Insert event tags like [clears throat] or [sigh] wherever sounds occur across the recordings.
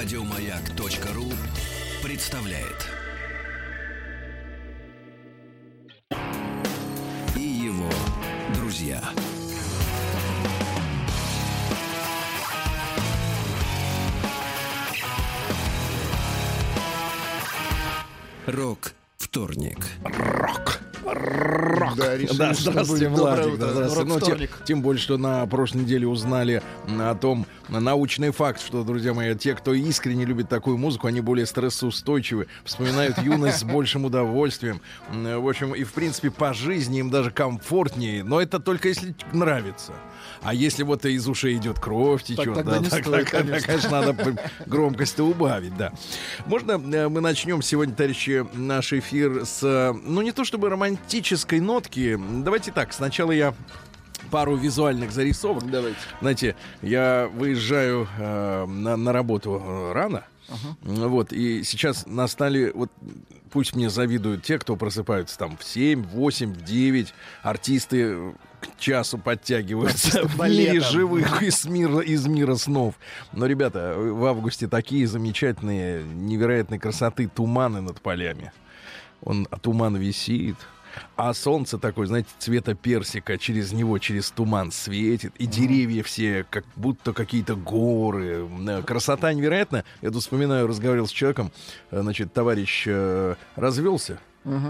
Радиомаяк.ру представляет. И его друзья. Рок вторник. Рок. Рок. Да, [laughs] решили, да, здравствуйте. Владик. Да, здравствуйте. Ну, тем, тем более, что на прошлой неделе узнали о том, научный факт, что, друзья мои, те, кто искренне любит такую музыку, они более стрессоустойчивы, вспоминают юность с [laughs] большим удовольствием. В общем, и, в принципе, по жизни им даже комфортнее. Но это только если нравится. А если вот из ушей идет кровь, течет, тогда да, не так- стоит, так- конечно. конечно, надо [laughs] громкость-то убавить, да. Можно э, мы начнем сегодня, товарищи, наш эфир с, э, ну, не то чтобы романтической нотки. Давайте так, сначала я пару визуальных зарисовок. Давайте. Знаете, я выезжаю э, на, на работу э, рано. Вот, и сейчас настали, вот пусть мне завидуют те, кто просыпаются там в 7, в 8, в 9. Артисты э, к часу подтягиваются в [laughs] живых из мира, из мира снов. Но, ребята, в августе такие замечательные, невероятной красоты туманы над полями. Он, а туман висит, а солнце такое, знаете, цвета персика, через него, через туман светит, и деревья все как будто какие-то горы. Э, Красота невероятная. Я тут вспоминаю, разговаривал с человеком, э, значит, товарищ э, развелся,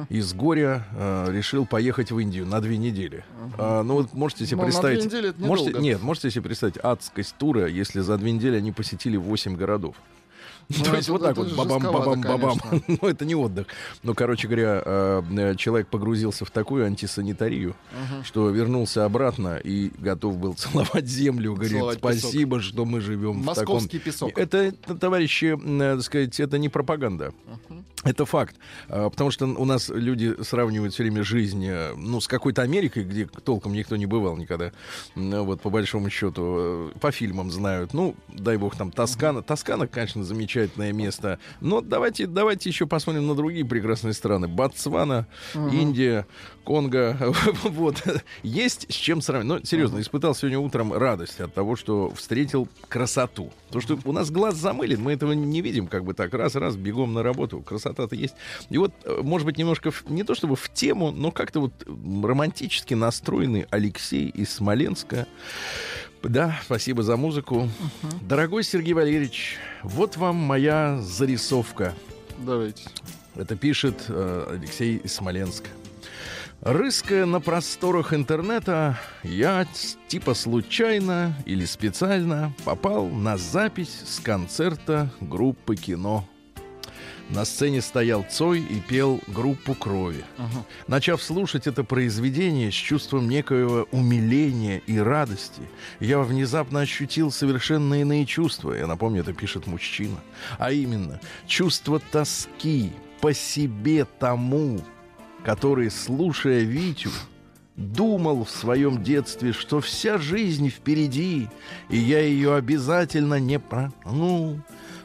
из горя э, решил поехать в Индию на две недели. А, ну вот можете себе Ну, на две представить... недели это можете, недолго. нет, можете себе представить адскость тура, если за две недели они посетили 8 городов. Ну, То есть вот так вот, бабам-бабам-бабам. [laughs] Ну, это не отдых. Но, короче говоря, э, э, человек погрузился в такую антисанитарию, что вернулся обратно и готов был целовать землю. Говорит, спасибо, что мы живем в таком... Московский песок. Это, товарищи, э, так сказать, это не пропаганда. Это факт. А, Потому что у нас люди сравнивают все время жизнь э, ну, с какой-то Америкой, где толком никто не бывал никогда. М, Вот, по большому счету, э, по фильмам знают. Ну, дай бог, там Тоскана. Тоскана, конечно, замечательное место. Но давайте, давайте еще посмотрим на другие прекрасные страны. Ботсвана, Индия, Конго. [laughs] Вот. Есть с чем сравнивать. Но, серьезно, испытал сегодня утром радость от того, что встретил красоту. То, что у нас глаз замылен, мы этого не видим, как бы так, раз-раз, бегом на работу. Красота-то есть. И вот, э, может быть, немножко, в- не то чтобы в тему, но как-то вот романтически настроенный Алексей из Смоленска. Да, спасибо за музыку. Дорогой Сергей Валерьевич, вот вам моя зарисовка. Давайте. Это пишет э, Алексей из Смоленска. Рыская на просторах интернета, я типа случайно или специально попал на запись с концерта группы кино. На сцене стоял Цой и пел группу крови. Начав слушать это произведение с чувством некоего умиления и радости, я внезапно ощутил совершенно иные чувства. Я напомню, это пишет мужчина. А именно, чувство тоски по себе тому, который, слушая Витю, думал в своем детстве, что вся жизнь впереди, и я ее обязательно не ну,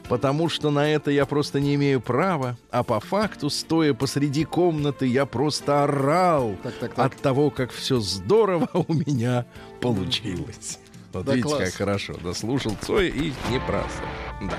потому что на это я просто не имею права, а по факту, стоя посреди комнаты, я просто орал Так, так, так. от того, как все здорово [laughs] у меня получилось. Вот Да, видите, класс. как хорошо. Дослушал Цой и не просто. Да.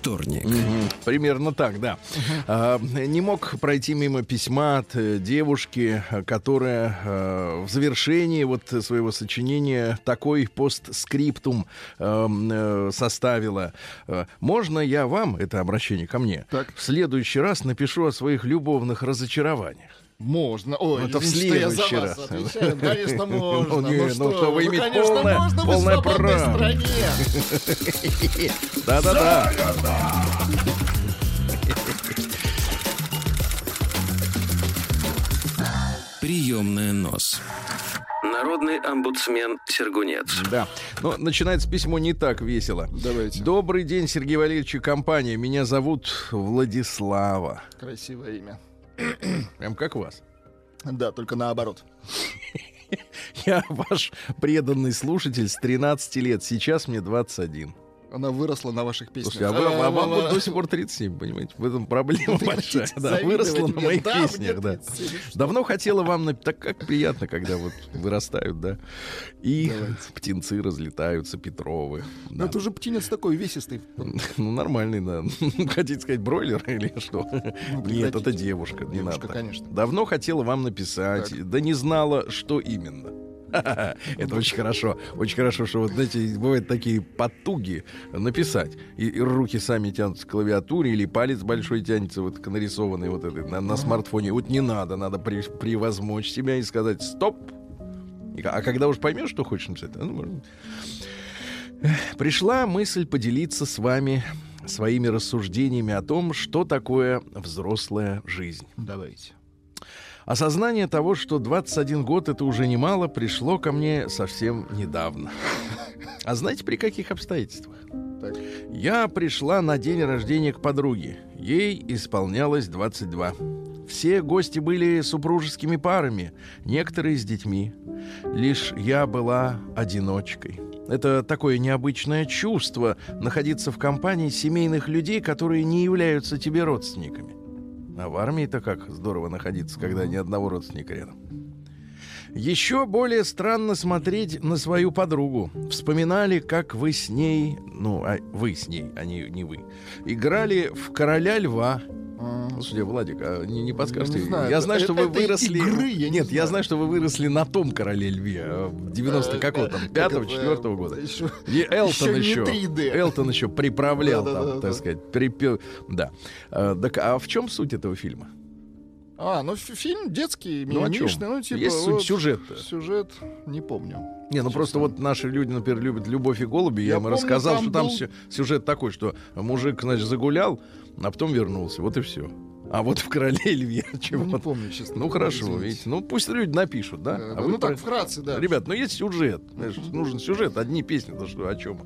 вторник. Примерно так, да. А, не мог пройти мимо письма от э, девушки, которая э, в завершении вот своего сочинения такой постскриптум э, э, составила. Можно я вам, это обращение ко мне, Так. в следующий раз напишу о своих любовных разочарованиях? Можно. Ой, Ну, это в что я за следующий вас раз. отвечаю. Конечно, [laughs] можно. Ну, не, ну, что, что вы ну, имеете конечно, полное- можно, мы в полное свободной право. стране. [laughs] Да-да-да. Приемная нос. Народный омбудсмен Сергунец. Да. Но начинается письмо не так весело. Давайте. Добрый день, Сергей Валерьевич и компания. Меня зовут Владислава. Красивое имя. [clears throat] Прям как вас. Да, только наоборот. [laughs] Я ваш преданный слушатель с 13 лет. Сейчас мне 21. Она выросла на ваших песнях. Слушайте, а, а вам вот до сих пор 37, понимаете? В этом проблема большая. Да, выросла на моих песнях, да. Давно хотела вам... Так как приятно, когда вот вырастают, да. И Давайте. птенцы разлетаются, Петровы. Ну, Да. это уже птенец такой весистый. Ну, нормальный, да. Хотите сказать, бройлер или что? Нет, это прекратите. девушка, не Девушка, надо. так. конечно. Давно хотела вам написать, да не знала, что именно. [laughs] Это очень хорошо. Очень хорошо, что вот, знаете, бывают такие потуги написать. И, и руки сами тянутся к клавиатуре, или палец большой тянется вот к нарисованной вот этой на, на смартфоне. Вот не надо, надо при- превозмочь себя и сказать «стоп». И а когда уж поймешь, что хочешь написать, ну, можно. Пришла мысль поделиться с вами своими рассуждениями о том, что такое взрослая жизнь. Давайте. Осознание того, что 21 год это уже немало, пришло ко мне совсем недавно. А знаете, при каких обстоятельствах? Так. Я пришла на день рождения к подруге. Ей исполнялось 22. Все гости были супружескими парами, некоторые с детьми. Лишь я была одиночкой. Это такое необычное чувство находиться в компании семейных людей, которые не являются тебе родственниками. А в армии-то как здорово находиться, когда ни одного родственника рядом. Еще более странно смотреть на свою подругу. Вспоминали, как вы с ней, ну, а вы с ней, а не, не вы, играли в короля льва. Слушайте, Владик, а не, не подскажете? Не знаю, я знаю, что вы выросли. игры, я не Нет, я знаю. знаю, что вы выросли на том короле льве а, в 90 э, какого там, как пятого, это, четвертого года. еще- И Элтон еще, 3D. Элтон еще приправлял там, Да-да-да-да. так сказать, припел, да. А, так, а в чем суть этого фильма? А, ну фи- фильм детский, Ну, о чем? мимишный, ну типа... Есть суть вот сюжета. Сюжет, не помню. Не, ну Честно. просто вот наши люди, например, любят «Любовь и голуби». Я, Я им помню, рассказал, там что там был- сю- сюжет такой, что мужик, значит, загулял, а потом вернулся. Вот и все. А вот в «Короле льве» [laughs] Ну, чего? не помню, честно. Ну хорошо, Извините. видите. Ну пусть люди напишут, да? Да, А да, вы ну про- так, вкратце, да. Ребят, ну есть сюжет. Знаешь, нужен сюжет, одни песни, то что, о чем?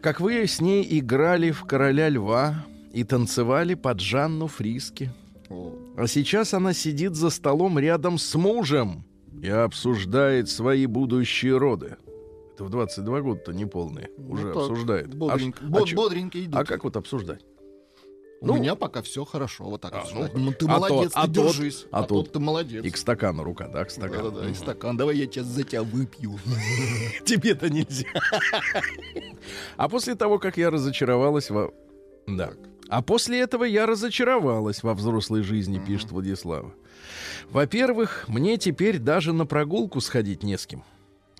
Как вы с ней играли в «Короля льва» и танцевали под Жанну Фриски. О, А сейчас она сидит за столом рядом с мужем и обсуждает свои будущие роды. Это в 22 года-то неполные. Уже ну так, обсуждает. Бодренько, а, бо- а бодренько идут. а как вот обсуждать? У ну, меня пока все хорошо, вот так А, обсуждать. ну, Ну, ты а молодец, тот- а ты тот- держись. а А, тот- тот ты молодец. И к стакану рука, да, к стакану. Да-да-да, и стакан. Давай я сейчас за тебя выпью. [laughs] Тебе-то нельзя. А после того, как я разочаровалась во... Да. А после этого я разочаровалась во взрослой жизни, пишет Владислава. Во-первых, мне теперь даже на прогулку сходить не с кем.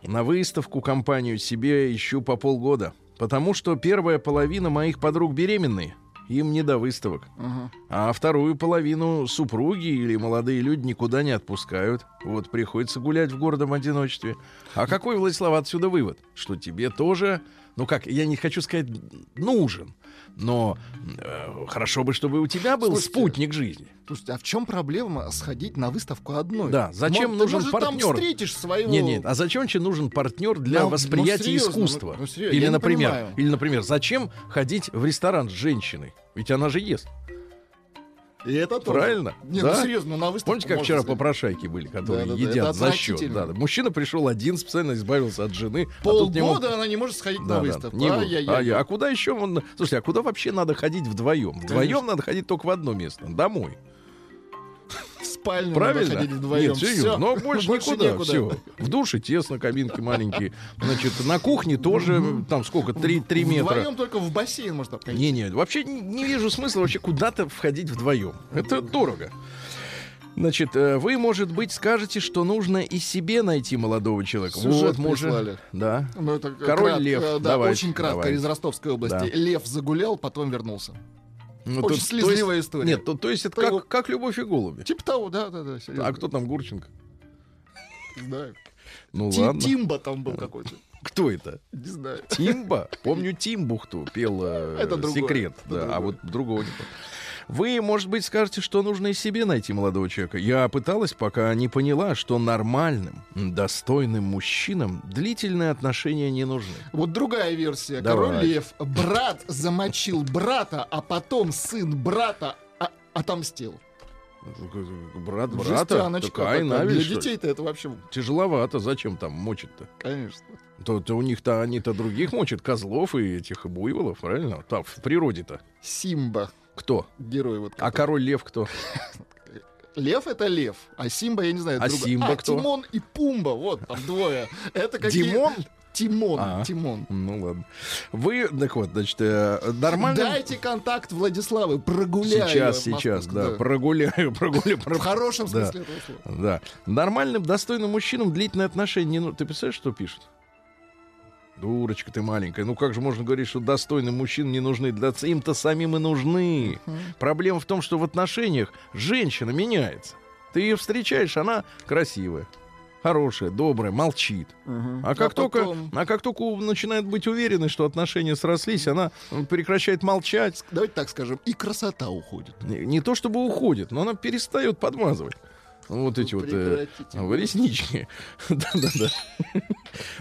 На выставку компанию себе ищу по полгода. Потому что первая половина моих подруг беременные. Им не до выставок. Ага. А вторую половину супруги или молодые люди никуда не отпускают. Вот приходится гулять в гордом одиночестве. А какой, Владислав, отсюда вывод? Что тебе тоже, ну как, я не хочу сказать, нужен. Но э, хорошо бы, чтобы у тебя был Слушайте, спутник жизни. Слушайте, а в чем проблема сходить на выставку одной? Да, зачем Мо- нужен ты, может, партнер? там встретишь своего... Нет, нет, а зачем тебе нужен партнер для Ну, ну, восприятия серьезно, искусства? ну, ну, серьезно, или, например, или, например, зачем ходить в ресторан с женщиной? Ведь она же ест. И это тоже. Правильно? Нет, Да? ну серьезно, на выставку Помните, как вчера попрошайки были, которые Да-да-да, едят это за счет? Да, да. Мужчина пришел один, специально избавился от жены. а тут не мог- Полгода она не может сходить Да, на да, выставку. не мог. Ай-яй-яй. А, я- а куда еще? он- Слушайте, а куда вообще надо ходить вдвоем? Вдвоем надо ходить только в одно место, домой. Спальню Правильно? вдвоем. Нет, Всё. но больше, никуда. некуда. Все. В душе тесно, кабинки маленькие. Значит, на кухне тоже, там сколько, 3, три метра. Вдвоем только в бассейн может обходить. Не-не, вообще не, вижу смысла вообще куда-то входить вдвоем. Это дорого. Значит, э, вы, может быть, скажете, что нужно и себе найти молодого человека. Сюжет вот, может, прислали. да. Ну, это Король крат- лев, э, Да, давайте, очень кратко давайте. из Ростовской области. Да. Лев загулял, потом вернулся. Ну, Очень то- слезливая то есть- история. Нет, то, то есть это То как, его- как любовь и голуби. Типа того, да, да, да. серьезно. А кто там Гурченко? Не знаю. Ну Ти- ладно. Тимба там был какой-то. [laughs] Кто это? Не знаю. Тимба? Помню Тимбухту пел э, Это другое, секрет. это да, а другое. вот другого не помню. Вы, может быть, скажете, что нужно и себе найти молодого человека. Я пыталась, пока не поняла, что нормальным, достойным мужчинам длительные отношения не нужны. Вот другая версия. Давай. Король Лев. Брат замочил брата, а потом сын брата а- отомстил. Брат брата? Жестяночка Такая. Навель, Для детей-то это вообще, Тяжеловато. Зачем там мочить-то? конечно. То, то у них-то они-то других мочат, козлов и этих буйволов, правильно? Там в природе-то. Симба, Кто? герой вот. А который. король лев кто? Лев это лев, а Симба, я не знаю, А друга- Симба а, кто? Тимон и Пумба, вот там двое. Это какие... Димон? Тимон, А. Тимон. Ну ладно. Вы, так вот, значит, э, нормально... Дайте контакт Владиславы, прогуляю. Сейчас, сейчас, да, прогуляю, [laughs] прогуляю. В хорошем Да. смысле этого слова. Да. Нормальным, достойным мужчинам длительные отношения не ну Ты представляешь, что пишут? Дурочка ты маленькая. Ну как же можно говорить, что достойным мужчин не нужны? Да им-то самим и нужны. Проблема в том, что в отношениях женщина меняется. Ты ее встречаешь, она красивая, хорошая, добрая, молчит. Мгм. А как, только, потом- а как только начинает быть уверенной, что отношения срослись, она прекращает молчать. Давайте так скажем, и красота уходит. Не, не то чтобы уходит, но она перестает подмазывать. Ну, Вот эти вот э, реснички. [laughs] Да-да-да.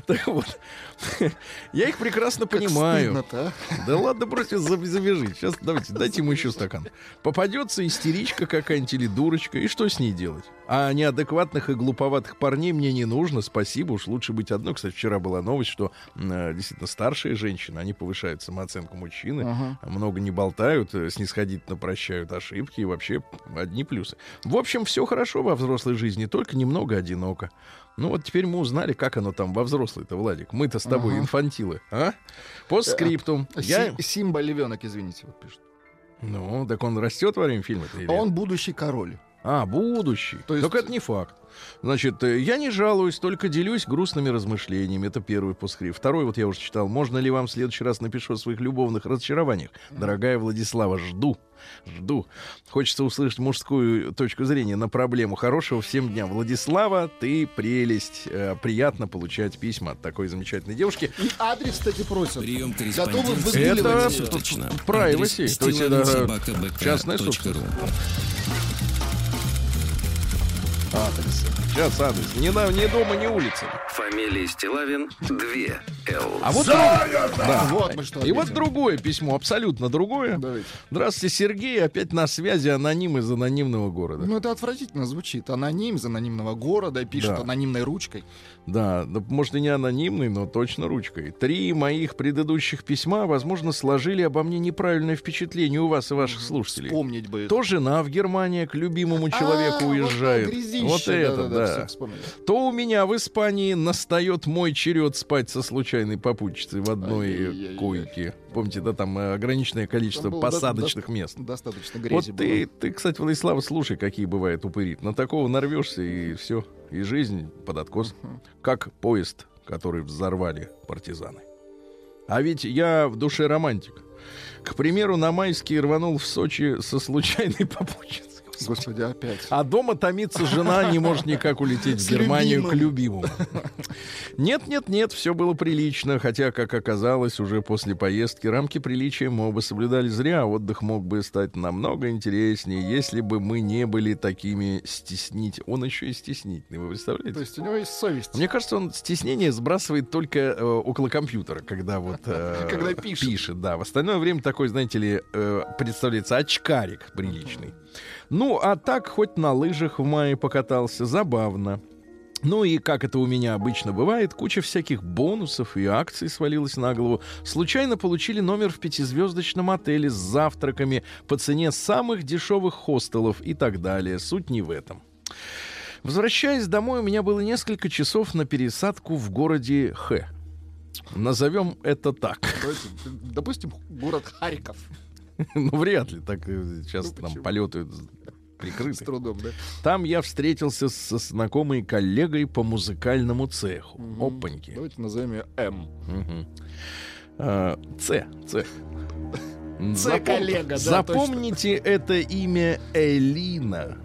Так вот. [laughs] Я их прекрасно Как понимаю. стыдно-то, а? Да ладно, бросьте за- завяжи. Сейчас давайте, дайте ему еще стакан. Попадется истеричка какая-нибудь или дурочка, и что с ней делать? А неадекватных и глуповатых парней мне не нужно, спасибо, уж лучше быть одной. Кстати, вчера была новость, что э, действительно старшие женщины, они повышают самооценку мужчины, Ага. много не болтают, э, снисходительно прощают ошибки и вообще одни плюсы. В общем, все хорошо во взрослой жизни, только немного одиноко. Ну вот теперь мы узнали, как оно там во взрослой-то, Владик. Мы-то с тобой Ага. инфантилы, а? По скриптум. Си- Я... Симба львенок, извините, вот пишет. Ну, так он растет во время фильма А он будущий король. А, будущий. То есть- Только это не факт. Значит, э, я не жалуюсь, только делюсь грустными размышлениями. Это первый постскрипт. Второй, вот я уже читал. Можно ли вам в следующий раз напишу о своих любовных разочарованиях? Дорогая Владислава, жду. Жду. Хочется услышать мужскую точку зрения на проблему. Хорошего всем дня. Владислава, ты прелесть. Э, приятно получать письма от такой замечательной девушки. И адрес, кстати, просят. Прием выгуливать Это точно. privacy, то есть это, частная собственность. Адрес. Сейчас адрес. Не, на- не дома, не улица. Фамилия Стилавин 2 Л. А вот, да. Вот мы что И вот другое письмо, абсолютно другое. Давайте. Здравствуйте, Сергей. Опять на связи аноним из анонимного города. Ну, это отвратительно звучит. Аноним из анонимного города пишет Да. анонимной ручкой. Да, да, может и не анонимный, но точно ручкой. Три моих предыдущих письма, возможно, сложили обо мне неправильное впечатление у вас и ваших слушателей. Помнить бы. То жена в Германии к любимому человеку А, уезжает. Вот, Вот это, да. вспомнили. То у меня в Испании настает мой черед спать со случайной попутчицей в одной койке. Помните, да, там э, ограниченное количество Там было до- посадочных до- мест. Достаточно Вот грязи ты, было. ты, кстати, Владислава, слушай, какие бывают упыри. На такого нарвешься, и все. И жизнь под откос. Как поезд, который взорвали партизаны. А ведь я в душе романтик. К примеру, на майские рванул в Сочи со случайной [laughs] попутчицей. Господи, опять. А дома томится жена, не может никак улететь в Германию к любимому. Нет, нет, нет, все было прилично, хотя, как оказалось, уже после поездки рамки приличия мы оба соблюдали зря, отдых мог бы стать намного интереснее, если бы мы не были такими стеснить. Он еще и стеснительный, вы представляете? То есть у него есть совесть. Мне кажется, он стеснение сбрасывает только э, около компьютера, когда вот э, [laughs] Когда пишет. пишет. Да, в остальное время такой, знаете ли, э, представляется очкарик приличный. Ну, а так хоть на лыжах в мае покатался, забавно. Ну и, как это у меня обычно бывает, куча всяких бонусов и акций свалилась на голову. Случайно получили номер в пятизвездочном отеле с завтраками по цене самых дешевых хостелов и так далее. Суть не в этом. Возвращаясь домой, у меня было несколько часов на пересадку в городе Х. Назовем это так. Допустим, город Харьков. [laughs] ну, вряд ли. Так э, сейчас Ну, там почему? полеты С прикрыты. трудом, да? Там я встретился со знакомой коллегой по музыкальному цеху. Мгм. Опаньки. Давайте назовем ее М. Мгм. А, Ц. Цех. Ц коллега, да, Запомните это имя Элина.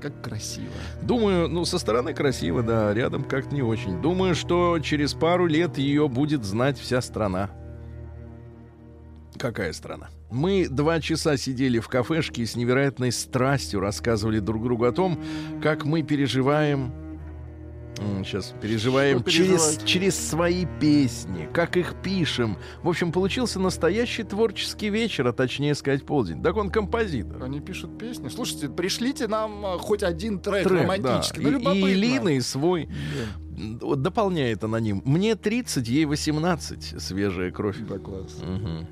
Как красиво. Думаю, ну, со стороны красиво, да, рядом как-то не очень. Думаю, что через пару лет ее будет знать вся страна. Какая страна? Мы два часа сидели в кафешке и с невероятной страстью рассказывали друг другу о том, как мы переживаем Сейчас переживаем через, через свои песни, как их пишем. В общем, получился настоящий творческий вечер, а точнее сказать полдень. Так он композитор. Они пишут песни. Слушайте, пришлите нам а, хоть один трек, Трек, романтический. да. Ну, И- и Илина, и свой. Да. Дополняет аноним. Мне 30, ей 18. Свежая кровь. Да, класс. Мгм.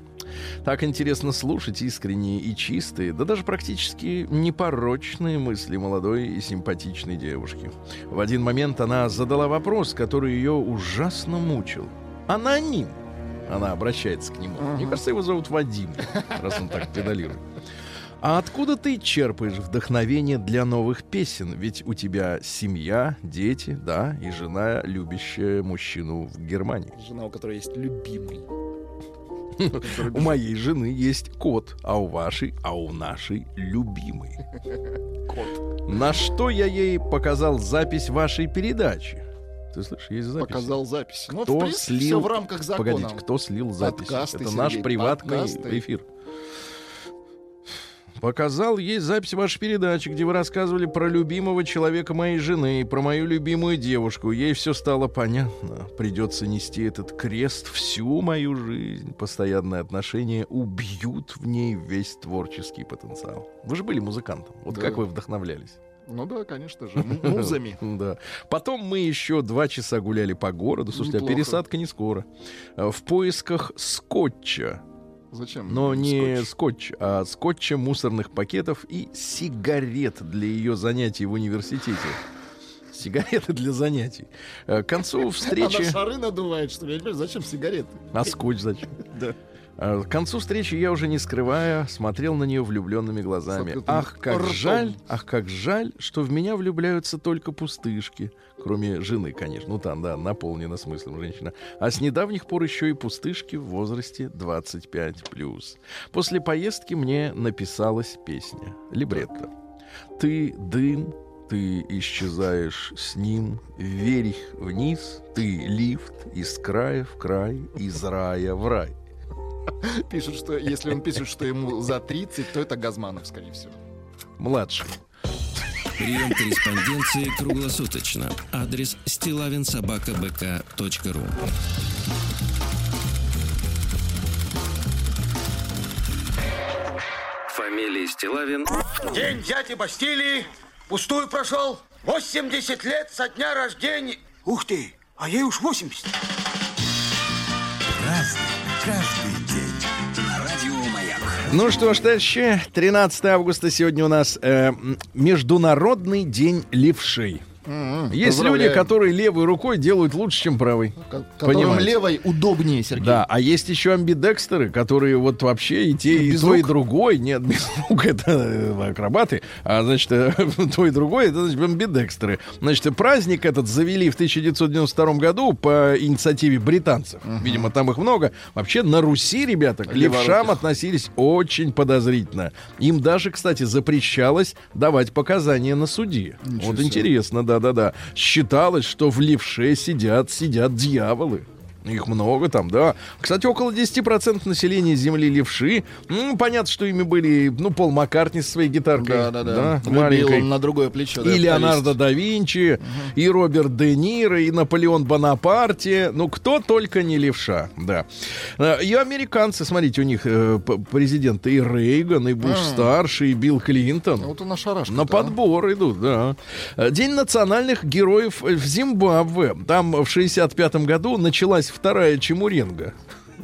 Так интересно слушать искренние и чистые, да даже практически непорочные мысли молодой и симпатичной девушки. В один момент она задала вопрос, который ее ужасно мучил. Аноним. Она обращается к нему. Мне кажется, его зовут Вадим, раз он так педалирует. А откуда ты черпаешь вдохновение для новых песен? Ведь у тебя семья, дети, да, и жена, любящая мужчину в Германии. Жена, у которой есть любимый. У моей жены есть кот, а у вашей, а у нашей любимый. Кот. На что я ей показал запись вашей передачи? Ты слышишь, есть запись. Показал запись. Ну, Кто в принципе, слил- все в рамках закона. Погодите, кто слил запись? Подкасты, Это наш Сергей, приватный подкасты. эфир. Показал ей запись вашей передачи, где вы рассказывали про любимого человека моей жены, про мою любимую девушку. Ей все стало понятно. Придется нести этот крест всю мою жизнь. Постоянные отношения убьют в ней весь творческий потенциал. Вы же были музыкантом. Вот Да. как вы вдохновлялись? Ну да, конечно же. [laughs] Музами. Да. Потом мы еще два часа гуляли по городу. Слушайте, а Неплохо. пересадка не скоро. Э, В поисках скотча. Зачем? Но не скотч? скотч, а скотча мусорных пакетов и сигарет для ее занятий в университете. Сигареты для занятий. Э, К концу встречи... Она шары надувает, что ли? Я не понимаю, зачем сигареты? А скотч зачем? [laughs] Да. А, К концу встречи я уже не скрывая смотрел на нее влюбленными глазами. Ах, как ртом. жаль, ах, как жаль, что в меня влюбляются только пустышки. Кроме жены, конечно. Ну там, да, наполнена смыслом женщина. А с недавних пор еще и пустышки в возрасте 25+. После поездки мне написалась песня. Либретто. Ты дым, ты исчезаешь с ним, вверх вниз, ты лифт из края в край, из рая в рай. [laughs] Пишут, что если он пишет, что ему за 30, то это Газманов, скорее всего. Младший. Прием корреспонденции круглосуточно. Адрес стилавинсобакабк.ру Фамилия Стилавин День дяди Бастилии пустую прошел. 80 лет со дня рождения. Ух ты, а ей уж 80. Ну что ж, товарищи, 13 августа сегодня у нас э, Международный день левшей. Есть люди, которые левой рукой делают лучше, чем правой. Ко- Которым левой удобнее, Сергей. Да, а есть еще амбидекстеры, которые вот вообще и те, и Без то, и рук? другой. Нет, без рук [laughs] это э, акробаты, а значит, э, [laughs] то и другое, это значит амбидекстеры. Значит, праздник этот завели в 1992 году по инициативе британцев. Видимо, там их много. Вообще на Руси, ребята, к левшам относились очень подозрительно. Им даже, кстати, запрещалось давать показания на суде. Ничего вот себе. интересно, да-да-да. Считалось, что в левше сидят, сидят дьяволы. Их много там, да. Кстати, около 10% населения Земли левши. Ну, понятно, что ими были, ну, Пол Маккартни со своей гитаркой. Да, да, да. Любил маленькой. на другое плечо. да, И Леонардо да Винчи, и Роберт Де Ниро, и Наполеон Бонапарте. Ну, кто только не левша, да. Э, И американцы, смотрите, у них э, п- президенты и Рейган, и Буш-старший, и Билл Клинтон. Ну, Вот он на шарашку. На подбор идут, да. Э, День национальных героев в Зимбабве. Там в 65 году началась вторая чемуренга.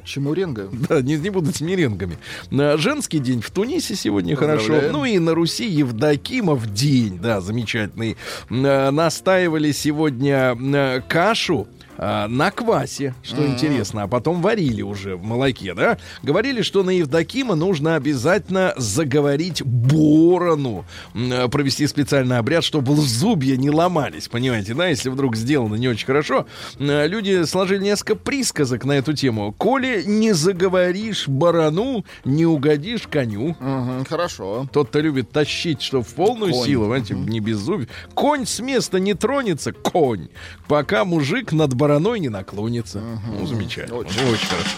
Чемуренга. [laughs] Да, не, не буду с меренгами. На женский день в Тунисе сегодня хорошо. Ну и на Руси Евдокимов день, да, замечательный. Э, Настаивали сегодня э, кашу э, на квасе, что интересно, а потом варили уже в молоке, да? Говорили, что на Евдокима нужно обязательно заговорить борону, э, провести специальный обряд, чтобы зубья не ломались, понимаете, да? Если вдруг сделано не очень хорошо. Э, Люди сложили несколько присказок на эту тему. «Коли не заговоришь барану, не угодишь коню». Мгм, Хорошо. Тот-то любит тащить, что в полную Конь. силу, понимаете, не без зубьев. Конь с места не тронется, конь, пока мужик над бараной не наклонится. Ну, замечательно. Очень. Очень, хорошо.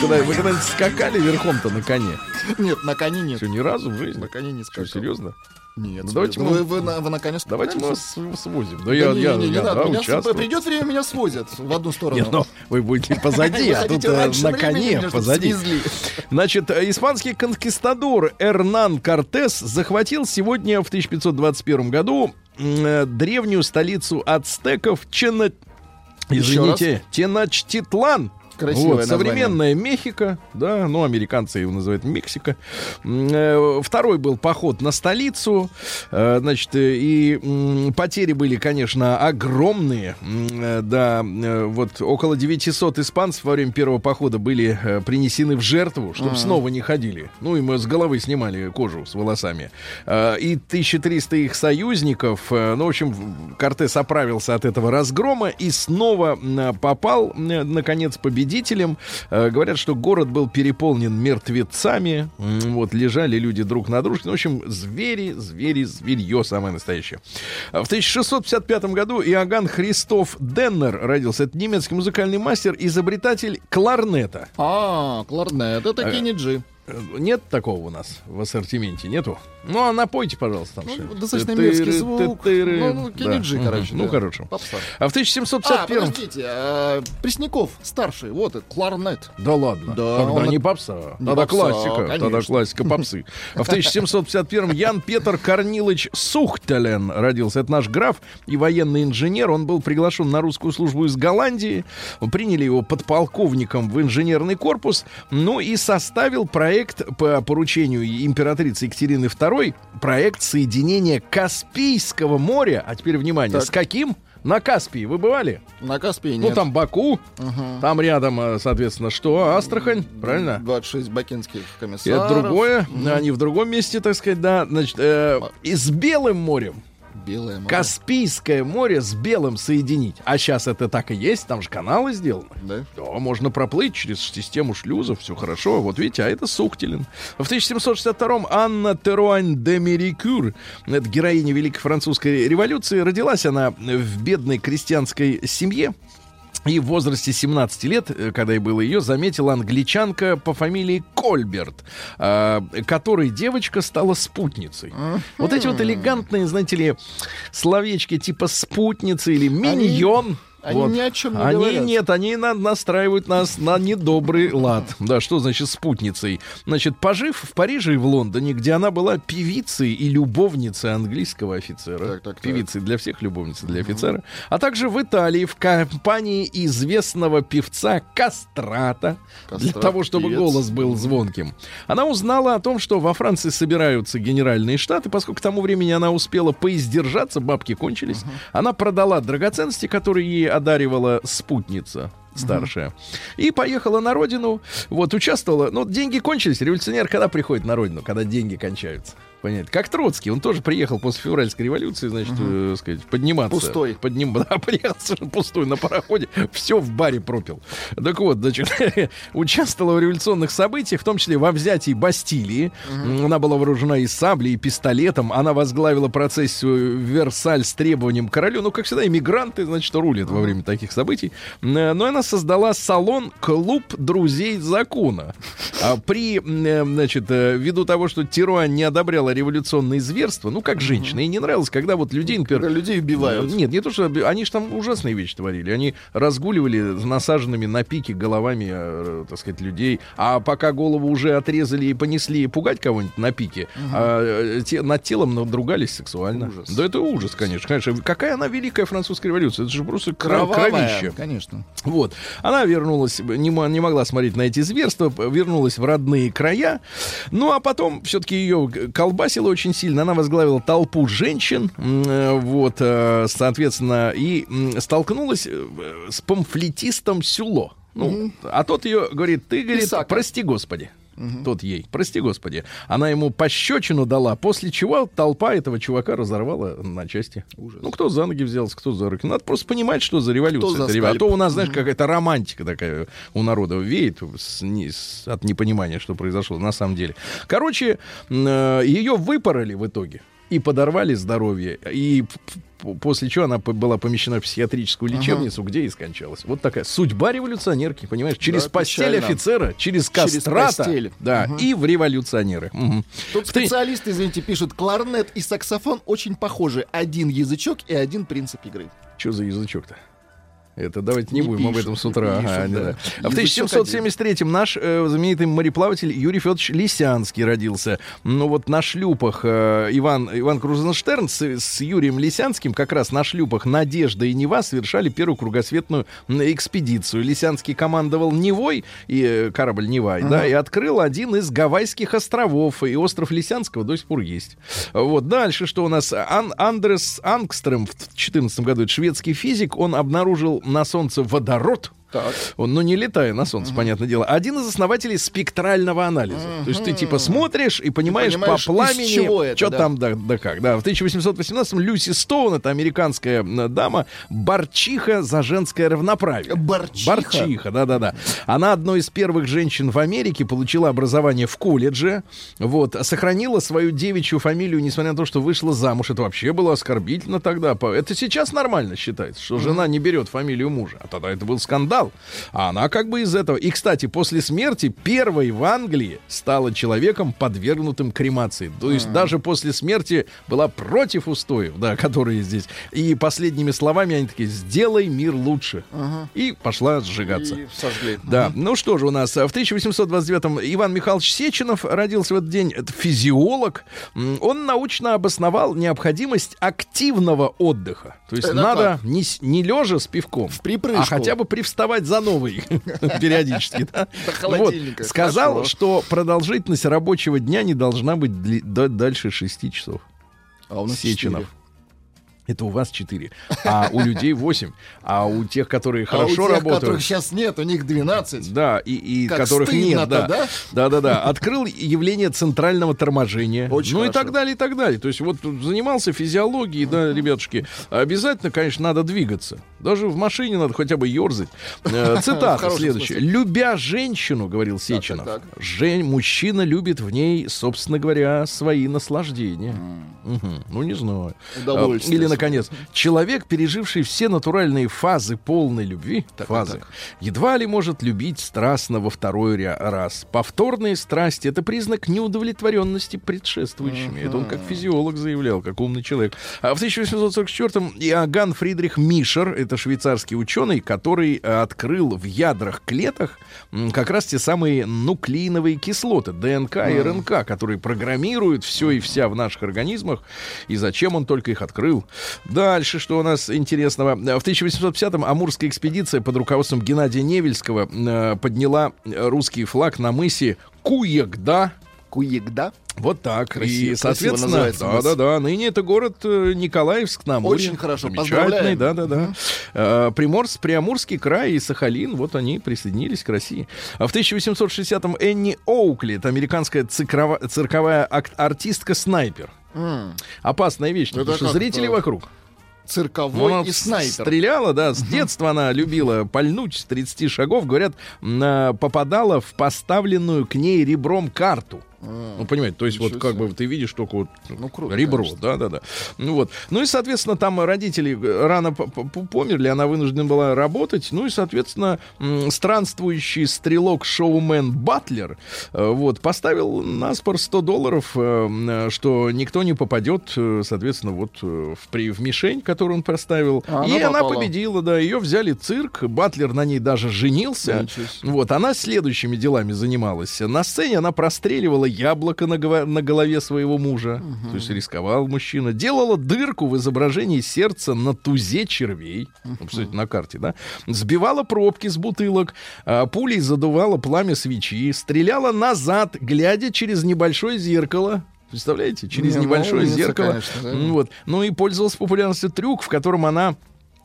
Когда, вы когда-нибудь скакали верхом-то на коне? Нет, на коне нет. Что, ни разу в жизни? На коне не Что, скакал. серьезно? Нет, Ну, давайте вы, мы- вы, на- вы наконец Давайте мы свозим. Да, Да я, не, я, не, не я, надо, да, меня участвую. придет время, меня свозят в одну сторону. Нет, ну, вы будете позади, Вы а тут э, на коне позади. Значит, э, испанский конкистадор Эрнан Кортес захватил сегодня в 1521 году э, древнюю столицу ацтеков Чена... Извините, Теночтитлан. Красивое Вот, современная Мехико, да, ну, американцы его называют Мексика. Э, Второй был поход на столицу, э, значит, и потери были, конечно, огромные, э, да, вот около 900 испанцев во время первого похода были принесены в жертву, чтобы снова не ходили. Ну, и мы с головы снимали кожу с волосами. И 1300 их союзников, ну, в общем, Кортес оправился от этого разгрома и снова попал, наконец, победителем. Э, Говорят, что город был переполнен мертвецами, вот, лежали люди друг на дружке. Ну, в общем, звери, звери, зверье самое настоящее. А В 1655 году Иоганн Христоф Деннер родился. Это немецкий музыкальный мастер, изобретатель кларнета. А, кларнет, это. Э, Нет такого у нас в ассортименте, нету? Ну, а напойте, пожалуйста, там Ну, достаточно мерзкий звук. Ну, ну, Кенни Да. Короче. Ну, да. хорошо. Попса. А в А, 1751... подождите, а, Пресняков старший, вот кларнет. Да ладно. Да, Тогда он- не попса. Не Тогда попса, классика. конечно. Тогда классика попсы. А в 1751 Ян Петр Корнилович Сухтелен родился. Это наш граф и военный инженер. Он был приглашен на русскую службу из Голландии. Приняли его подполковником в инженерный корпус. Ну и составил проект по поручению императрицы Екатерины II. Проект соединения Каспийского моря. А теперь внимание. Так. С каким? На Каспии. Вы бывали? На Каспии Ну, нет. там Баку, Мгм. там рядом, э, соответственно, что? Астрахань, правильно? 26 бакинских И комиссаров. это другое, Мгм. они в другом месте, так сказать, да. Значит, э, и с Белым морем, Белое море. Каспийское море с Белым соединить. А сейчас это так и есть, там же каналы сделаны. Да? Да, можно проплыть через систему шлюзов, все хорошо. Вот видите, а это Суктилин. В 1762-м Анна Теруань де Мерикюр, это героиня Великой Французской революции, родилась она в бедной крестьянской семье. И в возрасте 17 лет, э, когда ей было ее, заметила англичанка по фамилии Кольберт, а, которой девочка стала спутницей. Вот эти вот элегантные, знаете ли, словечки типа спутница или миньон. они вот. ни о чем не Они говорят. нет, они на- настраивают нас на недобрый лад. Да, что значит спутницей? Значит, пожив в Париже и в Лондоне, где она была певицей и любовницей английского офицера. Так, так, так. Певицей для всех, любовницей для офицера. А также в Италии в компании известного певца Кастрата. Для Кастрат, того, чтобы певец. голос был звонким. Она узнала о том, что во Франции собираются генеральные штаты, поскольку к тому времени она успела поиздержаться, бабки кончились. Она продала драгоценности, которые ей одаривала спутница старшая. И поехала на родину, вот, участвовала. Ну, деньги кончились. Революционер когда приходит на родину? Когда деньги кончаются. Понятно. Как Троцкий, он тоже приехал после февральской революции, значит, э, сказать, подниматься. Пустой. Подним... [laughs] Да, приехал совершенно пустой на пароходе, все в баре пропил. Так вот, значит, [laughs] участвовала в революционных событиях, в том числе во взятии Бастилии. Она была вооружена и саблей, и пистолетом. Она возглавила процессию в Версаль с требованием королю. Ну, как всегда, иммигранты, значит, рулят во время таких событий. Э, Но она создала салон «Клуб друзей закона». А при, э, значит, э, ввиду того, что Тируан не одобряла революционные зверства, ну, как женщина, ей не нравилось, когда вот людей, например, Когда людей убивают. Нет, не то, что они же там ужасные вещи творили. Они разгуливали насаженными на пике головами, э, так сказать, людей. А пока голову уже отрезали и понесли пугать кого-нибудь на пике, а, э, те- над телом надругались сексуально. Ужас. Да это ужас, конечно. Конечно, какая она великая французская революция? Это же просто кро- Кровавая, кровище. конечно. Вот. Она вернулась, не, не могла смотреть на эти зверства, вернулась в родные края. Ну, а потом все-таки ее колбасило очень сильно. Она возглавила толпу женщин, э, вот, э, соответственно, и столкнулась э, с памфлетистом Сюло. Ну, а тот ее говорит, ты, говорит, Писака. прости, Господи. Тот ей, прости господи. Она ему пощечину дала, после чего толпа этого чувака разорвала на части. Ужас. Ну, кто за ноги взялся, кто за руки. Надо просто понимать, что за революция. За. А то у нас, знаешь, какая-то романтика такая у народа веет с- не- с- от непонимания, что произошло на самом деле. Короче, э, ее выпороли в итоге. И подорвали здоровье. И после чего она была помещена в психиатрическую лечебницу, где и скончалась. Вот такая судьба революционерки, понимаешь? Через Да, постель печально. офицера, через Через кастрата, постель. да, Мгм. и в революционеры. Мгм. Тут специалисты, извините, пишут, кларнет и саксофон очень похожи. Один язычок и один принцип игры. Что за язычок-то? Это давайте не, Не будем об пишут, этом с не утра. пишут, Ага, не да. знаю. А в Язычок 1773-м наш э, знаменитый мореплаватель Юрий Федорович Лисянский родился. Ну вот на шлюпах э, Иван, Иван Крузенштерн с, с Юрием Лисянским как раз на шлюпах «Надежда» и «Нева» совершали первую кругосветную экспедицию. Лисянский командовал «Невой», и э, корабль «Невай», да, и открыл один из Гавайских островов. И остров Лисянского до сих пор есть. Вот дальше, что у нас? Ан- Андрес Ангстрем в 2014 году, это шведский физик, он обнаружил на Солнце водород. Так. Он, ну, не летая на Солнце, понятное дело. Один из основателей спектрального анализа. То есть ты типа смотришь и понимаешь, понимаешь, по пламени, чего это, что да. там, да, да как. Да, в 1818-м Люси Стоун, это американская дама, борчиха за женское равноправие. Борчиха? Борчиха, да-да-да. Она одной из первых женщин в Америке, получила образование в колледже, вот, сохранила свою девичью фамилию, несмотря на то, что вышла замуж. Это вообще было оскорбительно тогда. Это сейчас нормально считается, что жена не берет фамилию мужа. А тогда это был скандал. А она как бы из этого. И, кстати, после смерти первой в Англии стала человеком, подвергнутым кремации. То есть даже после смерти была против устоев, да, [laughs] которые здесь. И последними словами они такие, сделай мир лучше. И пошла сжигаться. И сожгли. Да, ну что же у нас, а, в 1829-м Иван Михайлович Сеченов родился в этот день, это физиолог, он научно обосновал необходимость активного отдыха, то есть Это надо не, не лежа с пивком, припрыжку. а хотя бы привставать за новый [laughs] периодически. да. До холодильника. Сказал, что продолжительность рабочего дня не должна быть дальше 6 часов. А у нас Сеченов. Это у вас 4, а у людей 8, а у тех, которые А у хорошо тех, работают... которых сейчас нет, у них 12. Да, и, и Как которых нет, да. да? Да, да, да. Открыл явление центрального торможения. Очень ну и хорошо. так далее, и так далее. То есть вот занимался физиологией, да, ребятушки. Обязательно, конечно, надо двигаться. Даже в машине надо хотя бы ерзать. Э, [laughs] Цитата следующая. Любя женщину, говорил Сеченов, Жень, мужчина любит в ней, собственно говоря, свои наслаждения. Мгм. Ну, не знаю. А, Или, наконец, человек, переживший все натуральные фазы полной любви, Так, фазы, так. едва ли может любить страстно во второй раз. Повторные страсти — это признак неудовлетворенности предшествующими. Это он как физиолог заявлял, как умный человек. А в 1844-м Иоганн Фридрих Мишер, это швейцарский ученый, который э, открыл в ядрах клеток как раз те самые нуклеиновые кислоты, ДНК и РНК, которые программируют все и вся в наших организмах. И зачем он только их открыл? Дальше, что у нас интересного. В 1850-м Амурская экспедиция под руководством Геннадия Невельского э, подняла русский флаг на мысе Куегда. Куегда. Вот так. Красиво- и, соответственно, называется да, мыс. да, да. Ныне это город э, Николаевск на Амуре. Очень хорошо, поздравляем. да, да, да. Э, Приморск, Приамурский край и Сахалин, вот они присоединились к России. А в 1860-м Энни Оукли, это американская циркова- цирковая артистка-снайпер. М, Опасная вещь, потому что зрители вокруг. Цирковой Она и снайпер. стреляла, да, с детства она любила пальнуть с 30 шагов. Говорят, а, попадала в поставленную к ней ребром карту. Ну, понимаете, то есть вот Ничего как себе. бы ты видишь только вот Ну, круто, ребро, конечно. да, да, да. Ну вот. Ну и, соответственно, там родители э, рано померли, она вынуждена была работать. Ну и, соответственно, странствующий стрелок-шоумен Батлер э, вот, поставил на спор 100 долларов, э, что никто не попадет, соответственно, вот в, при, в мишень, которую он поставил. А и она она победила, да. Ее взяли цирк, Батлер на ней даже женился. Вот, она следующими делами занималась. На сцене она простреливала яблоко на, гова- на голове своего мужа. То есть рисковал мужчина. Делала дырку в изображении сердца на тузе червей. Ну, Посмотрите, на карте, да? Сбивала пробки с бутылок. а, пулей задувала пламя свечи. Стреляла назад, глядя через небольшое зеркало. Представляете? Через Не, ну, небольшое умница, зеркало. конечно, да. Вот. Ну и пользовался популярностью трюк, в котором она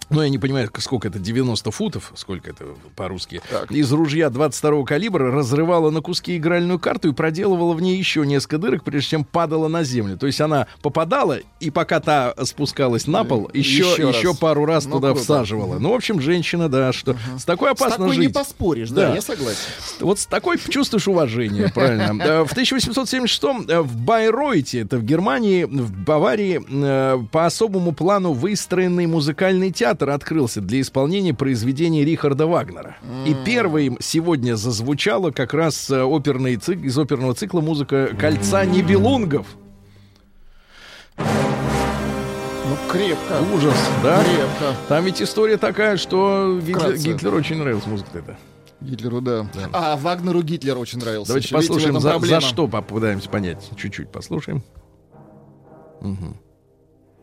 ну, я не понимаю, сколько это, 90 футов, сколько это по-русски, Так. из ружья 22 калибра разрывала на куски игральную карту и проделывала в ней еще несколько дырок, прежде чем падала на землю. То есть она попадала, и пока та спускалась на пол, еще, Еще еще, раз. пару раз Ну, туда круто. всаживала. Ну, в общем, женщина, да, что с такой С опасно такой не жить. поспоришь, да, Да. я согласен. Вот с такой чувствуешь уважение, правильно. [laughs] Э, В 1876 э, в Байройте, это в Германии, в Баварии, э, по особому плану выстроенный музыкальный театр открылся для исполнения произведений Рихарда Вагнера. И первым сегодня зазвучала как раз э, оперный цик- из оперного цикла музыка «Кольца Нибелунгов». Ну, крепко. Ужас, да? Крепко. Там ведь история такая, что Гитлер. Гитлеру очень нравилась музыка эта. Гитлеру, да. А Вагнеру Гитлер очень нравился. Давайте Еще, послушаем, за, за что попытаемся понять. Чуть-чуть послушаем. Мгм.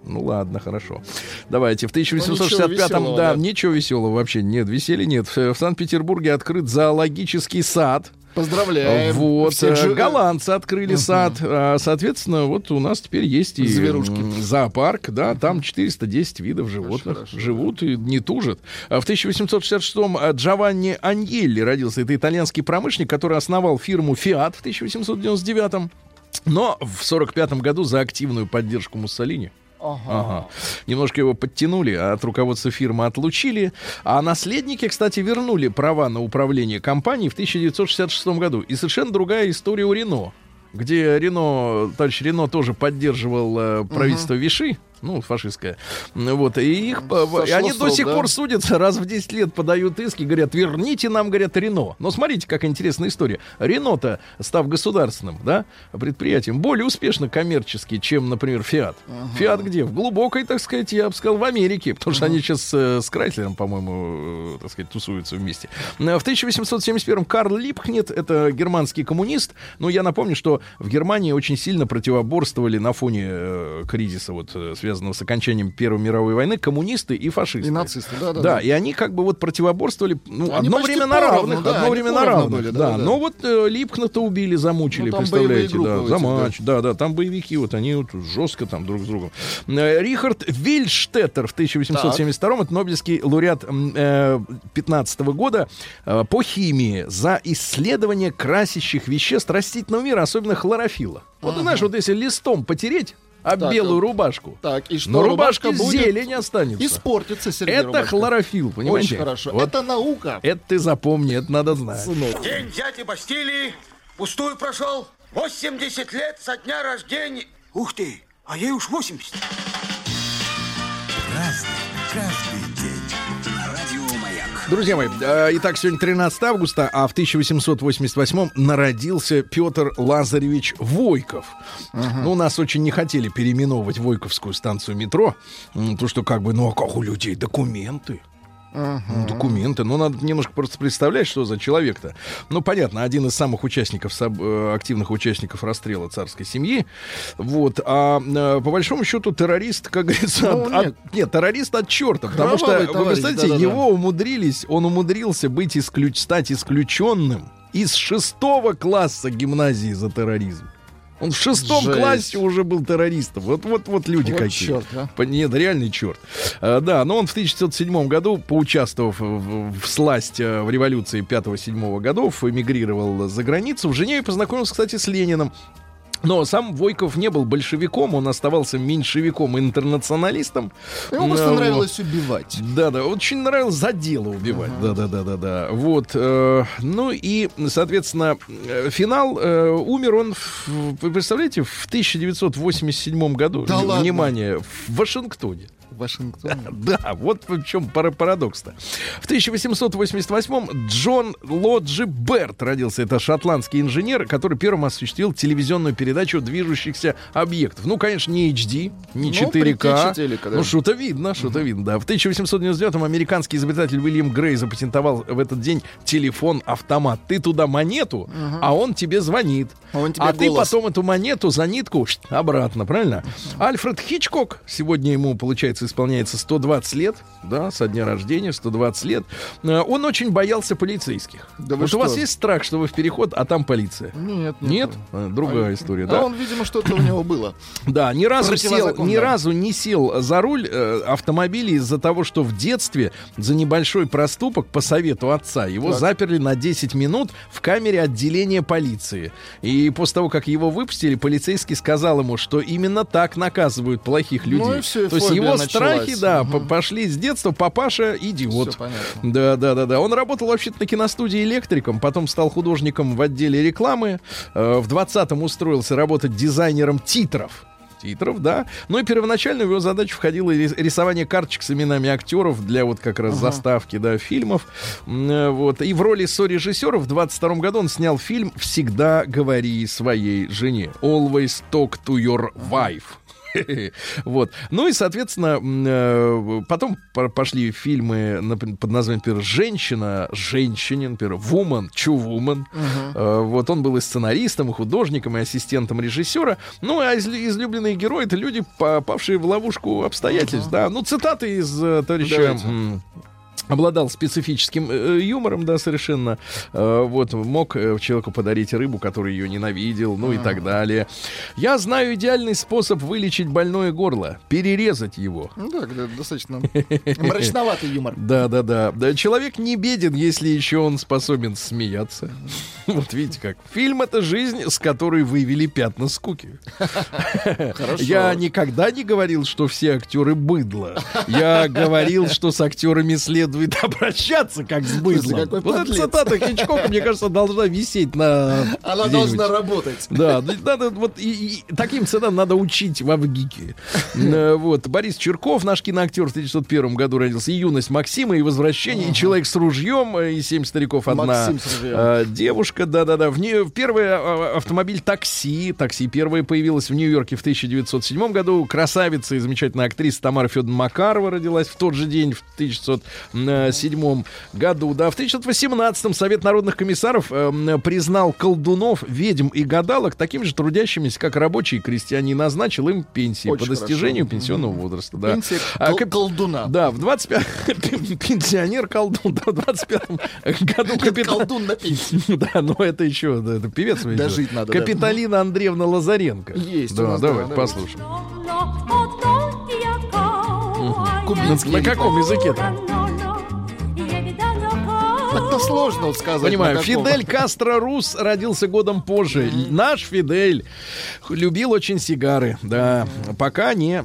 Ну ладно, хорошо. Давайте. В 1865-м, ничего веселого, да, да. ничего веселого вообще нет, веселья нет. В, Санкт-Петербурге открыт зоологический сад. Поздравляем. Вот, Всех э, же- голландцы открыли сад. А, соответственно, вот у нас теперь есть и Зверушки. зоопарк, да, там 410 видов животных хорошо, живут и не тужат. А в 1866-м э, Джованни Аньелли родился. Это итальянский промышленник, который основал фирму Fiat в 1899-м. Но в 45 году за активную поддержку Муссолини Ага. Немножко его подтянули, а от руководства фирмы отлучили. А наследники, кстати, вернули права на управление компанией в 1966 году. И совершенно другая история у Рено, где Рено, товарищ Рено тоже поддерживал э, правительство Виши. Ну, фашистское. Ну, Вот, и их, Сошло и они с до сих да? пор судятся, раз в 10 лет подают иски, говорят, верните нам, говорят, Рено. Но смотрите, какая интересная история. Рено-то, став государственным, да, предприятием, более успешно коммерчески, чем, например, Фиат. Фиат где? В глубокой, так сказать, я бы сказал, в Америке, потому что они сейчас э, с Крайслером, по-моему, э, так сказать, тусуются вместе. Э, В 1871 Карл Липкнет, это германский коммунист, но я напомню, что в Германии очень сильно противоборствовали на фоне э, кризиса, вот, э, связанного с окончанием Первой мировой войны, коммунисты и фашисты. И нацисты, да, да. Да, и они как бы вот противоборствовали, ну, Они одно время на равных, да, одно время на равных, были, да, да, да. Но вот э, Липкната убили, замучили, Ну, представляете, да, у за этих, да. да, да, там боевики, вот они вот жестко там друг с другом. Э, Рихард Вильштеттер в 1872 это Нобелевский лауреат э, 15 года э, по химии за исследование красящих веществ растительного мира, особенно хлорофила. Вот ты знаешь, вот если листом потереть об Так, белую а- рубашку, Так, и что, но рубашка будет зелень останется. испортится, Сергей Это Рубашка. хлорофилл, понимаете? Очень хорошо. Вот Это наука, это ты запомни, это надо знать. сынок. День дяди Бастилии пустую прошел. 80 лет со дня рождения. Ух ты, а ей уж 80. Друзья мои, э, итак, сегодня 13 августа, а в 1888 народился Петр Лазаревич Войков. Ну, нас очень не хотели переименовывать Войковскую станцию метро, потому что как бы, ну, а как у людей документы? Ну, Документы. Ну, надо немножко просто представлять, что за человек-то. Ну, понятно, один из самых участников, э, активных участников расстрела царской семьи. Вот. А э, по большому счету террорист, как говорится, Ну, от- нет. от- нет, террорист от черта. Потому что, Кровавый вы товарищ, представляете, да-да-да. его умудрились, он умудрился быть исключ, стать исключенным из шестого класса гимназии за терроризм. Он в шестом Жесть. классе уже был террористом. Вот, вот, вот люди Вот какие. чёрт, а. Нет, реальный черт. А, да, но он в 1907 году, поучаствовав в, в сласть э, в революции 5-7 годов, эмигрировал за границу. В Женеве познакомился, кстати, с Лениным. Но сам Войков не был большевиком, он оставался меньшевиком и интернационалистом. Ему просто Ну, нравилось убивать. Да, да, очень нравилось за дело убивать. Да, да, да, да, да. Вот. э, ну и, соответственно, э, финал э, умер он, в- вы представляете, в 1987 году. Да В- ладно? Внимание, в Вашингтоне. В Вашингтоне. [laughs] Да, вот в чем пара- парадокс-то. В 1888 Джон Лоджи Берт родился. Это шотландский инженер, который первым осуществил телевизионную передачу движущихся объектов. Ну, конечно, не HD, не Ну, 4К. предтеча телека, да. Ну, что-то видно, что-то видно, да. В 1899-м американский изобретатель Уильям Грей запатентовал в этот день телефон-автомат. Ты туда монету, а он тебе звонит. А он тебе а ты потом эту монету за нитку обратно, правильно? Альфред Хичкок, сегодня ему получается получается, исполняется 120 лет, да, со дня рождения, 120 лет. Э, Он очень боялся полицейских. Да вот у вас что? есть страх, что вы в переход, а там полиция? Нет, Нет? А, Другая история, А да? он, видимо, что-то у него было. [clears throat] Да, ни разу сел, ни разу не сел за руль э, автомобиля из-за того, что в детстве за небольшой проступок по совету отца его Так. заперли на 10 минут в камере отделения полиции. И после того, как его выпустили, полицейский сказал ему, что именно так наказывают плохих людей. Ну и всё, и То есть его началась. страхи, да, по- пошли с детства. Папаша идиот. Да, да, да, да. Он работал вообще-то на киностудии электриком, потом стал художником в отделе рекламы. Э, В 20-м устроился работать дизайнером титров. Титров, да. Ну и первоначально в его задачу входило рисование карточек с именами актеров для вот как раз заставки, да, фильмов. Э, Вот. И в роли сорежиссера в 22 году он снял фильм «Всегда говори своей жене». Always talk to your wife. [laughs] Вот. Ну и, соответственно, э, потом по- пошли фильмы под названием, например, «Женщина», «Женщине», например, «Woman», «Чу Woman». Э, Вот он был и сценаристом, и художником, и ассистентом режиссера. Ну, а из- излюбленные герои — это люди, попавшие в ловушку обстоятельств, да. Ну, цитаты из э, товарища... Обладал специфическим э, юмором, да, совершенно. Э, вот, мог э, человеку подарить рыбу, который ее ненавидел, ну и так далее. Я знаю идеальный способ вылечить больное горло. Перерезать его. Ну да, достаточно [laughs] мрачноватый юмор. Да, да, да. Да, человек не беден, если еще он способен смеяться. Вот видите как. Фильм это жизнь, с которой вывели пятна скуки. Я никогда не говорил, что все актеры быдло. Я говорил, что с актерами следует [laughs] обращаться как с быдлом. Вот эта цитата Хичкока, мне кажется, должна висеть на... [laughs] Она должна работать. Да, надо вот и, и таким ценам надо учить в Авгике. Э, Вот Борис Черков, наш киноактер в 1901 году родился. И юность Максима, и возвращение, и человек с ружьем, и семь стариков одна э, девушка, да-да-да. В нее первый э, автомобиль такси, такси первое появилось в Нью-Йорке в 1907 году. Красавица и замечательная актриса Тамара Федоровна Макарова родилась в тот же день в 1907 году. Да, в 1918 Совет народных комиссаров э, признал колдунов, ведьм и гадалок такими же трудящимися, как рабочие и крестьяне, и назначил им пенсии Очень по достижению хорошо. пенсионного возраста. Да. Пенсия А кол- колдуна. Да, в 25 [laughs] пенсионер колдун, да, в 25 году капитан. Колдун на пенсии. [laughs] Да, но это еще, да, это певец. Дожить надо, да. Капиталина Андреевна Лазаренко. Есть Да, да, давай, давай. послушаем. Кубинский. На каком языке-то? Так-то сложно сказать. Понимаю. Фидель Кастро Рус родился годом позже. Наш Фидель любил очень сигары. Да, пока не...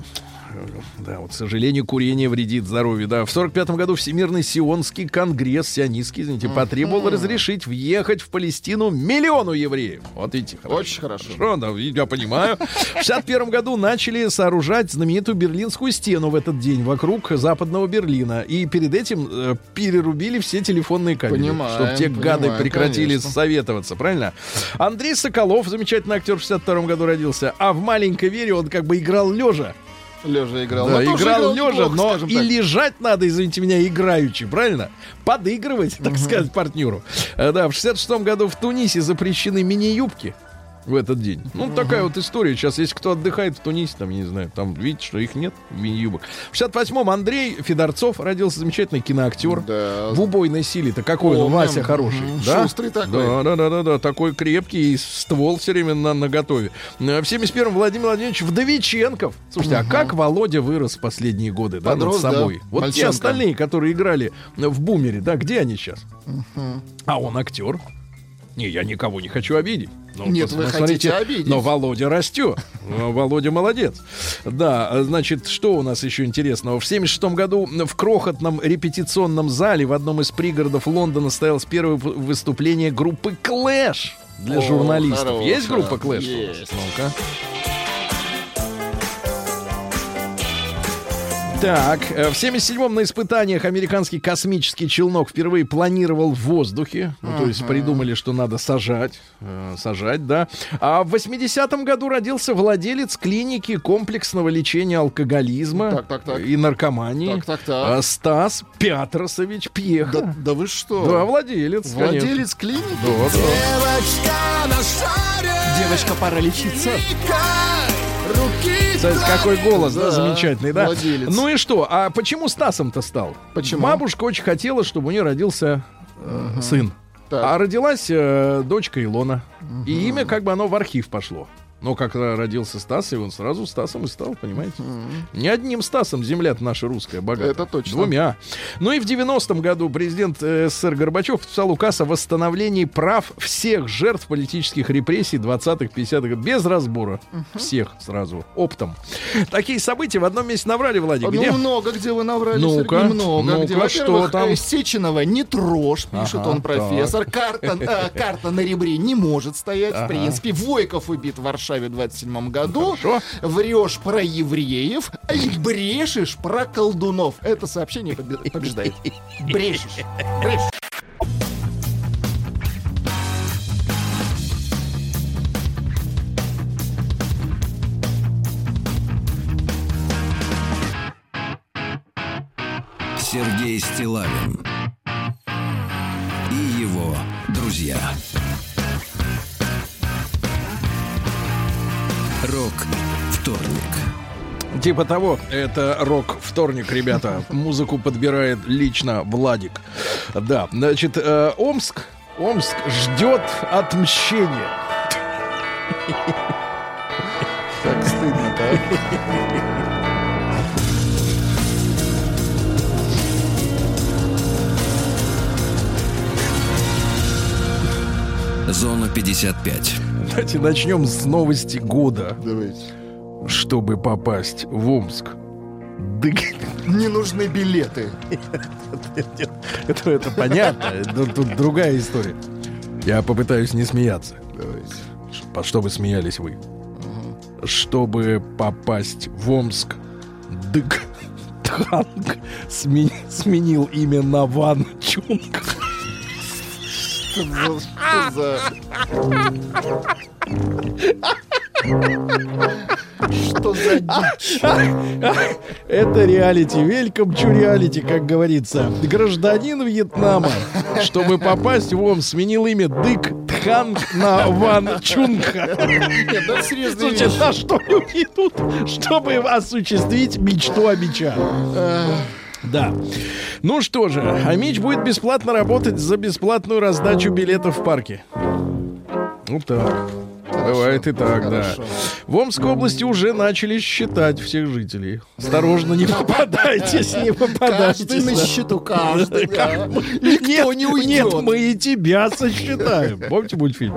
Да, вот, к сожалению, курение вредит здоровью. Да, в 45 году Всемирный Сионский конгресс, сионистский, извините, потребовал разрешить въехать в Палестину миллиону евреев. Вот видите, хорошо. Очень хорошо. Хорошо, да, я понимаю. В 61 году начали сооружать знаменитую Берлинскую стену в этот день вокруг западного Берлина. И перед этим э, перерубили все телефонные кабели. Понимаем, Чтобы те гады понимаем, прекратили конечно. советоваться, правильно? Андрей Соколов, замечательный актер, в 62 году родился. А в «Маленькой вере» он как бы играл лежа. Лежа играл. Да, Но играл лежа, но и так. лежать надо, извините меня, играючи, правильно? Подыгрывать, так сказать, партнеру. Э, Да, в 66 году в Тунисе запрещены мини-юбки в этот день. Ну, такая вот история. Сейчас, если кто отдыхает в Тунисе, там, я не знаю, там видите, что их нет, мини-юбок. В 68-м Андрей Федорцов родился замечательный киноактер. Да. В убойной силе-то какой он. Вася хороший. Да? Шустрый такой. Да, да, да, да, да, такой крепкий, и ствол все время на, наготове. Э, В 71-м Владимир Владимирович Вдовиченков. Слушайте, а как Володя вырос в последние годы, да, Подрос, над собой? да, Вот те мальчонка. остальные, которые играли в бумере, да, где они сейчас? А он актер. Не, я никого не хочу обидеть. Ну, Нет, вы посмотрите, хотите обидеть. Но Володя растет. Ну, Володя молодец. Да, значит, что у нас еще интересного? В 76 году в крохотном репетиционном зале в одном из пригородов Лондона состоялось первое выступление группы Clash для О, журналистов. хорошо. Есть группа Clash? вас? Есть. Ну-ка. Так, э, в 77-м на испытаниях американский космический челнок впервые планировал в воздухе. Ну, то есть придумали, что надо сажать. э, сажать, да. А в 80-м году родился владелец клиники комплексного лечения алкоголизма Так, так, так. и наркомании. Так, так, так. А, Стас Пятросович Пьеха. Да, да вы что? Да, владелец. конечно. Владелец клиники? Да, да. Девочка, пора лечиться. Руки Кстати, какой голос, да, Да, замечательный, да? владелец. Ну и что? А почему Стасом-то стал? Почему? Бабушка очень хотела, чтобы у нее родился э, сын. Так. А родилась э, дочка Илона. И имя как бы оно в архив пошло. Но как родился Стас, и он сразу Стасом и стал, понимаете? Не одним Стасом земля наша русская богата. Это точно. Двумя. Ну и в 90-м году президент э, СССР Горбачев подписал указ о восстановлении прав всех жертв политических репрессий 20-х, 50-х годов. Без разбора. Всех сразу. Оптом. Такие события в одном месте набрали, Владик. Ну, Где? много где вы наврали, Ну-ка, Сергей, много ну-ка, где. Во-первых, что там? э, Сеченова не трожь, пишет Ага, он профессор. Карта, э, [laughs] карта на ребре не может стоять, в принципе. Войков убит в Варшаве в 27 году. Хорошо. Врешь про евреев, а и брешешь про колдунов. Это сообщение побе- побеждает. Брешешь. Брешешь. Сергей Стилавин и его друзья. Рок вторник. Типа того, это рок-вторник, ребята. Музыку подбирает лично Владик. Да, значит, э, Омск, Омск ждет отмщения. Как стыдно-то, а? Зона 55. Давайте начнем с новости года. Давайте. Чтобы попасть в Омск. Дык. Не нужны билеты. Это, это понятно. Тут, другая история. Я попытаюсь не смеяться. Давайте. Чтобы смеялись вы. Чтобы попасть в Омск, Дык Танк смени- сменил имя на Ван Чунг. Что за... Что за... Дичь? Это реалити. Вельком чу реалити, как говорится. Гражданин Вьетнама, чтобы попасть в Омск, сменил имя Дык Тханг на Ван Чунга. Нет, да серьезно. Слушайте, на что люди идут, чтобы осуществить мечту о меча? Да. Ну что же, а Мич будет бесплатно работать за бесплатную раздачу билетов в парке. Ну так. Бывает и так, да. хорошо. В Омской области уже начали считать всех жителей. Осторожно, не попадайтесь, не попадайтесь. Каждый на да. счету, каждый. да. Нет, Никто не уйдет. Нет, мы и тебя сосчитаем. Помните мультфильм?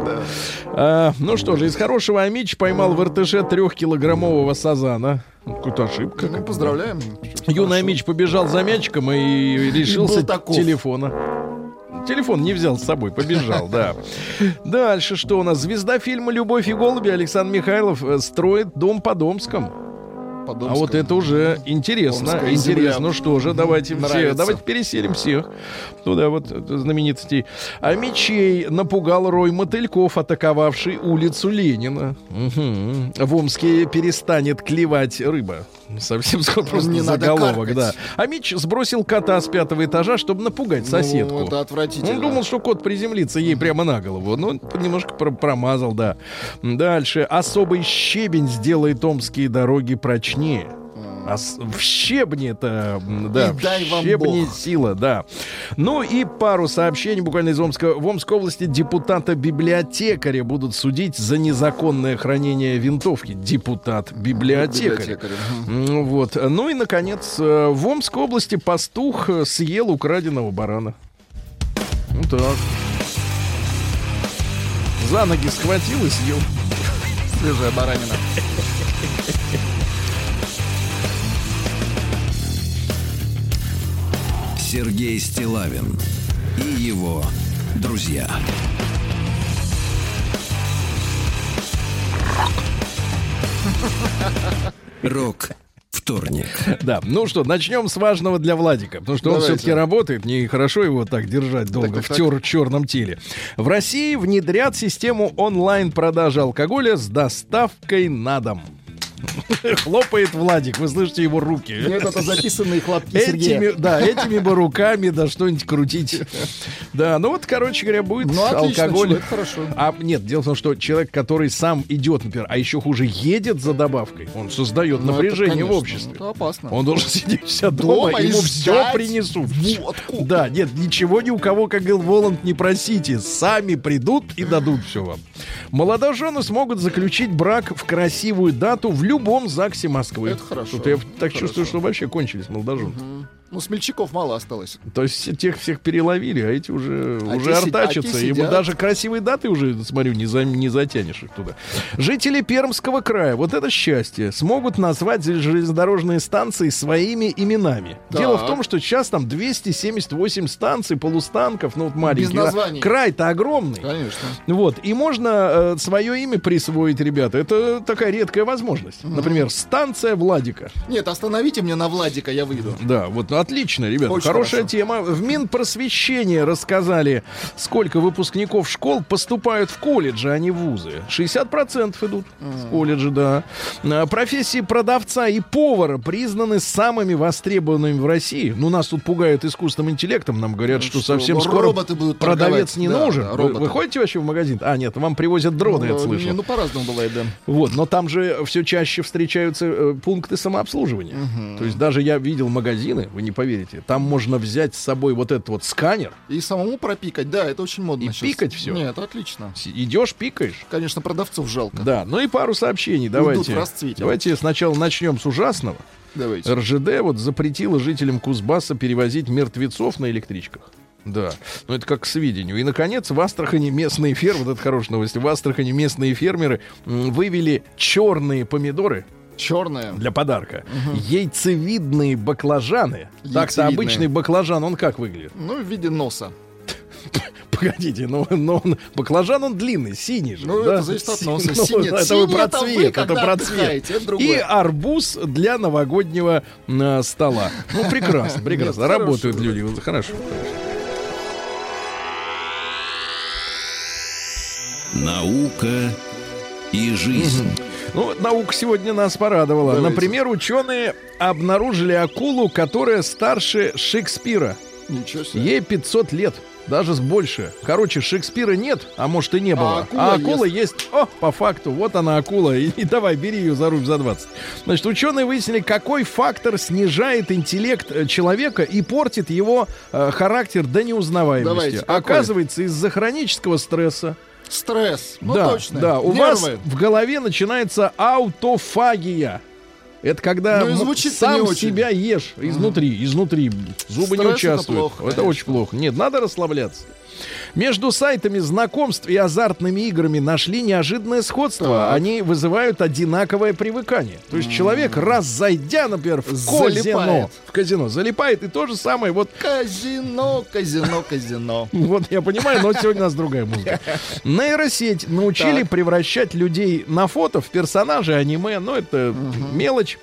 А, ну что же, из хорошего Амич поймал в РТШ трехкилограммового сазана. Ну, Какая-то ошибка. Ну, поздравляем. Юный Амич побежал за мячиком и решился телефона. Телефон не взял с собой, побежал, да. Дальше что у нас? Звезда фильма «Любовь и голуби» Александр Михайлов э, строит дом под Омском. А вот это уже интересно. Омская интересно. Ну что же, давайте все, Нравится. давайте переселим всех туда вот это знаменитостей. А мечей напугал рой мотыльков, атаковавший улицу Ленина. Мгм. В Омске перестанет клевать рыба. Совсем [laughs] скоро просто Не заголовок, да. А Мич сбросил кота с пятого этажа, чтобы напугать соседку. Ну, это отвратительно. Он думал, что кот приземлится ей прямо на голову. Ну, немножко про- промазал, да. Дальше. Особый щебень сделает омские дороги прочнее. А в щебне это, да, И в дай вам щебне Бог. сила, да. Ну и пару сообщений буквально из Омска. В Омской области депутата-библиотекаря будут судить за незаконное хранение винтовки. Депутат-библиотекарь. Библиотекарь. Ну Вот. Ну и, наконец, э, в Омской области пастух э, съел украденного барана. Ну так. За ноги схватил и съел. Свежая баранина. Сергей Стилавин и его друзья. Рок вторник. Да, ну что, начнем с важного для Владика, потому что он Давайте. все-таки работает, нехорошо его так держать долго так, в так. тер- черном теле. В России внедрят систему онлайн-продажи алкоголя с доставкой на дом. [laughs] Хлопает Владик, вы слышите его руки. Нет, это записанные хлопки. Этими, да, этими бы руками, да, что-нибудь крутить. Да, ну вот, короче говоря, будет Ну, отлично, алкоголь. это хорошо. А нет, дело в том, что человек, который сам идет, например, а еще хуже едет за добавкой, он создает Ну, это, напряжение в конечно, обществе. Это опасно. Он должен [laughs] сидеть себя дома, Дома ему все принесут. водку. Да, нет, ничего ни у кого, как говорил Воланд, не просите. Сами придут и дадут все вам. Молодожены смогут заключить брак в красивую дату в любом ЗАГСе Москвы. Это хорошо. Тут я так Хорошо. чувствую, что вообще кончились молодожены. Ну, смельчаков мало осталось. То есть тех всех переловили, а эти уже, А уже артачатся. а сидят. даже красивые даты уже, смотрю, не, за- не затянешь их туда. Жители Пермского края, вот это счастье, смогут назвать железнодорожные станции своими именами. Так. Дело в том, что сейчас там 278 станций, полустанков, ну вот маленькие. а названий. Край-то огромный. Конечно. Вот, и можно свое имя присвоить, ребята. Это такая редкая возможность. Например, станция Владика. Нет, остановите мне на Владика, я выйду. Да, вот ну, отлично, ребята. Очень хорошая хорошо. тема. В Минпросвещение рассказали, сколько выпускников школ поступают в колледжи, а не в вузы. 60% идут в колледжи, да. А, Профессии продавца и повара признаны самыми востребованными в России. Ну, нас тут пугают искусственным интеллектом. Нам говорят, Ну что, что, совсем ро- скоро роботы будут продавец не Да, нужен. да, Вы-. Вы ходите вообще в магазин? А, нет, вам привозят дроны, я Ну, слышал. не, ну, по-разному бывает, да. Вот, но там же все чаще встречаются э, пункты самообслуживания. То есть даже я видел магазины, вы не поверите, там можно взять с собой вот этот вот сканер, И самому пропикать, да, это очень модно И сейчас. пикать всё. Нет, отлично. идешь, пикаешь. Конечно, продавцов жалко. Да, ну и пару сообщений. Давайте, давайте сначала начнем с ужасного. Давайте. РЖД вот запретила жителям Кузбасса перевозить мертвецов на электричках. Да, ну это как к сведению. И, наконец, в Астрахани местные фермеры, вот это хорошая новость, в Астрахани местные фермеры вывели черные Черная. для подарка. Яйцевидные баклажаны. Так-то обычный баклажан, он как выглядит? Ну, в виде носа. [laughs] Погодите, но, но он, баклажан он длинный, синий же. Ну, да? это зависит от носа. Ну, Синий- это вы про это вы, цвет, это про цвет. это И арбуз для новогоднего э, стола. Ну, прекрасно, [laughs] прекрасно. Нет, Работают хорошо, люди. Хорошо. Наука и жизнь. Ну, вот наука сегодня нас порадовала. Давайте. Например, ученые обнаружили акулу, которая старше Шекспира. Ничего себе. Ей 500 лет. Даже с больше. Короче, Шекспира нет, а может и не было. акула А акула есть. О, по факту, вот она акула. И, и [laughs] давай, бери ее за руль за 20. Значит, ученые выяснили, какой фактор снижает интеллект э, человека и портит его э, характер до неузнаваемости. Давайте, какой? Оказывается, из-за хронического стресса. Стресс. Ну, да, точно. да, у Нервы. вас в голове начинается аутофагия. Это когда Ну сам не себя ешь изнутри, изнутри. Зубы не Стресс это участвуют. плохо, это конечно. очень плохо. Нет, надо расслабляться. Между сайтами знакомств и азартными играми нашли неожиданное сходство. Так. Они вызывают одинаковое привыкание. То есть человек, раз зайдя, например, в казино, в казино, залипает, и то же самое вот Казино, казино, казино. [laughs] вот я понимаю, но сегодня у нас другая музыка. [laughs] Нейросеть научили превращать людей на фото в персонажей аниме. Ну, это мелочь.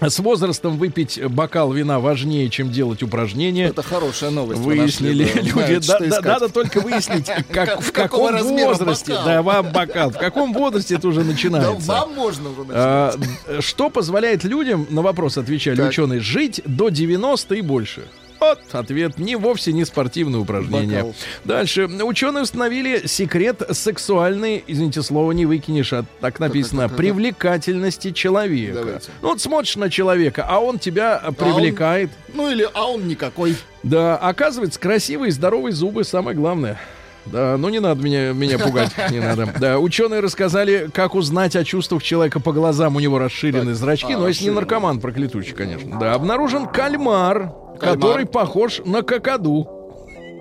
С возрастом выпить бокал вина важнее, чем делать упражнения. Это хорошая новость. вы Выяснили нашли, да. люди. Знают, Да- да- надо только выяснить, [laughs] как, в каком возрасте. бокал? Да, вам бокал. В каком возрасте это уже Да начинается. вам можно уже. А, что позволяет людям, на вопрос отвечали Так. ученые, жить до 90 и больше? Вот ответ. Не вовсе не спортивное упражнение. Бокал. Дальше. Ученые установили секрет сексуальной, извините, слово не выкинешь, а так написано, привлекательности человека. Давайте. Ну, вот смотришь на человека, а он тебя а, привлекает. Ну или, а он никакой. Да, оказывается, красивые здоровые зубы самое главное. Да, ну не надо меня, меня пугать, [laughs] не надо. Да, ученые рассказали, как узнать о чувствах человека по глазам. У него расширены Так, зрачки, а, но если не наркоман проклятущий, конечно. Да, обнаружен кальмар, Кальмар. который похож на какаду.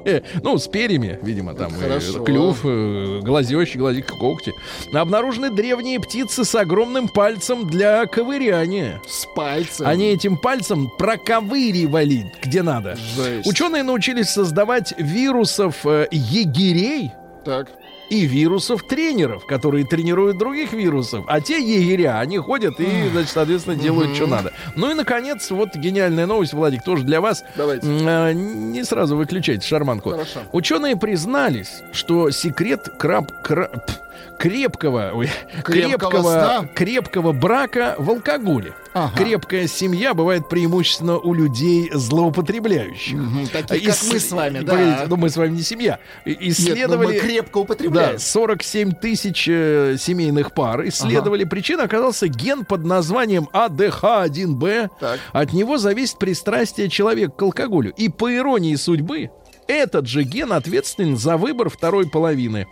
Э, ну, с перьями, видимо, там э, Хорошо. клюв, э, глазещи, глазик, когти. Обнаружены древние птицы с огромным пальцем для ковыряния. С пальцем. Они этим пальцем проковыривали где надо. Жесть. Ученые научились создавать вирусов егерей Так. И вирусов тренеров, которые тренируют других вирусов. А те егеря, они ходят и, значит, соответственно, делают, что надо. Ну и, наконец, вот гениальная новость, Владик, тоже для вас. Давайте. Э, Не сразу выключайте шарманку. Хорошо. Ученые признались, что секрет краб... кра- пф, крепкого, ой, Крепкого крепкого, сна? крепкого брака в алкоголе. Ага. Крепкая семья бывает преимущественно у людей злоупотребляющих. Мгм, таких, как Ис- мы с вами, да. Погодите, Ну, мы с вами не семья. Нет, но Исследовали... мы крепко Да, употребляем. 47 тысяч э, семейных пар исследовали. Причиной оказался ген под названием АДХ1Б. Так. От него зависит пристрастие человека к алкоголю. И по иронии судьбы, этот же ген ответственен за выбор второй половины.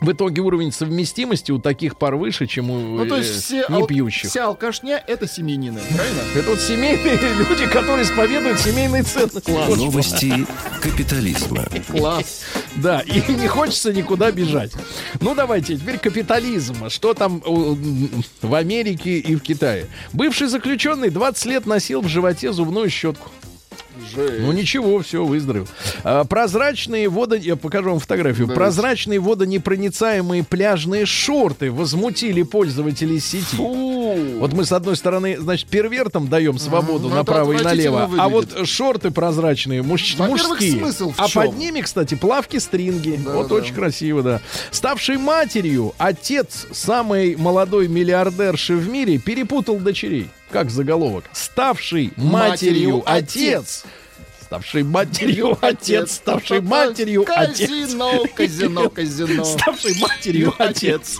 В итоге уровень совместимости у таких пар выше, чем у Ну, то есть э, все не ал- пьющих. вся алкашня — это семьянины, правильно? Это вот семейные [laughs] люди, которые исповедуют семейные ценности. Что. Новости капитализма. Класс. Да, и не хочется никуда бежать. Ну, давайте, теперь капитализм. Что там в Америке и в Китае? Бывший заключенный 20 лет носил в животе зубную щетку. Ну ничего, все, выздоровел. А, прозрачные водо... Я покажу вам фотографию. Давайте. Прозрачные водонепроницаемые пляжные шорты возмутили пользователей сети. Вот мы, с одной стороны, значит, первертам даем свободу это направо и налево, а вот шорты прозрачные, муж- мужские. смысл в а чем? под ними, кстати, плавки-стринги. Да, вот да. очень красиво, да. Ставший матерью, отец самой молодой миллиардерши в мире перепутал дочерей. Как заголовок? Ставший матерью, Матерью отец. Ставший матерью отец, ставший матерью отец. Казино, казино, казино. Ставший матерью отец.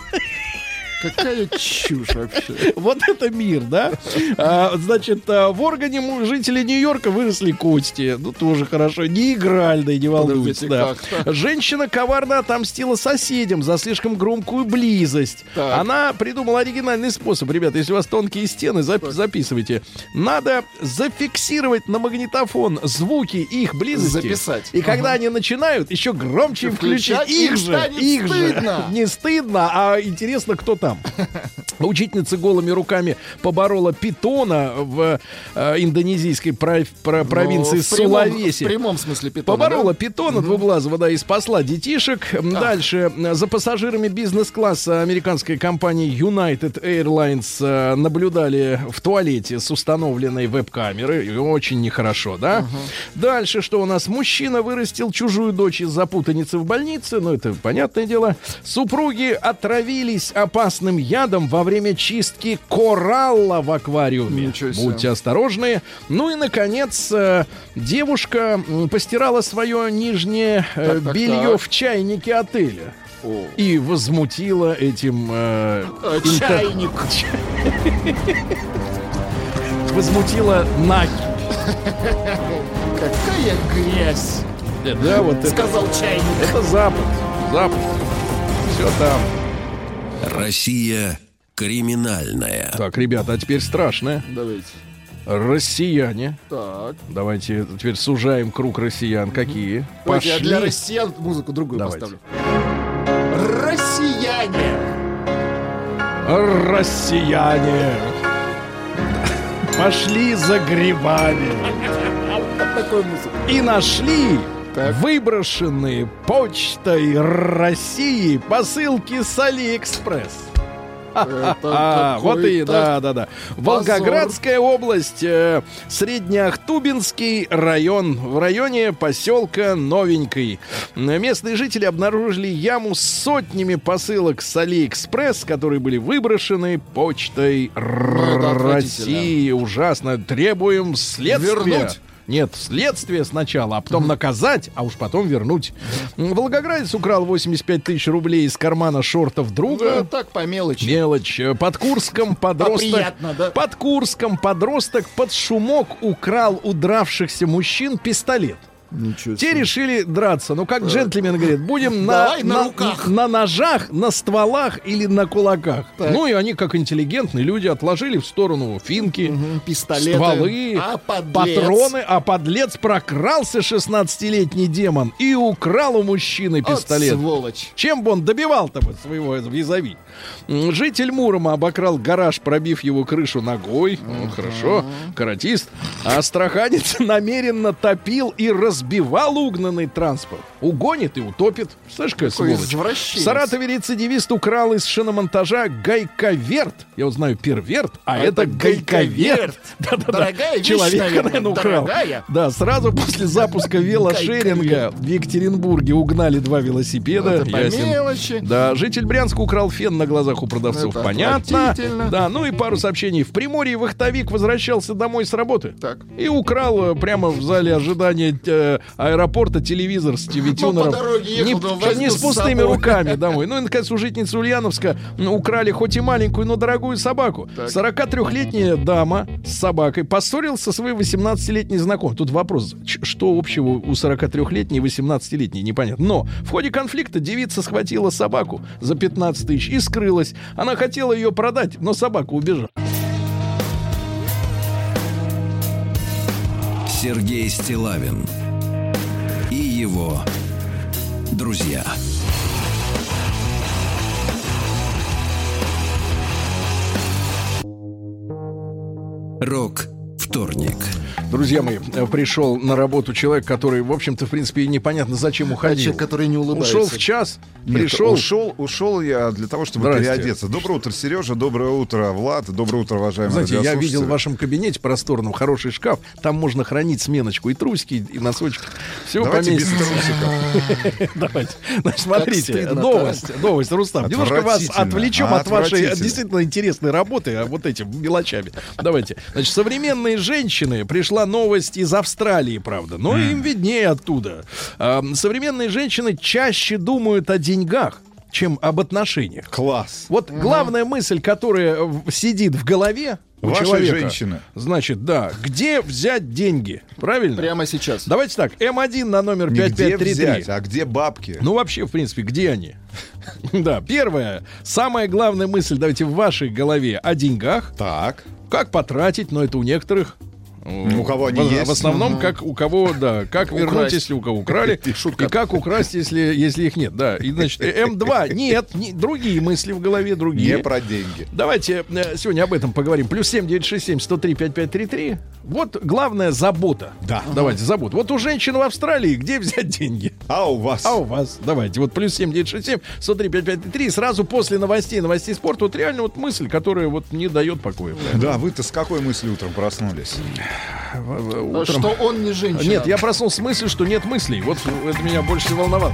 Какая чушь вообще. Вот это мир, да? А, значит, а, в органе жителей Нью-Йорка выросли кости. Ну, тоже хорошо. Не игральные, не волнуйтесь. Да. Женщина коварно отомстила соседям за слишком громкую близость. Так. Она придумала оригинальный способ. Ребята, если у вас тонкие стены, зап- записывайте. Надо зафиксировать на магнитофон звуки их близости. Записать. И когда они начинают, еще громче Включать, их же. Их же. Не стыдно, а интересно, кто там. Учительница голыми руками поборола питона в э, индонезийской про- про- провинции Ну, в прямом- Сулавеси. В прямом смысле питона, Поборола да? питона двуглазого, да, и спасла детишек. М, Дальше. За пассажирами бизнес-класса американской компании United Airlines э, наблюдали в туалете с установленной веб-камерой. И Очень нехорошо, да? Дальше, что у нас? Мужчина вырастил чужую дочь из-за путаницы в больнице. Ну, это понятное дело. Супруги отравились опасным ядом во время чистки коралла в аквариуме. Будьте осторожны. Ну и, наконец, э, девушка постирала свое нижнее э, Так, так, белье так. в чайнике отеля. О. И возмутила этим... э, Э, интер- Чайник. [laughs] Возмутила Наки. [laughs] Какая грязь. Да, вот это, Сказал чайник. это Запад. Запад. Все там. Россия криминальная. Так, ребята, а теперь страшное. Давайте. Россияне. Так. Давайте теперь сужаем круг россиян. Какие? Давайте я Пошли. для россиян музыку другую Давайте. поставлю. Россияне. Россияне. Пошли за грибами. [laughs] Вот такой музыку. И нашли Так. выброшенные почтой России посылки с Алиэкспресс. [laughs] А, вот и, да, да, да. Волгоградская область, э, Среднеахтубинский район, в районе поселка Новенький. Местные жители обнаружили яму с сотнями посылок с Алиэкспресс, которые были выброшены почтой это России. Ужасно. Требуем следствия. Вернуть? Нет, следствие сначала, а потом наказать, а уж потом вернуть. Волгоградец украл 85 тысяч рублей из кармана шортов друга. Да, так по мелочи. Мелочь. Э, Под Курском [laughs] подросток... приятно, да? Под Курском подросток под шумок украл у дравшихся мужчин пистолет. Ничего Те решили драться. Ну, как джентльмены говорят, будем на, на руках. на ножах, на стволах или на кулаках. Так. Ну, и они, как интеллигентные люди, отложили в сторону финки, Мгм, пистолеты. стволы, А подлец? патроны. А подлец прокрался 16-летний демон и украл у мужчины Вот пистолет. сволочь. Чем бы он добивал-то своего визави? Житель Мурома обокрал гараж, пробив его крышу ногой. Вот хорошо. Каратист. А астраханец [laughs] намеренно топил и сбивал угнанный транспорт. Угонит и утопит. Слышь, какая сволочь. В. Саратове рецидивист украл из шиномонтажа гайковерт. Я вот знаю перверт, а, это, это гайковерт. гайковерт. [laughs] Дорогая вещь, Человек, наверное, наверное, украл. дорогая. Да, сразу после запуска [laughs] велошеринга в Екатеринбурге угнали два велосипеда. Это Ясен. мелочи. Да, житель Брянска украл фен на глазах у продавцов. Это Понятно. Да, ну и пару сообщений. В Приморье вахтовик возвращался домой с работы. Так. И украл э, прямо в зале ожидания э, аэропорта телевизор с. [laughs] Ну, ехал, не, не с с пустыми собой. руками [laughs] домой. Ну и, наконец, у жительницы Ульяновска м, украли хоть и маленькую, но дорогую собаку. Так. 43-летняя дама с собакой поссорилась со своей 18-летней знакомой. Тут вопрос, что общего у 43-летней и 18-летней, непонятно. Но в ходе конфликта девица схватила собаку за 15 тысяч и скрылась. Она хотела ее продать, но собака убежала. Сергей Стилавин его друзья. Рок вторник. Друзья мои, э, пришел на работу человек, который, в общем-то, в принципе, и непонятно зачем уходил. Человек, который не улыбается. Ушел в час, Нет, пришел. ушел, ушел я для того, чтобы Здрасте. переодеться. Доброе утро, Сережа. Доброе утро, Влад. Доброе утро, уважаемые Знаете, я видел в вашем кабинете просторном хороший шкаф. Там можно хранить сменочку и трусики, и носочки. Все Давайте без трусиков. [laughs] Давайте. Значит, смотрите, новость, новость, Рустам. Немножко вас отвлечем от вашей действительно интересной работы, а вот этим мелочами. Давайте. Значит, современные женщины, пришла новость из Австралии, правда, но им виднее оттуда. А, Современные женщины чаще думают о деньгах, чем об отношениях. Класс. Вот главная мысль, которая сидит в голове у Вашей человека, женщины. значит, да, где взять деньги, правильно? Прямо сейчас. Давайте так, М1 на номер Не где 5533. взять, а где бабки? Ну, вообще, в принципе, где они? [laughs] Да, первое, самая главная мысль, давайте, в вашей голове о деньгах. Так. Как потратить, но это у некоторых. У кого они в, есть. В основном, как у кого, да, как вернуть, Украсть. если у кого украли, [laughs] и как украсть, если, если их нет, да. И, значит, [laughs] М2, нет, не- другие мысли в голове, другие. Не про деньги. Давайте э, сегодня об этом поговорим. Плюс семь девять шесть семь сто три пять пять три три. Вот главная забота. Да. Давайте забота. Вот у женщин в Австралии где взять деньги? А у вас? А у вас? Давайте. Вот плюс семь девять шесть семь сто три пять пять три три. Сразу после новостей, новостей спорта. Вот реально вот мысль, которая вот не дает покоя. Да, вы-то с какой мыслью утром проснулись? Ну, Что он не женщина. Нет, я проснулся с мыслью, что нет мыслей. Вот это меня больше всего волновало.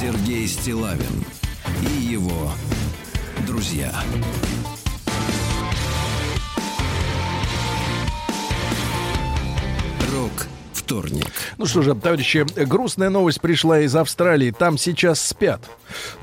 Сергей Стилавин и его друзья. Вторник. Ну что же, товарищи, грустная новость пришла из Австралии. Там сейчас спят.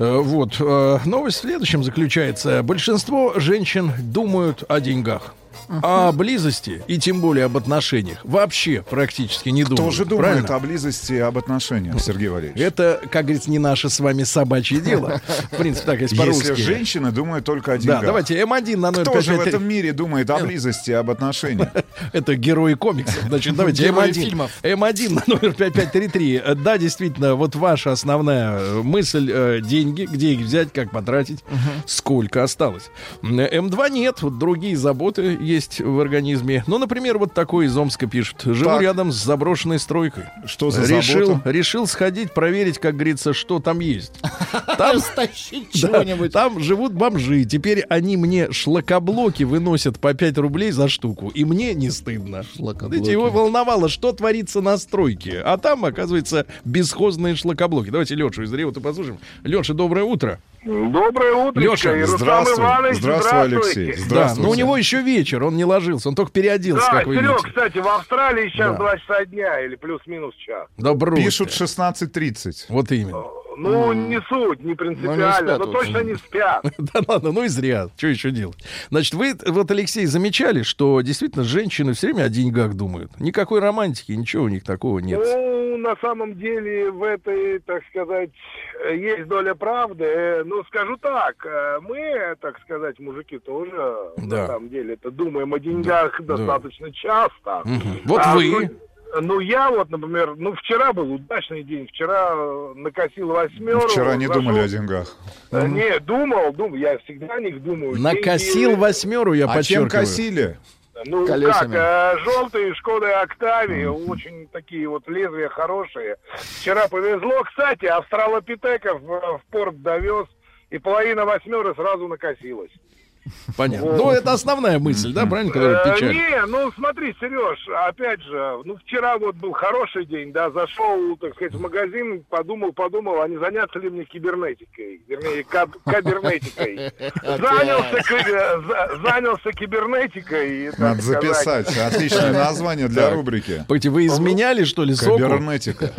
Э, Вот. э, Новость в следующем заключается. Большинство женщин думают о деньгах. О близости и тем более об отношениях вообще практически не думают. Тоже думает правильно? о близости и об отношениях, Сергей Валерьевич. Это, как говорится, не наше с вами собачье дело. В принципе, так, если по-русски. Если женщина думает только о Да, деньгах. давайте М1 на номер Кто же в 553. этом мире думает о близости и об отношениях? [laughs] Это герои комиксов. Значит, давайте Герои М1. фильмов. М1 на номер 5533. Э, Да, действительно, вот ваша основная мысль э, деньги, где их взять, как потратить, сколько осталось. М, М2 нет, вот другие заботы есть в организме. Ну, например, вот такой из Омска пишет. Живу Так. рядом с заброшенной стройкой. Что за решил, забота? решил сходить, проверить, как говорится, что там есть. [laughs] Там [laughs] да, чего-нибудь. Там живут бомжи. Теперь они мне шлакоблоки выносят по 5 рублей за штуку. И мне не стыдно. Видите, его волновало, что творится на стройке. А там, оказывается, бесхозные шлакоблоки. Давайте Лешу из Реута послушаем. Леша, доброе утро. Доброе утро, Лёша, Рустам Здравствуй. Иванович, Здравствуй, Алексей. здравствуйте. Да, но у него еще вечер, он не ложился, он только переоделся, Да, как вы Серег, видите. кстати, в Австралии сейчас Да. 2 часа дня или плюс-минус час. Да брось Пишут ты. 16.30. Вот именно. Ну, не суть, не принципиально, спят но вот. точно не спят. [laughs] Да ладно, ну и зря. Что еще делать? Значит, вы, вот, Алексей, замечали, что действительно женщины все время о деньгах думают. Никакой романтики, ничего у них такого нет. Ну, на самом деле, в этой, так сказать, есть доля правды. Ну, скажу так, э, мы, так сказать, мужики тоже, Да. на самом деле, это думаем о деньгах Да. достаточно часто. Мгм. Вот А, вы. ну, Ну, я вот, например, ну, вчера был удачный день. Вчера э, накосил восьмеру. Вчера не зашел- думали о деньгах. Э, Не, думал, думал. Я всегда о них думаю. Накосил Деньги- восьмеру, я А чем подчеркиваю. косили? Ну, Колесами. как, желтые Шкоды Октавии, очень такие вот лезвия хорошие. Вчера повезло. Кстати, австралопитеков в, в порт довез, и половина восьмеры сразу накосилась. Понятно. Ну, это основная мысль, да, правильно, которая Э, печаль. Не, ну смотри, Сереж, опять же, ну вчера вот был хороший день, да, зашел, так сказать, в магазин, подумал, подумал, а не заняться ли мне кибернетикой, вернее, каб- кабернетикой. [laughs] Занялся, э, занялся кибернетикой. Надо записать. Отличное название для рубрики. Погодите, вы изменяли, что ли, соку? Кабернетика.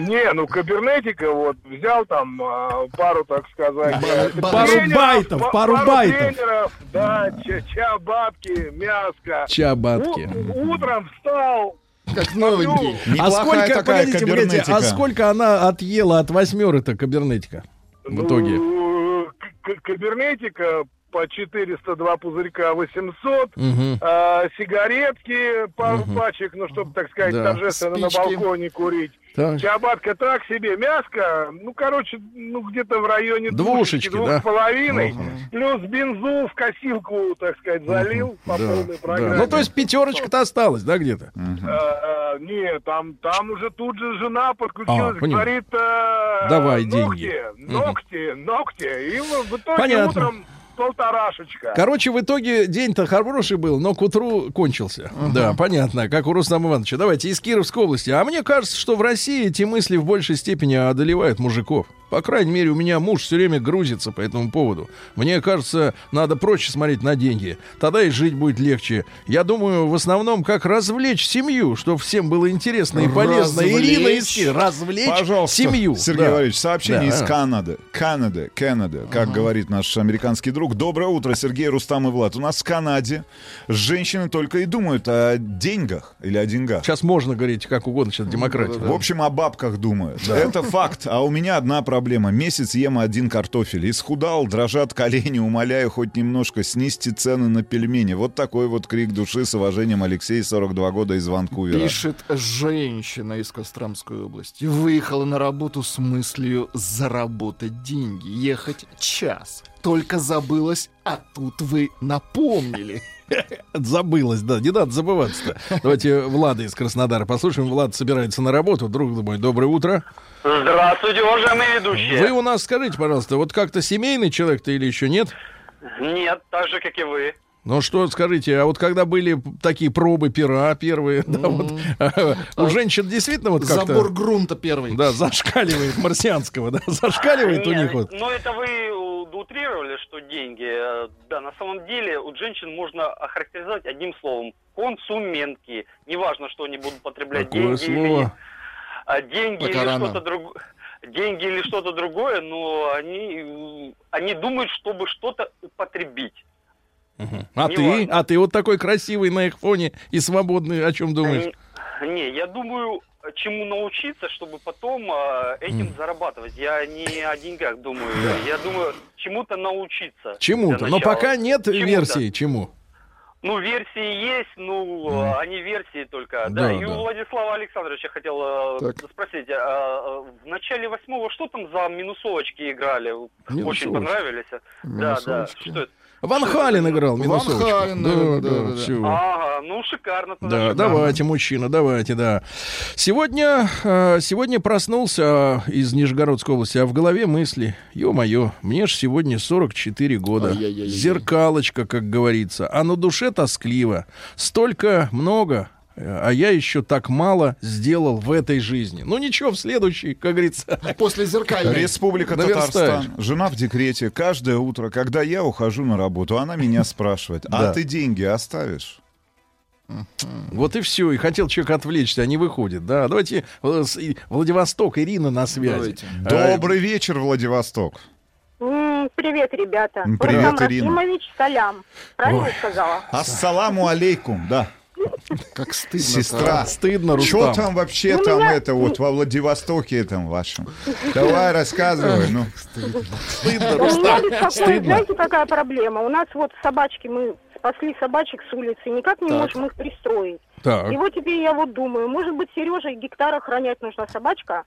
Не, ну кабернетика, вот, взял там а, пару, так сказать, э, Пару байтов, па- пару байтов. Да, ча, ча бабки, мяско. Чабатки. У- утром встал, Как новенький. А сколько, такая погодите, погодите, а сколько она отъела от восьмеры-то кабернетика в итоге? Ну, к- кабернетика по 402 пузырька 800, Мгм. а, сигаретки пару пачек, ну, чтобы, так сказать, Да. торжественно на Спички. балконе курить. Так. Чабатка так себе, мяско, ну, короче, ну, где-то в районе Двушечки, двух да? с половиной, Ага. плюс бензу в косилку, так сказать, залил по Да, полной да. программе. Ну, то есть пятерочка-то осталась, да, где-то? А, а, не, там, там уже тут же жена подключилась, А, понял. говорит, э, Давай ногти, деньги. ногти, ногти, и в в итоге Понятно. утром полторашечка. Короче, в итоге день-то хороший был, но к утру кончился. Да, понятно, как у Рустама Ивановича. Давайте из Кировской области. А мне кажется, что в России эти мысли в большей степени одолевают мужиков. По крайней мере, у меня муж все время грузится по этому поводу. Мне кажется, надо проще смотреть на деньги. Тогда и жить будет легче. Я думаю, в основном, как развлечь семью, чтобы всем было интересно и полезно. Развлечь? Ирина из. Развлечь Пожалуйста, семью. Сергей Да. Валерьевич, сообщение Да. из Канады. Канады, Канада, как говорит наш американский друг. Доброе утро, Сергей, Рустам и Влад. У нас в Канаде женщины только и думают о деньгах или о деньгах. Сейчас можно говорить как угодно, сейчас демократия. В общем, о бабках думают. Это факт. А у меня одна проблема. Месяц ем один картофель. Исхудал, дрожат колени, умоляю хоть немножко снизьте цены на пельмени. Вот такой вот крик души с уважением Алексей, 42 года из Ванкувера. Пишет женщина из Костромской области. Выехала на работу с мыслью заработать деньги, ехать час. Только забылась, а тут вы напомнили. [laughs] Забылось, да, не надо забываться-то. Давайте Влада из Краснодара послушаем. Влад собирается на работу. Друг мой, доброе утро. Здравствуйте, уважаемые ведущие. Вы у нас скажите, пожалуйста, вот как-то семейный человек-то или еще нет? Нет, так же, как и вы. Ну что, скажите, а вот когда были такие пробы пера первые, да, вот, у женщин действительно вот как-то... Забор грунта первый. Да, зашкаливает марсианского, да, зашкаливает у них вот. Ну, это вы у- утрировали, что деньги. Э, Да, на самом деле у женщин можно охарактеризовать одним словом. Консументки. Неважно, что они будут потреблять Какое деньги или слово? А деньги Пока или что-то другое. Деньги или что-то другое, но они, они думают, чтобы что-то употребить. А не ты? важно. А ты вот такой красивый на их фоне и свободный, о чем думаешь? Не, я думаю, чему научиться, чтобы потом а, этим зарабатывать. Я не о деньгах думаю. Я думаю, чему-то научиться. Чему-то. Но пока нет Чему-то. версии, чему. Ну, версии есть, ну, а, они версии только. Да, Да, и да. у Владислава Александровича хотел э, спросить, а, в начале восьмого что там за минусовочки играли? Очень Минусовочки. понравились. Да, да. Минусовочки. Что это? Ван Хален играл минусовочку. Хален, наверное, да, да, да. всё. Ага, ну шикарно. Да, давайте, мужчина, давайте, да. Сегодня, э, сегодня проснулся из Нижегородской области, а в голове мысли, ё-моё, мне ж сегодня 44 года. Зеркалочка, как говорится, а на душе тоскливо. Столько много, а я еще так мало сделал в этой жизни. Ну ничего, в следующей, как говорится. После зеркальной. Республика. Татарстан. Жена в декрете. Каждое утро, когда я ухожу на работу, она меня [laughs] спрашивает, а ты деньги оставишь? Вот и все. И хотел человек отвлечься, а не выходит. Да, давайте э, Владивосток, Ирина на связи. Давайте. Добрый вечер, Владивосток. Привет, ребята. Привет, Рустам Ирина. Рахимович, салям. Правильно Ой. сказала? Ассаламу алейкум, да. Как стыдно. Сестра. Стыдно, Что Рустам. там вообще Ну, там меня- это вот во Владивостоке этом вашем? Давай рассказывай, ну. Стыдно, У меня Рустам. Стыдно. знаете, какая проблема? У нас вот собачки, мы спасли собачек с улицы, никак не Так. можем их пристроить. Так. И вот теперь я вот думаю, может быть, Сереже гектар охранять нужна собачка?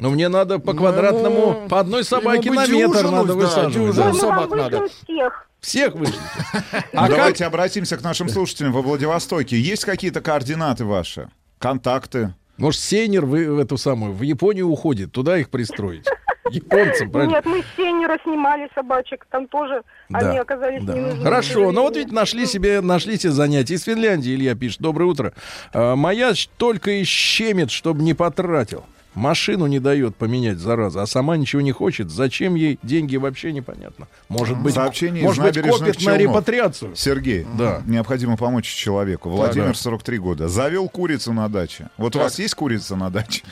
Но мне надо по Ну, квадратному, ему- по одной собаке на метр дюжину, надо да, высаживать. дюжину. да. Ну, собак надо. всех. Всех вышлите. Ну, [laughs] А как? давайте обратимся к нашим слушателям во Владивостоке. Есть какие-то координаты ваши? Контакты? Может, Сейнер в, в эту самую, в Японию уходит, туда их пристроить. Японцам, правильно? Нет, мы с Сенера снимали собачек, там тоже они Да, оказались да. не нужны. Хорошо, но вот ведь нашли себе, нашли себе занятия. Из Финляндии Илья пишет. Доброе утро. А, моя только и щемит, чтобы не потратил. Машину не дает поменять, зараза, а сама ничего не хочет. Зачем ей деньги, вообще непонятно. Может быть, Сообщение может быть копит на Челнов. репатриацию. Сергей, Да. необходимо помочь человеку. Владимир, да. 43 года. Завел курицу на даче. Вот у вас есть курица на даче?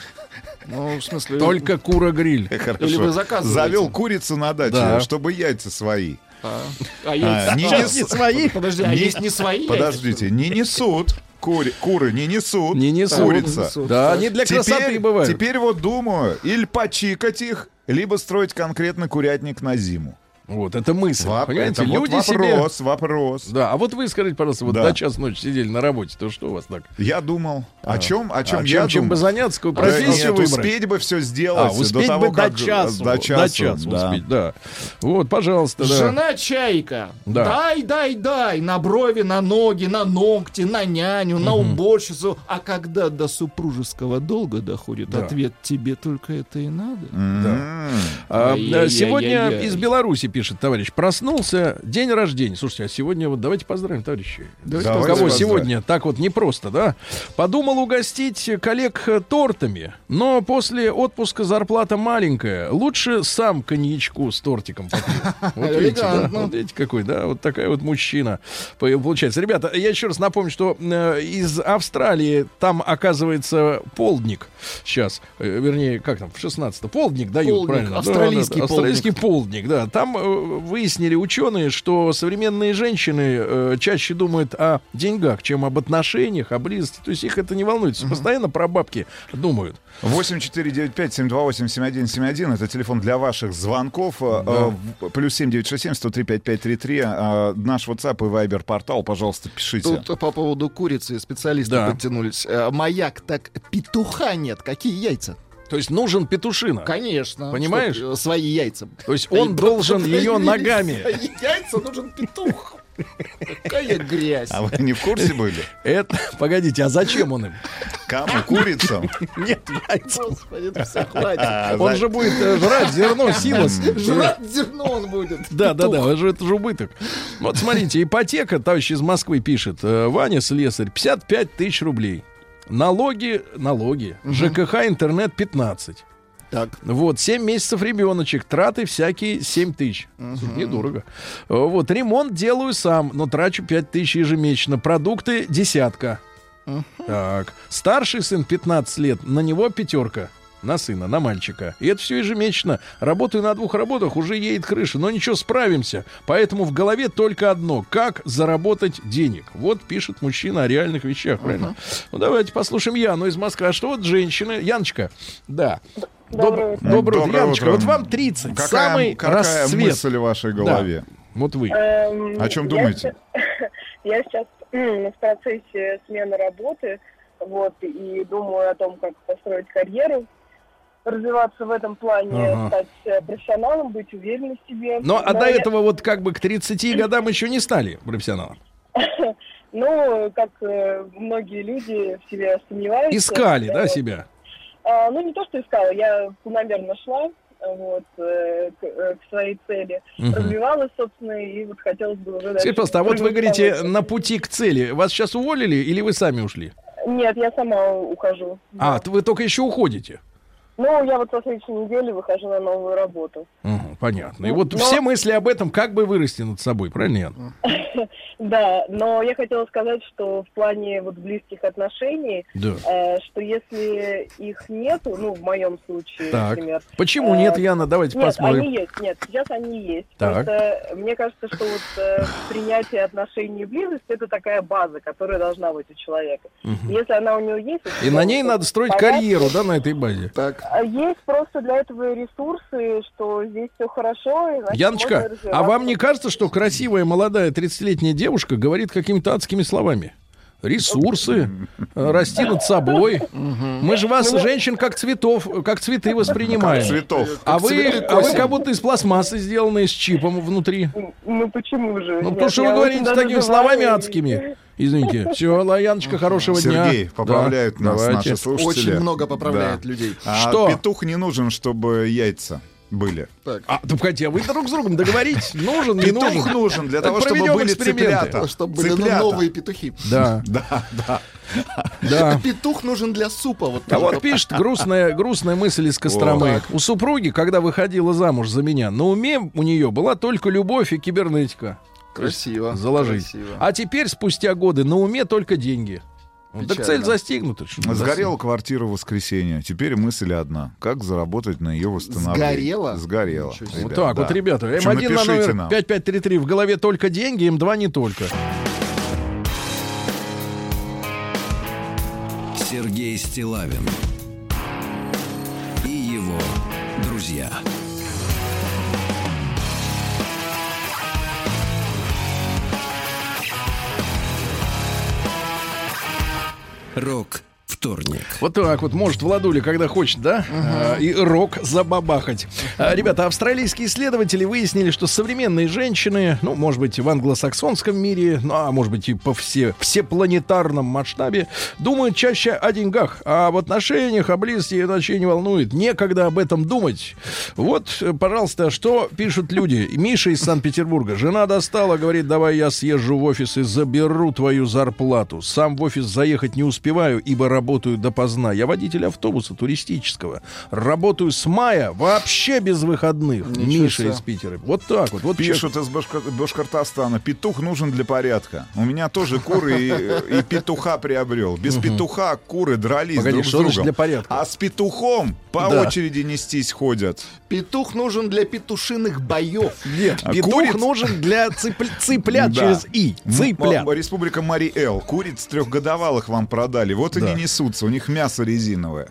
Ну, в смысле... Только кура-гриль. Хорошо. Или вы заказываете? Завел курицу на даче, Да. чтобы яйца свои. А, а яйца- А, не нес- свои? Подожди, а Не- есть не свои яйца, Подождите, не несут. Кури- куры не несут. Не несут. Курица. несут. Да, они для красоты Теперь, бывают. теперь вот думаю, или почикать их, либо строить конкретно курятник на зиму. Вот, это мысль. Воп- Понимаете, это вот люди себе... вопрос, вопрос. Да, а вот вы скажите, пожалуйста, вот Да. до час ночи сидели на работе, то что у вас так? Я думал, о чем, о чем А я чем, чем думал? бы заняться, какую Да профессию нет, выбрать? успеть бы все А, сделать успеть до того, бы как... до часу. До часу, до часу да. успеть, да. Вот, пожалуйста, да. Жена чайка. Да. Дай, дай, дай. На брови, на ноги, на ногти, на няню, на уборщицу. А когда до супружеского долга доходит, Да. ответ тебе только это и надо. М. А, Ай-яй-яй-яй-яй. сегодня из Беларуси пишет товарищ. Проснулся, день рождения. Слушайте, а сегодня вот давайте поздравим, товарищи. Давайте Кого поздравим. сегодня так вот непросто, да? Подумал угостить коллег э, тортами, но после отпуска зарплата маленькая. Лучше сам коньячку с тортиком попью. [laughs] Вот видите, да? Вот видите, какой, да? Вот такая вот мужчина по- получается. Ребята, я еще раз напомню, что э, из Австралии там, оказывается, полдник сейчас, э, вернее, как там, в 16 полдник дают, правильно? Австралийский полдник. австралийский полдник, да. Там выяснили ученые, что современные женщины э, чаще думают о деньгах, чем об отношениях, о близости. То есть их это не волнует. Постоянно про бабки думают. 8495-728-7171 это телефон для ваших звонков. Э, э, в- Плюс 7967-103-5533. Э, Наш WhatsApp и Viber портал, пожалуйста, пишите. Тут по поводу курицы специалисты Да. подтянулись. Э, Маяк, так петуха нет. Какие яйца? То есть нужен петушина. Конечно. Понимаешь? Чтоб, э, свои яйца. То есть он должен [laughs] ее ногами. Яйца нужен петух. Какая грязь. А вы не в курсе были? Это, погодите, а зачем он им? Кому? Курицам? Нет, яйца. Господи, это все хватит. А, Он же будет э, жрать зерно, силос. Жрать зерно он будет. Да, да, да, это же, это же убыток. Вот смотрите, ипотека, товарищ из Москвы пишет, э, Ваня Слесарь, 55 тысяч рублей. Налоги, налоги, ЖКХ, интернет 15. Так. Вот, 7 месяцев ребеночек, траты всякие 7 тысяч. Слушай, Недорого. Э, Вот, ремонт делаю сам, но трачу 5 тысяч ежемесячно. Продукты десятка. Так. Старший сын 15 лет, на него пятерка. На сына, на мальчика. И это все ежемесячно. Работаю на двух работах, уже едет крыша. Но ничего, справимся. Поэтому в голове только одно. Как заработать денег? Вот пишет мужчина о реальных вещах, правильно? Ну, давайте послушаем Яну из Москвы. А что вот женщины... Яночка, да. Доброе Доброе, доброе утро, Яночка. утро. Вот вам 30. Какая, самый какая расцвет. мысль в вашей голове? Вот вы. Эм, О чем я думаете? [laughs] Я сейчас в процессе смены работы, вот, и думаю о том, как построить карьеру, развиваться в этом плане, Ага. стать э, профессионалом, быть уверенным в себе. Но а Но до я- этого вот как бы к 30 годам еще не стали профессионалом. [laughs] Ну, как э, многие люди в себе сомневаются. Искали, да, вот. себя? А, ну, не то, что искала, я планомерно шла вот, э, к, э, к своей цели, Мгм. развивалась, собственно, и вот хотелось бы уже дальше Скажите, пожалуйста, а вот вы говорите, повыше. на пути к цели. Вас сейчас уволили или вы сами ушли? Нет, я сама ухожу. А, т- вы только еще уходите. Ну, я вот со следующей недели выхожу на новую работу. Мгм, понятно. И Ну, вот но- все мысли об этом, как бы вырасти над собой, правильно, Ян? [laughs] Да, но я хотела сказать, что в плане вот близких отношений, э, что если их нету, ну, в моем случае, Так. например, Почему э, нет, Яна? Давайте Нет, посмотрим. они есть, нет, сейчас они есть. Так. Просто мне кажется, что вот э, принятие отношений и близость это такая база, которая должна быть у человека. Если она у него есть, И на ней надо строить карьеру, да, на этой базе. Так. А Есть просто для этого ресурсы, что здесь все хорошо. и, значит, Яночка, а вам не кажется, что красивая молодая 30-летняя девушка говорит какими-то адскими словами? Ресурсы, э, расти над собой. Мы же вас, женщин, как цветов, как цветы воспринимаем. Цветов. А вы, а вы как будто из пластмассы сделанные с чипом внутри. Ну почему же? Ну, Нет, потому что вы говорите такими словами и- адскими. Извините. Все, Лаяночка, хорошего дня. Сергей, поправляют Да, нас давайте. наши слушатели. Очень много поправляет Да. людей. А Что? петух не нужен, чтобы яйца были. Так, А, ну, хотя вы друг с другом договоритесь, нужен, не Петух нужен. нужен для того, чтобы были цыплята. чтобы были Цыплята. новые петухи. Да, [laughs] Да, да. да. Петух нужен для супа. Вот А вот пишет грустная, грустная мысль из Костромы. У супруги, когда выходила замуж за меня, на уме у нее была только любовь и кибернетика. красиво. Заложить. красиво. А теперь, спустя годы, на уме только деньги. Ну, так Печально. цель застигнута. Сгорела квартира в воскресенье. Теперь мысль одна. Как заработать на ее восстановление? Сгорела? Сгорела. Вот так да. вот, ребята. В общем, М1 на номер нам. 5533. В голове только деньги, М2 не только. Сергей Стилавин и его друзья. Рок вторник. Вот так вот может Владуля, когда хочет, да? А, и рок забабахать. А, ребята, австралийские исследователи выяснили, что современные женщины, ну, может быть, в англосаксонском мире, ну, а может быть, и по все, всепланетарном масштабе, думают чаще о деньгах, а в отношениях, о близости это вообще не волнует. Некогда об этом думать. Вот, пожалуйста, что пишут люди. Миша из Санкт-Петербурга. Жена достала, говорит, давай я съезжу в офис и заберу твою зарплату. Сам в офис заехать не успеваю, ибо работаю допоздна. Я водитель автобуса туристического. Работаю с мая вообще без выходных. Ничего Миша себе. из Питера. Вот так вот. вот Пишут из Башка- Башкортостана. Петух нужен для порядка. У меня тоже куры и, и петуха приобрел. Без петуха куры дрались Погоди, друг с другом. для порядка? А с петухом по Да. очереди нестись ходят. Петух нужен для петушиных боев. Нет, А петух куриц- нужен для цыпл- цыплят Да. через «и». Цыплят. М- Республика Мари-Эл. Куриц трехгодовалых вам продали. Вот Да. они несутся. У них мясо резиновое.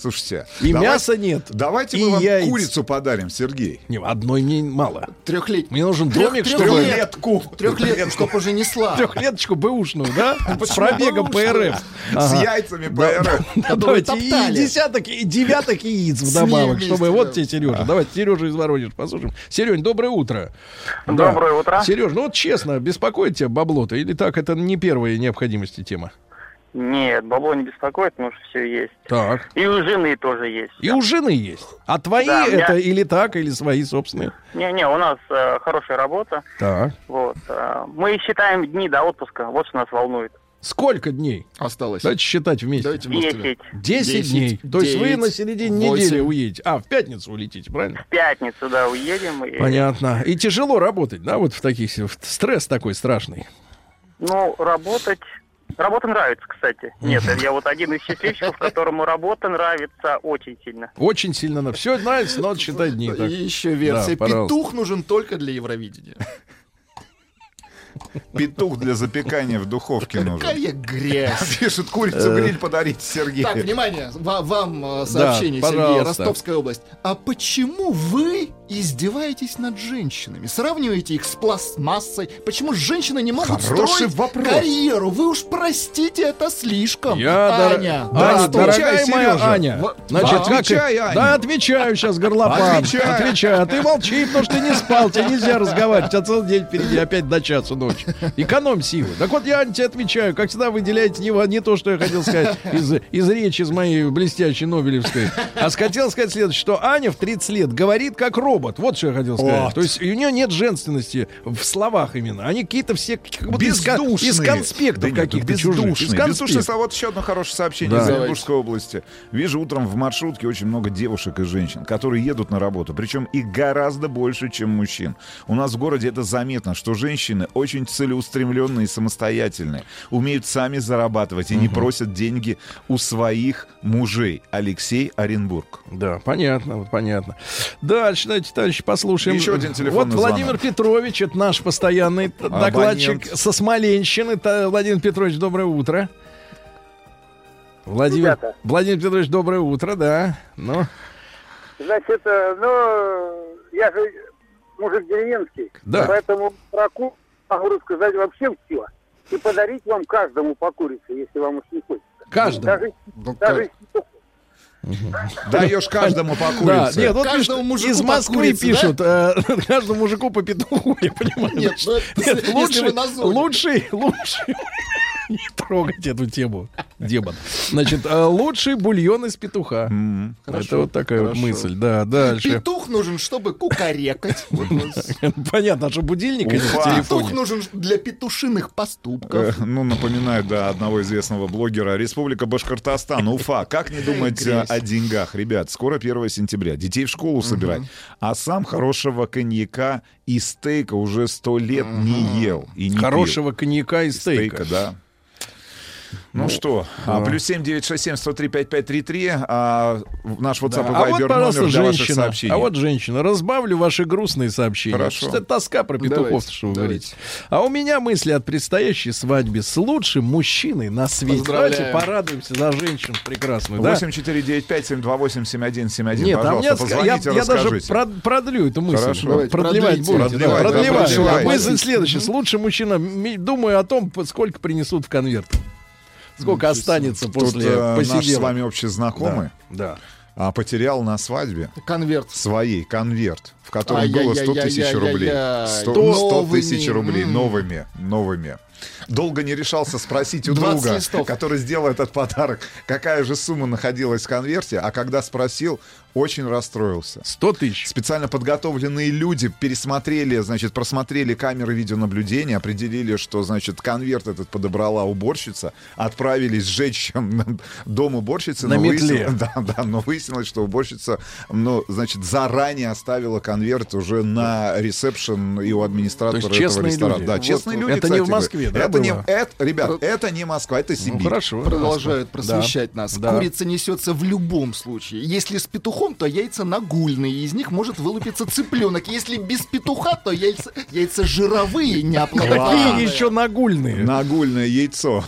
Слушайте. И давай- мяса нет. Давайте и мы вам яиц. курицу подарим, Сергей. Не, одной мне мало. Трехлетний. Мне нужен домик, трех чтобы... лет. Трехлетку. Трехлетний, чтоб уже несла. Трехлеточку бэушную, да? С пробегом? ПРФ. С яйцами ПРФ. Давайте и десяток, и девяток яиц вдобавок, чтобы вот тебе, Сережа. Давайте Сережа из Воронежа послушаем. Серень, доброе утро. Доброе утро. Сереж, ну вот честно, беспокоит тебя бабло-то? Или так, это не первая необходимости тема? Нет, бабло не беспокоит, потому что все есть. Так. И у жены тоже есть. И у жены есть. А твои Да, у меня- это или так, или свои собственные? Не-не, у нас э, хорошая работа. Так. Вот. э, мы считаем дни до отпуска. Вот что нас волнует. Сколько дней? Осталось. Давайте считать вместе. Давайте вместе. Десять. 10 Десять, дней. То есть вы на середине восемь. недели уедете. А, в пятницу улетите, правильно? В пятницу, да, уедем. И, Понятно. И тяжело работать, да, вот в таких... в- Стресс такой страшный. Ну, работать... Работа нравится, кстати. Нет, я вот один из счастливчиков, которому работа нравится очень сильно. Очень сильно на все нравится, но считать дни. Еще версия. Петух нужен только для Евровидения. Петух для запекания в духовке нужен. Какая грязь. [laughs] Пишут, курицу гриль подарите, Сергей. Так, внимание, ва- вам э, сообщение, Сергей, пожалуйста. Ростовская область. А почему вы издеваетесь над женщинами? Сравниваете их с пластмассой? Почему женщины не могут Хороший строить вопрос. карьеру? Вы уж простите, это слишком. Я, дор- Аня, Аня, да, дорогая моя Сережа. Аня. Значит, да, как... отвечай, Аня. Да, отвечаю сейчас, горлопан. Отвечай. Отвечаю. А ты молчи, потому что ты не спал. Тебе нельзя разговаривать. У тебя целый день впереди, опять до часу ночи. Экономь силы. Так вот, я, тебе отвечаю. Как всегда, выделяете не, во- не то, что я хотел сказать из, из речи, из моей блестящей Нобелевской. А хотел сказать следующее, что Аня в 30 лет говорит как робот. Вот что я хотел сказать. Вот. То есть у нее нет женственности в словах именно. Они какие-то все как будто из, из конспектов Да каких-то чужих. Из конспектов. слова. Вот еще одно хорошее сообщение Да. из. Оренбургской области. Вижу утром в маршрутке очень много девушек и женщин, которые едут на работу. Причем их гораздо больше, чем мужчин. У нас в городе это заметно, что женщины очень целеустремленные и самостоятельные. Умеют сами зарабатывать и не просят деньги у своих мужей. Алексей Оренбург. Да, понятно, вот понятно. Дальше, давайте, товарищи, послушаем. Еще один телефонный Вот Владимир звонок. Петрович, это наш постоянный т- докладчик Абонент. со Смоленщины. Владимир Петрович, доброе утро. Владимир, Ребята. Владимир Петрович, доброе утро, да. Ну, Значит, э, ну, я же мужик деревенский, Да. поэтому про ку могу рассказать вообще все. и подарить вам каждому по курице, если вам уж не хочется. Каждому. Даже, Ну, даже. Даешь каждому по Да, курице. нет, вот Каждому мужику из Москвы курице, пишут, э, [laughs] каждому мужику по петуху, я понимаю. Нет, ну это Нет, лучший, зоне. лучший, лучший, [laughs] не трогать эту тему, демон. Значит, э, лучший бульон из петуха. Это вот такая вот мысль, да, дальше. Петух нужен, чтобы кукарекать. [laughs] Понятно, что будильник. Петух нужен для петушиных поступков. Ну, напоминаю, да, одного известного блогера. Республика Башкортостан, Уфа. Как не думать о деньгах? Ребят, скоро 1 сентября. Детей в школу собирать. А сам хорошего коньяка и стейка уже сто лет не ел. И не пил. Хорошего коньяка и стейка. Стейка, да. Ну, что, а, плюс 7 967 103 5533, а наш WhatsApp А и вот, Viber пожалуйста, номер для ваших женщина. сообщений. А вот женщина. Разбавлю ваши грустные сообщения. Хорошо. Это тоска про петухов, Давайте, что вы давайте. говорите. А у меня мысли от предстоящей свадьбе с лучшим мужчиной на свете. Поздравляем. Давайте порадуемся за женщин прекрасную. Да? 8495 728 7171. Нет, а Пожалуйста, ска- я, позвоните, я даже расскажите. прод- продлю эту мысль. Хорошо. Давайте, Продлевать будете. да, Продлевать, да, продлевайте. Мысль следующая. С лучшим мужчина. ми- Думаю о том, сколько принесут в конверт. Сколько останется Тут после э, наш с вами общий знакомый Да. а, потерял на свадьбе Конверт. своей конверт, в котором было 100 тысяч рублей. Ай-яй-яй-яй-яй. 100, 100 Новыми. тысяч рублей новыми, новыми. Долго не решался спросить у 20 друга, листов. который сделал этот подарок, какая же сумма находилась в конверте, а когда спросил, очень расстроился. 100 тысяч. Специально подготовленные люди пересмотрели, значит, просмотрели камеры видеонаблюдения, определили, что, значит, конверт этот подобрала уборщица, отправились сжечь [laughs] дом уборщицы. На но метле. выяснилось- [laughs] Да, да, но выяснилось, что уборщица, ну, значит, заранее оставила конверт уже на ресепшн и у администратора То есть этого честные ресторана. люди. Да, Вот, честные люди, Это не кстати в Москве, да, Это не, это, ребят, это не Москва, это Сибирь. Ну, хорошо. Продолжают Да. просвещать нас. Да. Курица несется в любом случае. Если с петухом, то яйца нагульные, из них может вылупиться цыпленок. Если без петуха, то яйца, яйца жировые, Какие неоплодотворенные. еще нагульные? Нагульное яйцо.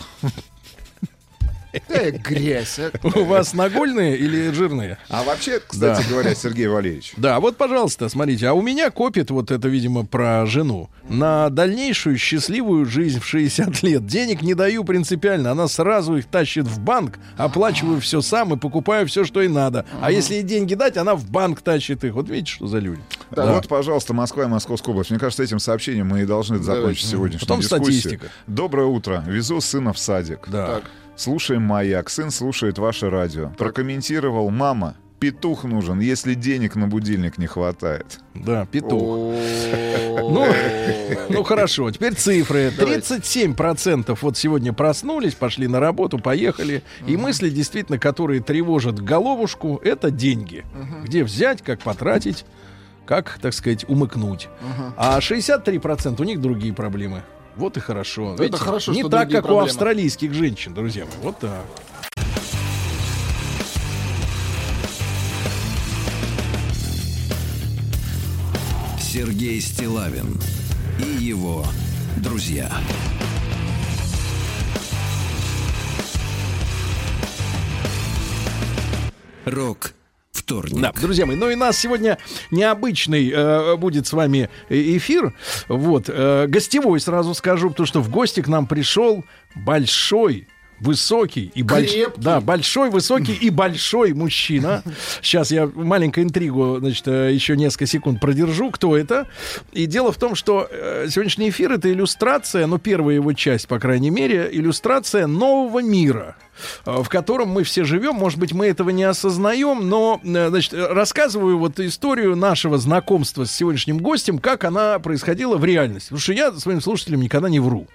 Какая грязь, а? У вас нагульные или жирные? А вообще, кстати Да. говоря, Сергей Валерьевич, Да, вот, пожалуйста, смотрите, а у меня копит вот это, видимо, про жену на дальнейшую счастливую жизнь в 60 лет. Денег не даю принципиально, она сразу их тащит в банк, оплачиваю все сам и покупаю все, что ей надо. А если ей деньги дать, она в банк тащит их. Вот видите, что за люди. Да, вот, пожалуйста, Москва и Московская область. Мне кажется, этим сообщением мы и должны закончить сегодняшнюю Потом дискуссию. статистика. Доброе утро. Везу сына в садик. Да. Слушаем маяк. Сын слушает ваше радио. Прокомментировал. Мама, петух нужен, если денег на будильник не хватает. Да, петух. Ну, Ну, хорошо, теперь цифры. 37% вот сегодня проснулись, пошли на работу, поехали. И мысли, действительно, которые тревожат головушку, это деньги. Где взять, как потратить, как, так сказать, умыкнуть. А 63% у них другие проблемы. Вот и хорошо. Это хорошо, Не что так, как у проблемы. австралийских женщин, друзья мои. Вот так. Сергей Стилавин и его друзья. Рок вторник. Да, друзья мои, ну и нас сегодня необычный э, будет с вами э- эфир. Вот, э, гостевой сразу скажу, потому что в гости к нам пришел большой высокий и больш... Крепкий. да, большой, высокий и большой мужчина. Сейчас я маленькую интригу, значит, э, еще несколько секунд продержу. Кто это? И дело в том, что э, сегодняшний эфир это иллюстрация, ну первая его часть, по крайней мере, иллюстрация нового мира в котором мы все живем. Может быть, мы этого не осознаем, но, э, значит, э, рассказываю вот историю нашего знакомства с сегодняшним гостем, как она происходила в реальности. Потому что я своим слушателям никогда не вру.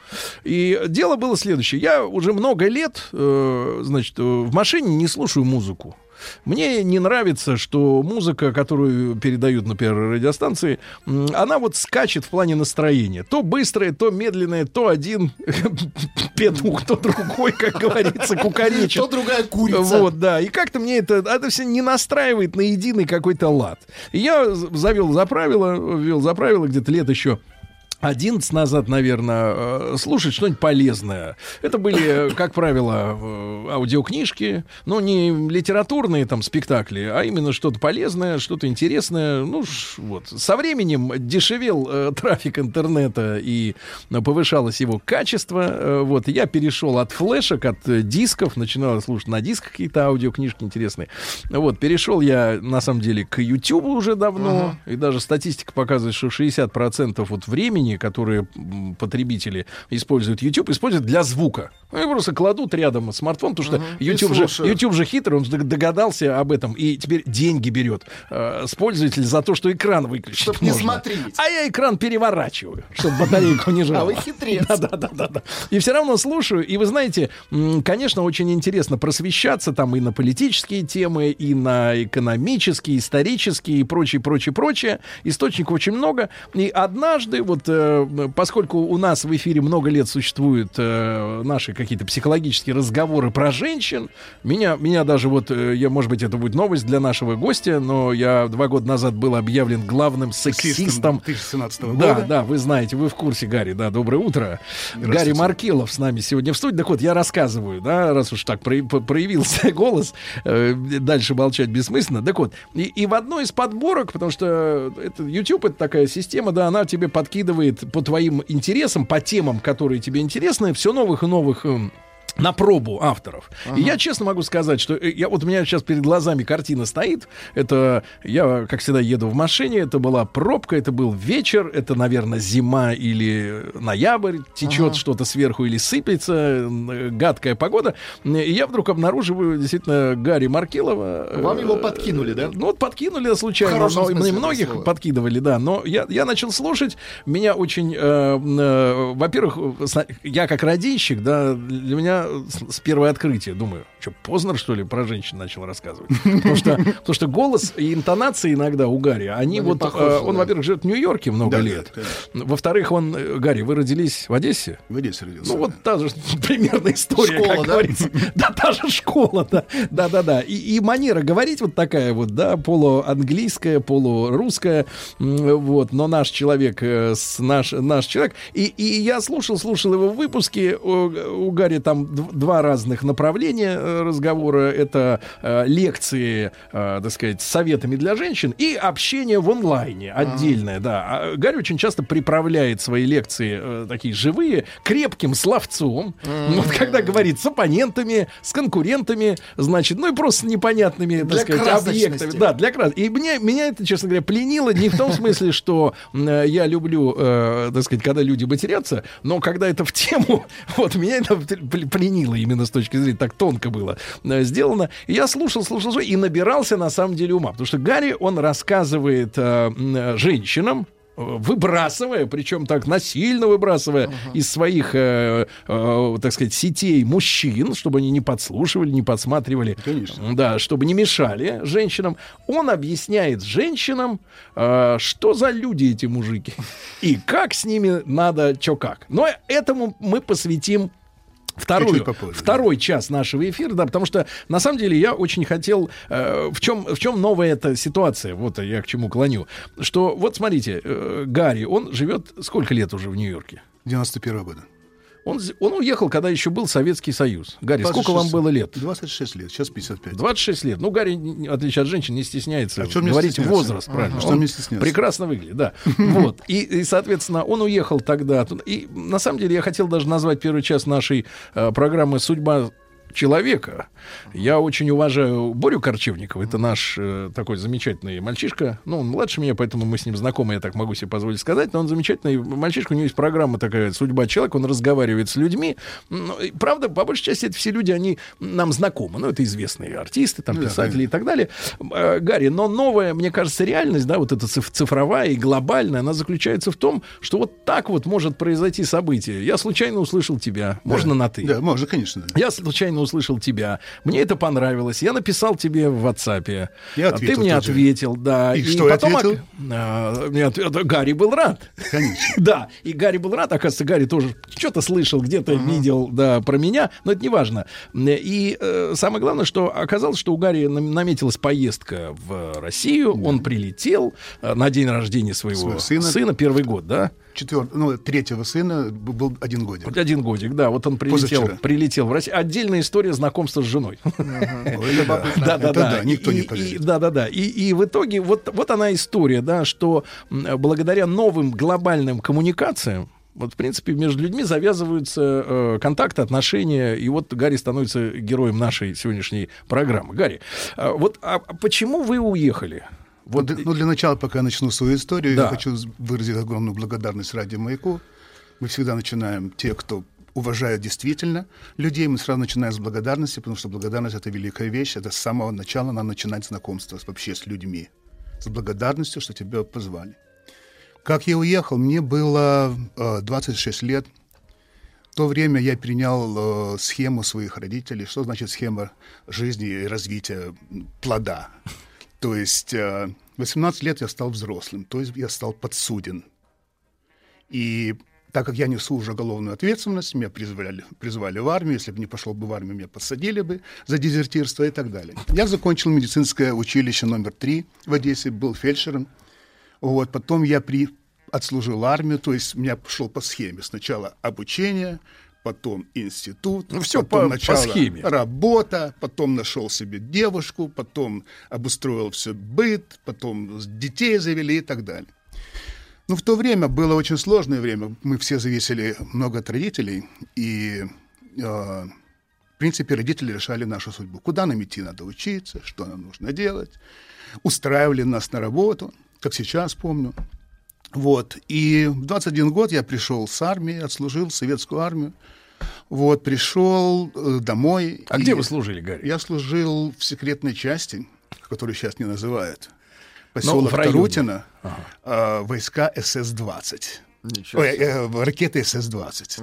И дело было следующее. Я уже много лет, э, значит, э, в машине не слушаю музыку. Мне не нравится, что музыка, которую передают на первой радиостанции, она вот скачет в плане настроения. То быстрая, то медленная, то один [laughs] петух, то другой, как говорится, кукаречит. Что другая курица? Вот, да. И как-то мне это, это все не настраивает на единый какой-то лад. Я завел за правило, ввел за правило где-то лет еще 11 назад, наверное, э, слушать что-нибудь полезное. Это были, [coughs] как правило, э, аудиокнижки, но не литературные там спектакли, а именно что-то полезное, что-то интересное. Ну, вот. Со временем дешевел э, трафик интернета и э, повышалось его качество. Э, вот. Я перешел от флешек, от э, дисков, начинал слушать на дисках какие-то аудиокнижки интересные. Вот. Перешел я, на самом деле, к YouTube уже давно. И даже статистика показывает, что 60% вот времени, которые м, потребители используют YouTube, используют для звука. Они просто кладут рядом смартфон, потому что И YouTube же. YouTube же хитрый, он дог- догадался об этом и теперь деньги берет э, с пользователя за то, что экран выключить Чтоб не можно. смотреть. А я экран переворачиваю, чтобы батарейку не жала. А вы хитрец. Да, да, да, да, да. И все равно слушаю. И вы знаете, конечно, очень интересно просвещаться там и на политические темы, и на экономические, исторические и прочее, прочее, прочее. Источников очень много. И однажды, вот э, поскольку у нас в эфире много лет существуют э, наши какие-то психологические разговоры про женщин, меня, меня даже вот, э, я, может быть, это будет новость для нашего гостя, но я два года назад был объявлен главным сексистом 2017 да, года. да, вы знаете, вы в курсе, Гарри, да, доброе утро. Гарри Маркелов с нами сегодня в студии. Так вот, я рассказываю, да, раз уж так проявился [laughs] голос, э, дальше молчать бессмысленно. Так вот, и, и в одной из подборок, потому что это YouTube, это такая система, да, она тебе подкидывает по твоим интересам, по темам, которые тебе интересны, все новых и новых эм, на пробу авторов. И я честно могу сказать, что э, я, вот у меня сейчас перед глазами картина стоит. Это я, как всегда, еду в машине. Это была пробка, это был вечер, это, наверное, зима или ноябрь. Течет что-то сверху или сыпется. э, Гадкая погода. И я вдруг обнаруживаю действительно Гарри Маркелова. э, Вам его подкинули, да? Ну, вот подкинули случайно. Но- этого многих подкидывали, да. Но я, я начал слушать. Меня очень... э, э, во-первых, я как радийщик, да, для меня с, первое открытие, думаю, что, Познер, что ли, про женщин начал рассказывать? Потому что, потому что голос и интонации иногда у Гарри, они Они вот... похожи, э, он, да. во-первых, живет в Нью-Йорке много Да, да, лет. конечно. Во-вторых, он... э, Гарри, вы родились в Одессе? В Одессе родился. Ну, вот та же примерно история, Школа, как да? говорится. Да, та же школа, да. Да, да, да. И, и манера говорить вот такая вот, да, полуанглийская, полурусская. Вот, но наш человек, э, наш, наш человек. И, и я слушал, слушал его в выпуске. У, у Гарри там два разных направления э, разговора. Это э, лекции, э, так сказать, с советами для женщин и общение в онлайне отдельное, да. А Гарри очень часто приправляет свои лекции э, такие живые крепким словцом. Вот когда говорит с оппонентами, с конкурентами, значит, ну и просто с непонятными, так Для сказать, объектами. Да, для крас. И мне, меня это, честно говоря, пленило не в том смысле, что э, я люблю, э, так сказать, когда люди матерятся, но когда это в тему, [laughs] вот меня это пленило именно с точки зрения, так тонко было э, сделано. Я слушал, слушал, слушал и набирался на самом деле ума. Потому что Гарри, он рассказывает э, э, женщинам, э, выбрасывая, причем так насильно выбрасывая из своих, э, э, так сказать, сетей мужчин, чтобы они не подслушивали, не подсматривали, Конечно. да, чтобы не мешали женщинам. Он объясняет женщинам, э, что за люди эти мужики и как с ними надо, что как. Но этому мы посвятим Вторую, попозже, второй час нашего эфира, да, потому что на самом деле я очень хотел, э, в чем в чем новая эта ситуация, вот я к чему клоню, что вот смотрите, э, Гарри, он живет сколько лет уже в Нью-Йорке? 91 года. Он, он уехал, когда еще был Советский Союз. Гарри, сколько вам 26 было лет? 26 лет, сейчас 55. 26 лет. Ну, Гарри, в отличие от женщин, не стесняется А говорить возраст, правильно. А что Он мне стесняться? Прекрасно выглядит, да. [laughs] Вот. И, и, соответственно, он уехал тогда. И, на самом деле, я хотел даже назвать первый час нашей э, программы «Судьба человека. Я очень уважаю Борю Корчевникова. Это наш э, такой замечательный мальчишка. Ну, он младше меня, поэтому мы с ним знакомы, я так могу себе позволить сказать. Но он замечательный мальчишка. У него есть программа такая «Судьба человека». Он разговаривает с людьми. Ну, и, правда, по большей части это все люди, они нам знакомы. Ну, это известные артисты, там, Ну да, писатели и так далее. Э, Гарри, но новая, мне кажется, реальность, да, вот эта циф- цифровая и глобальная, она заключается в том, что вот так вот может произойти событие. Я случайно услышал тебя. Можно на «ты». Да, можно, конечно. да. Я случайно услышал тебя. Мне это понравилось. Я написал тебе в WhatsApp. Я ответил Ты мне тут же. ответил, да. И что я потом ответил? а, мне ответ- Гарри был рад. Конечно. [laughs] Да, и Гарри был рад, оказывается, Гарри тоже что-то слышал, где-то видел, да, про меня, но это не важно. И э, самое главное, что оказалось, что у Гарри нам- наметилась поездка в Россию, он прилетел э, на день рождения своего Своего сына. первый год, да? Четвер... ну, третьего сына был один годик. Вот один годик, да, вот он прилетел, Позавчера. прилетел в Россию. Отдельная история знакомства с женой. Ой, да. Да, да, никто не поверит. Да, да, да. И, в итоге вот, вот она история, да, что благодаря новым глобальным коммуникациям, вот, в принципе, между людьми завязываются э, контакты, отношения, и вот Гарри становится героем нашей сегодняшней программы. Гарри, а вот а почему вы уехали? Вот, ну, для начала, пока я начну свою историю, Да. я хочу выразить огромную благодарность Радио Маяку. Мы всегда начинаем те, кто уважают действительно людей, мы сразу начинаем с благодарности, потому что благодарность — это великая вещь. Это с самого начала надо начинать знакомство вообще с людьми. С благодарностью, что тебя позвали. Как я уехал, мне было э, 26 лет. В то время я перенял э, схему своих родителей. Что значит схема жизни и развития плода? То есть э, 18 лет я стал взрослым, то есть я стал подсуден. И так как я несу уже уголовную ответственность, меня призвали, призвали в армию. Если бы не пошел бы в армию, меня посадили бы за дезертирство и так далее. Я закончил медицинское училище номер три в Одессе, был фельдшером. Вот, потом я при... отслужил армию, то есть у меня пошел по схеме. Сначала обучение, потом институт, Ну, всё потом по- по начало схеме. работа, потом нашел себе девушку, потом обустроил все быт, потом детей завели и так далее. Ну, в то время было очень сложное время. Мы все зависели много от родителей, и, э, в принципе, родители решали нашу судьбу. Куда нам идти, надо учиться, что нам нужно делать. Устраивали нас на работу, как сейчас помню. Вот. И в 21 год я пришел с армии, отслужил советскую армию. Вот, пришел э, домой. А где вы служили, Гарри? Я служил в секретной части, которую сейчас не называют. Поселок районе. Тарутино, э, войска СС-20. Ничего Ой, э, ракеты СС-20.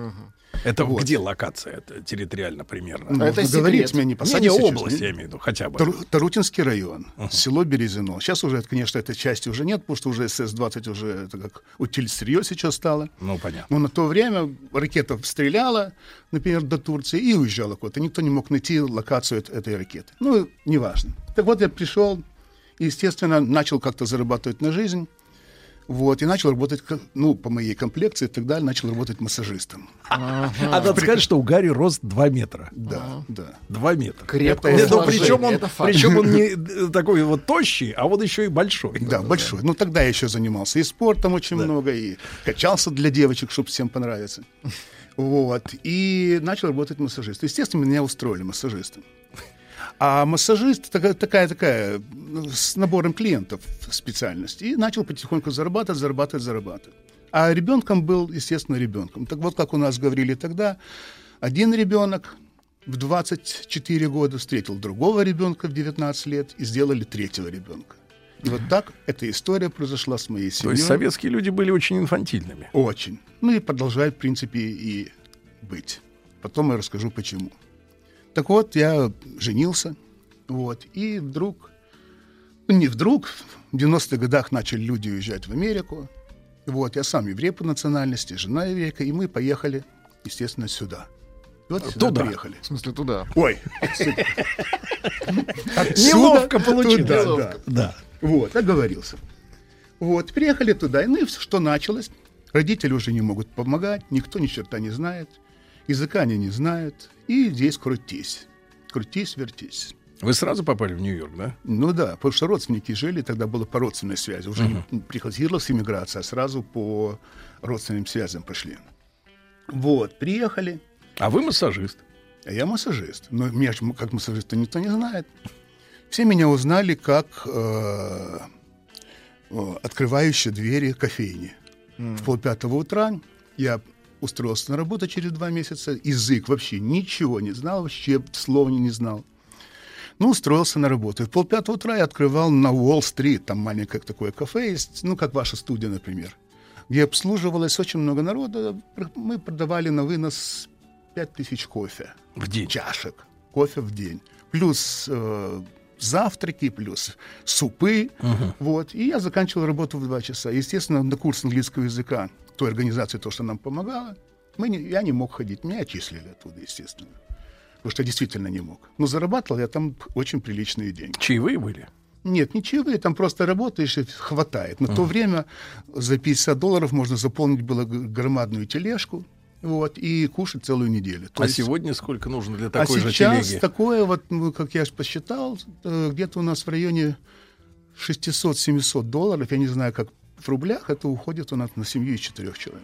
Это Вот. где локация? Это территориально примерно? Ну, это говорить меня не Не, посадят не сейчас, область, не? я имею в виду, хотя бы. Тару- Тарутинский район, село Березино. Сейчас уже, конечно, этой части уже нет, потому что уже СС-20 уже это как утильсырье сейчас стало. Ну, понятно. Но на то время ракета стреляла, например, до Турции и уезжала куда-то. Никто не мог найти локацию эт- этой ракеты. Ну, неважно. Так вот, я пришел, естественно, начал как-то зарабатывать на жизнь. Вот, и начал работать, ну, по моей комплекции и так далее, начал работать массажистом. А надо сказать, что у Гарри рост 2 метра. Да, да. 2 метра. Сложение, причем он, причем не [laughs] такой вот тощий, а вот еще и большой. Да, большой. Ну, тогда я еще занимался и спортом очень много, и качался для девочек, чтобы всем понравиться. [laughs] Вот. И начал работать массажистом. Естественно, меня устроили массажистом. А массажист такая, такая, такая ну, с набором клиентов специальность. И начал потихоньку зарабатывать, зарабатывать, зарабатывать. А ребенком был, естественно, ребенком. Так вот, как у нас говорили тогда, один ребенок в 24 года встретил другого ребенка в 19 лет и сделали третьего ребенка. И вот так эта история произошла с моей То семьей. есть советские люди были очень инфантильными. Очень. Ну и продолжает, в принципе, и быть. Потом я расскажу, почему. Так вот, я женился, вот, и вдруг, ну, не вдруг, в 90-х годах начали люди уезжать в Америку, вот, я сам еврей по национальности, жена еврейка, и мы поехали, естественно, сюда. И Вот сюда Туда. приехали. В смысле, туда. Ой, Неловко получилось. Да. Вот, оговорился. Вот, приехали туда, и ну и что началось? Родители уже не могут помогать, никто ни черта не знает, языка они не знают, и здесь крутись, крутись, вертись. Вы сразу попали в Нью-Йорк, да? Ну да, потому что родственники жили, тогда было по родственной связи, уже не приходилась иммиграция, а сразу по родственным связям пошли. Вот, приехали, А вы массажист. а я массажист. Но меня ж м- как массажиста никто не знает. Все меня узнали как э, открывающие двери кофейни. В полпятого утра я устроился на работу через два месяца. Язык вообще ничего не знал, вообще слова не знал. Ну, устроился на работу. И в полпятого утра я открывал на Уолл-стрит, там маленькое такое кафе есть, ну, как ваша студия, например, где обслуживалось очень много народа. Мы продавали на вынос 5000 кофе В день. чашек кофе в день. Плюс э, завтраки, плюс супы. Вот. И я заканчивал работу в два часа. Естественно, на курс английского языка той организации, то, что нам помогало, мы не, я не мог ходить. Меня отчислили оттуда, естественно. Потому что я действительно не мог. Но зарабатывал я там очень приличные деньги. Чаевые были? Нет, не чаевые, там просто работаешь и хватает. На то время за 50 долларов можно заполнить было громадную тележку, вот, и кушать целую неделю. То а есть- сегодня сколько нужно для а такой же сейчас телеги? такое вот, ну, как я посчитал, э, где-то у нас в районе 600-700 долларов, я не знаю, как в рублях, это уходит у нас на семью из четырех человек.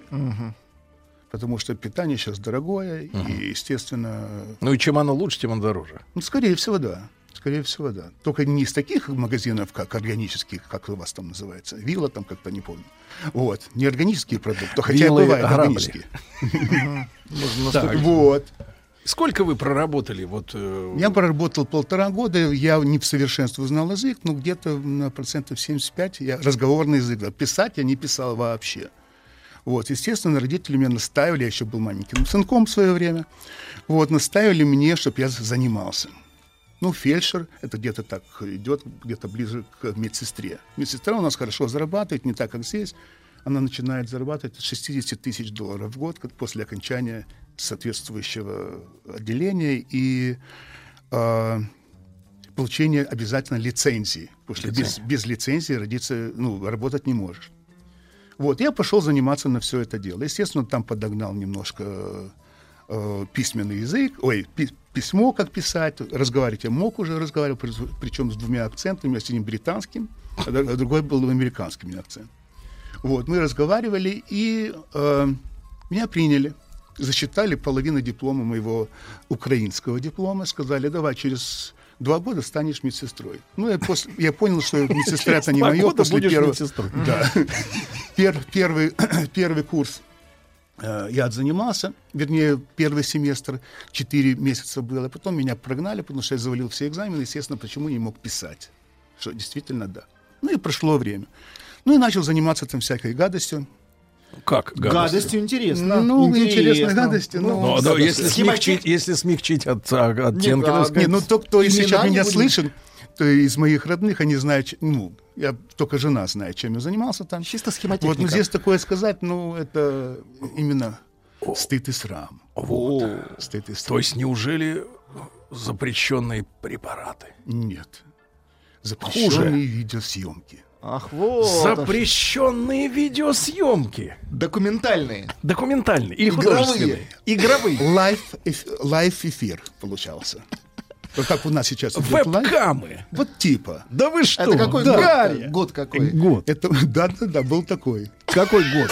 Потому что питание сейчас дорогое, и, естественно, Ну и чем оно лучше, тем оно дороже. ну, скорее всего, да. Скорее всего, да. Только не из таких магазинов, как органических, как у вас там называется. Вилла там как-то, не помню. Вот. Не органические продукты, хотя Виллы бывают грабли. органические. [laughs] [laughs] Вот. Сколько вы проработали? Вот, э, Я проработал полтора года, я не в совершенстве узнал язык, но где-то на процентов 75 я разговорный язык. Писать я не писал вообще. Вот, естественно, родители меня наставили, я еще был маленьким сынком в свое время, вот, наставили мне, чтобы я занимался. Ну, фельдшер, это где-то так идет, где-то ближе к медсестре. Медсестра у нас хорошо зарабатывает, не так, как здесь. Она начинает зарабатывать от 60 тысяч долларов в год после окончания соответствующего отделения и э, получения обязательно лицензии. Потому что без, без лицензии родиться, ну, работать не можешь. Вот, я пошел заниматься на все это дело. Естественно, там подогнал немножко э, письменный язык, ой, пи- письмо, как писать, разговаривать я мог уже разговаривать, при- причем с двумя акцентами, с одним британским, а а другой был американским у меня акцент. Вот, мы разговаривали, и э, меня приняли. Засчитали половину диплома моего украинского диплома, сказали, давай через два года станешь медсестрой. Ну, я, после, я понял, что [laughs] медсестра это не мое. После первого, [laughs] да. Пер- первый, [clears throat] первый курс э, я отзанимался, вернее, первый семестр, 4 месяца было. Потом меня прогнали, потому что я завалил все экзамены, естественно, почему не мог писать. Что действительно да. Ну и прошло время. Ну и начал заниматься там всякой гадостью. Как? гадость? Гадостью интересно. Ну, Интересно. интересной гадостью, ну, Ну, да, если, Схематик- смягчить, если смягчить от, а, от Не, Тенкина, а, сказать, Не, ну тот, кто сейчас меня будем? слышит, то из моих родных, они знают, ну, я только жена знает, чем я занимался там. Чисто Вот, схематехника. но здесь такое сказать, ну, это именно стыд и срам. вот. Стыд и срам. То есть неужели запрещенные препараты? Нет. Запрещенные видеосъемки. Ах, вот. Запрещенные видеосъемки. Документальные. Документальные или Игровые. Игровые. Эф- live эфир получался. Вот как у нас сейчас идет. Вебкамы. Вот типа. Да вы что? Это какой Да. год? Гарри. Год какой? Год. Это, да, да, да, был такой. Какой год?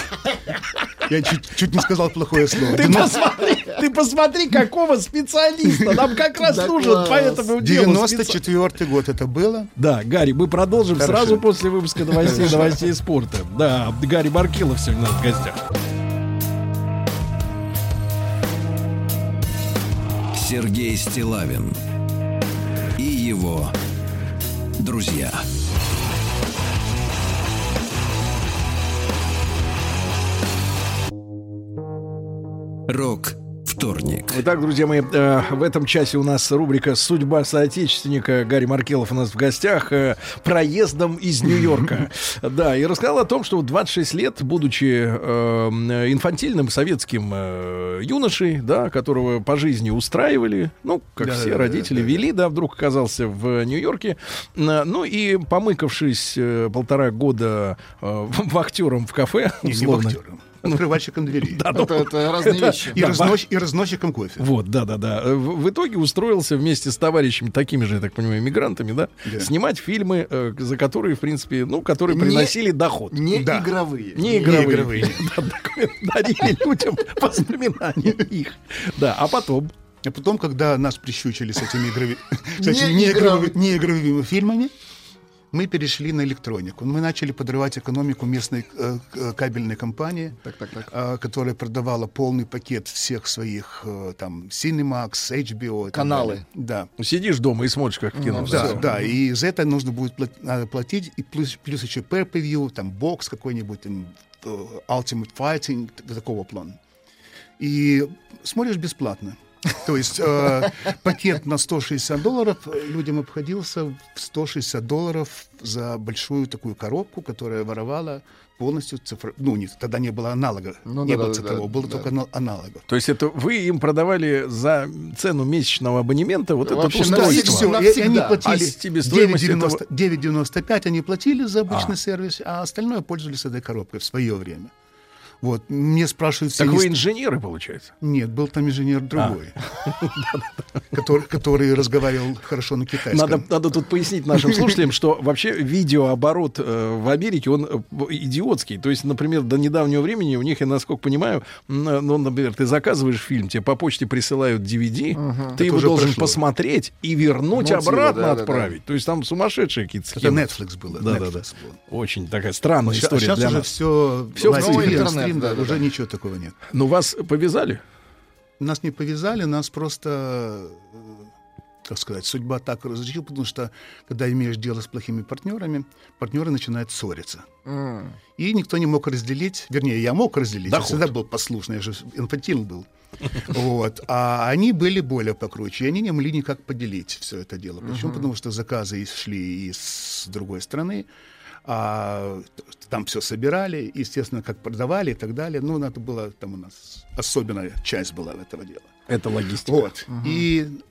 Я чуть, чуть не сказал плохое слово. Ты Девяно- посмотри, ты посмотри, какого специалиста. Нам как раз Да нужен класс. по этому делу специалист. 94 год это было. Да, Гарри, мы продолжим Хорошо. сразу после выпуска новостей новостей спорта. Да, Гарри Баркилов сегодня у нас в гостях. Сергей Стилавин и его друзья. Рок вторник. Итак, друзья мои, э, в этом часе у нас рубрика «Судьба соотечественника». Гарри Маркелов у нас в гостях э, проездом из Нью-Йорка. [laughs] Да, и рассказал о том, что в 26 лет, будучи э, инфантильным советским э, юношей, да, которого по жизни устраивали, ну, как Да, все да, родители да, вели, да, вдруг оказался в Нью-Йорке. Э, Ну и помыкавшись э, полтора года вахтером в кафе, Не, не условно. вахтером. Открывальщиком дверей. [laughs] Да, ну, Это, это разные вещи. И, разнос- и разносчиком кофе. Вот, да, да, да. В, в итоге устроился вместе с товарищами, такими же, я так понимаю, мигрантами, да, Да. снимать фильмы, э, за которые, в принципе, ну, которые Не- приносили доход. Не Да. игровые. Не игровые. игровые. [laughs] Да, дарили людям [laughs] воспоминания их. Да, а потом. А потом, когда нас прищучили с этими игрови- с Не этими игровыми. неигровыми неигровыми фильмами, мы перешли на электронику. Мы начали подрывать экономику местной э, к- кабельной компании, Так, так, так. э, которая продавала полный пакет всех своих э, там Cinemax, HBO. Каналы. Да. Сидишь дома и смотришь, как в кино. Да, Всё. да, и за это нужно будет надо платить, и плюс, плюс еще pay-per-view, там бокс какой-нибудь, там, э, Ultimate Fighting, такого плана. И смотришь бесплатно. То есть э, пакет на 160 долларов людям обходился в 160 долларов за большую такую коробку, которая воровала полностью цифр... Ну, не, тогда не было аналога. Ну не да, было цифрового, да, было да. только ана- аналогов. То есть это вы им продавали за цену месячного абонемента вот это Вообще устройство? навсегда. Всё, и- навсегда. они А платили 9,90 9,95 они платили за обычный А. сервис, а остальное пользовались этой коробкой в свое время. Вот. Мне спрашивают все... Так вы инженеры, получается? Нет, был там инженер другой, [laughs] который, который разговаривал хорошо на китайском. Надо, тут пояснить нашим слушателям, что вообще видеооборот э, в Америке, он э, идиотский. То есть, например, до недавнего времени у них, я насколько понимаю, э, ну, например, ты заказываешь фильм, тебе по почте присылают DVD, ты его уже должен посмотреть и вернуть обратно отправить. То есть там сумасшедшие какие-то Это. Netflix было. Да, да, Netflix да. был. Очень такая странная история сейчас для уже нас. все, Всё в live цифре. стрим, Интернет, стрим, да, уже да. ничего такого нет. Ну, вас повязали? Нас не повязали, нас просто, э, как сказать, судьба так разрешила, потому что, когда имеешь дело с плохими партнерами, партнеры начинают ссориться. М. И никто не мог разделить, вернее, я мог разделить, Доход. я всегда был послушный, я же инфантил был. Вот. А они были более покруче, и они не могли никак поделить все это дело. Почему? Потому что заказы шли из другой страны, а там все собирали, естественно, как продавали и так далее. Ну, это была там у нас особенная часть была этого дела. Это логистика. Вот. И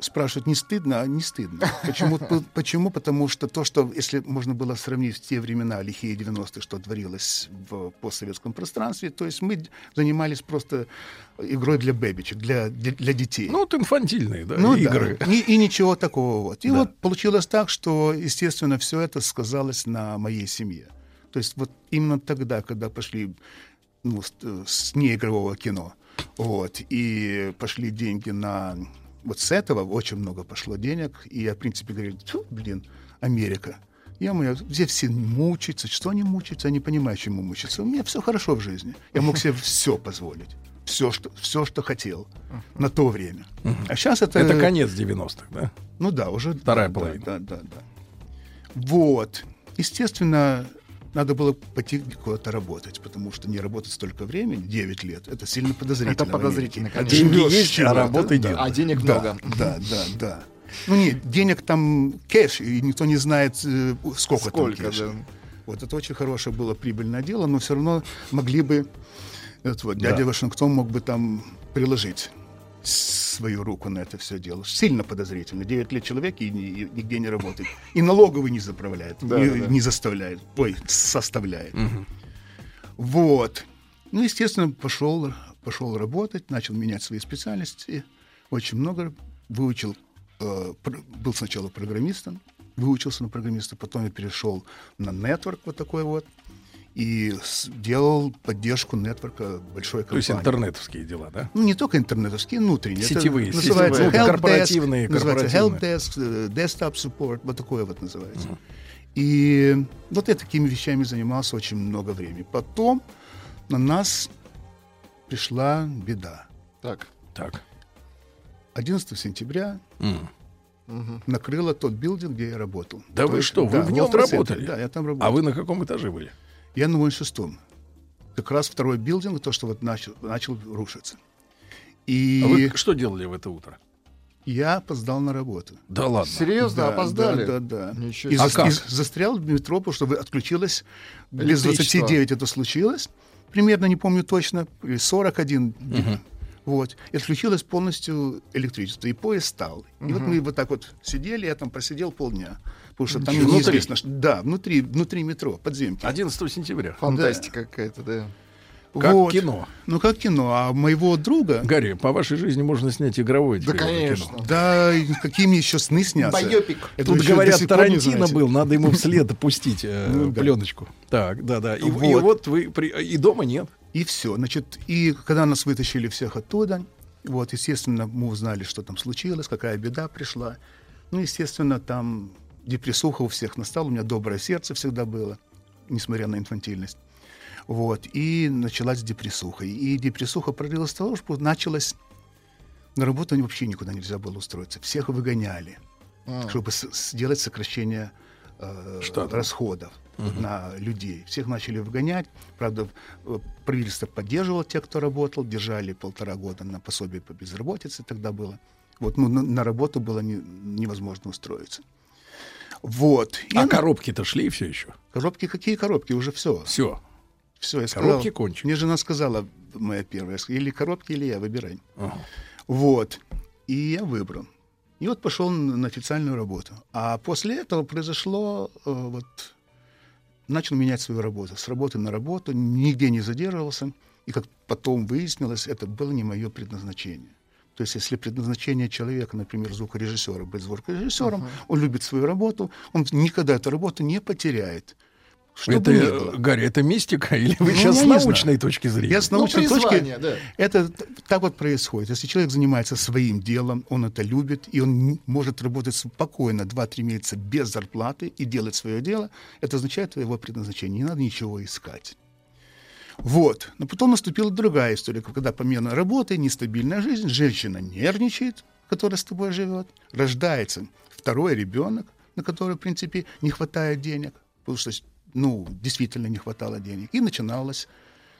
спрашивают, не стыдно? А не стыдно. Почему? Почему? Потому что то, что, если можно было сравнить в те времена, лихие 90-е, что творилось в постсоветском пространстве, то есть мы занимались просто игрой для бэбичек, для, для, детей. Ну, вот инфантильные, да, Ну да, игры. И, и ничего такого. Вот. И Да. вот получилось так, что, естественно, все это сказалось на моей семье. То есть вот именно тогда, когда пошли ну, с, с неигрового кино, вот, и пошли деньги на... Вот с этого очень много пошло денег, и я, в принципе, говорю, «Тьфу, блин, Америка. Я моя, здесь все мучаются. Что они мучаются? Я не понимаю, чему мучаются. У меня все хорошо в жизни. Я мог себе все позволить. Все, что, все, что хотел на то время. А сейчас это... Это конец 90-х, да? Ну да, уже... Вторая да, половина. Да, да, да. Вот. Естественно, надо было пойти куда-то работать, потому что не работать столько времени, 9 лет, это сильно подозрительно. Это подозрительно, конечно. Деньги есть, а работы да. нет. А денег Да, много. Да, да, да. Ну нет, денег там кэш, и никто не знает, э, сколько, Сколько, там кэша. да. Вот это очень хорошее было прибыльное дело, но все равно могли бы, вот, дядя Да. Вашингтон мог бы там приложить свою руку на это все дело. Сильно подозрительно. 9 лет человек и, ни- и нигде не работает. И налоговый не заправляет, Да, не, да, не заставляет. Ой, составляет. Вот. Ну, естественно, пошел, пошел работать, начал менять свои специальности. Очень много выучил. э, был сначала программистом, выучился на программиста, потом я перешел на нетворк вот такой вот. И делал поддержку нетворка большой То есть компании. интернетовские дела, да? Ну, не только интернетовские, внутренние. Это Сетевые, называется сетевые, help корпоративные, desk, называется help корпоративные. desk, э, desktop support, вот такое вот называется. И вот я такими вещами занимался очень много времени. Потом на нас пришла беда. Так. Так. 11 сентября М. накрыло тот билдинг, где я работал. Да То вы есть, что, вы да, в нем работали? Да, я там работал. А вы на каком этаже были? Я на 86-м. Как раз второй билдинг, то, что вот начал, начал рушиться. И А вы что делали в это утро? я опоздал на работу. Да ладно. Серьезно, Да, опоздали? Да, да, да. Ничего И. А зас- как? и застрял в метро, потому что вы- отключилось без Электричество. 29 это случилось. Примерно, не помню точно, или 41. Вот. И отключилось полностью электричество. И поезд стал. И вот мы вот так вот сидели, я там просидел полдня. Потому что там Внутри? неизвестно, что... Да, внутри, внутри метро, подземки. 11 сентября. Фантастика какая-то, да. Как Вот. кино. Ну, как кино. А моего друга... Гарри, по вашей жизни можно снять игровое Да, конечно. кино. Да, и какие мне еще сны снятся. Байопик. Это Тут говорят, Тарантино был, надо ему вслед [laughs] пустить э, Ну да. пленочку. Так, да, да. И, и Вот. вот вы при- и дома нет. И все. Значит, и когда нас вытащили всех оттуда, вот, естественно, мы узнали, что там случилось, какая беда пришла. Ну, естественно, там депрессуха у всех настала. У меня доброе сердце всегда было, несмотря на инфантильность. Вот. И началась депрессуха. И депрессуха пролилась с того, что началась... На работу вообще никуда нельзя было устроиться. Всех выгоняли, А. чтобы сделать сокращение э, Штатов. расходов. на людей. Всех начали выгонять. Правда, э, правительство поддерживало тех, кто работал, держали полтора года на пособие по безработице тогда было. Вот, ну, на, на работу было не- невозможно устроиться. Вот. И А она- коробки-то шли все еще? Коробки какие коробки? Уже все. Все. Все, я Коробки сказал. кончились. Мне жена сказала, моя первая, или коробки, или я, выбирай. Ага. Вот. И я выбрал. И вот пошел на на официальную работу. А после этого произошло, э, вот, начал менять свою работу. С работы на работу, нигде не задерживался. И как потом выяснилось, это было не мое предназначение. То есть, если предназначение человека, например, звукорежиссера, быть звукорежиссером, он любит свою работу, он никогда эту работу не потеряет. Что это. Гарри, это мистика или вы Ну, сейчас с научной знаю. точки зрения? Я с научной Ну, точки... да. Это так вот происходит. Если человек занимается своим делом, он это любит, и он может работать спокойно 2-3 месяца без зарплаты и делать свое дело, это означает его предназначение. Не надо ничего искать. Вот. Но потом наступила другая история, когда помимо работы, нестабильная жизнь, женщина нервничает, которая с тобой живет, рождается второй ребенок, на который, в принципе, не хватает денег, потому что, ну, действительно не хватало денег. И начиналась,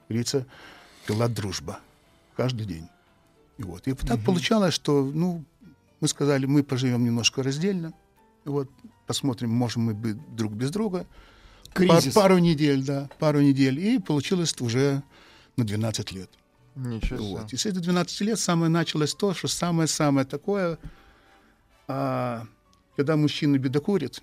как говорится, была дружба каждый день. И вот. И так получалось, что, ну, мы сказали, мы поживем немножко раздельно, вот, посмотрим, можем мы быть друг без друга. Кризис. Пар- пару недель, да, пару недель. И получилось уже на 12 лет. Ничего себе. Вот. И с этих 12 лет самое началось то, что самое-самое такое, а, когда мужчина бедокурит,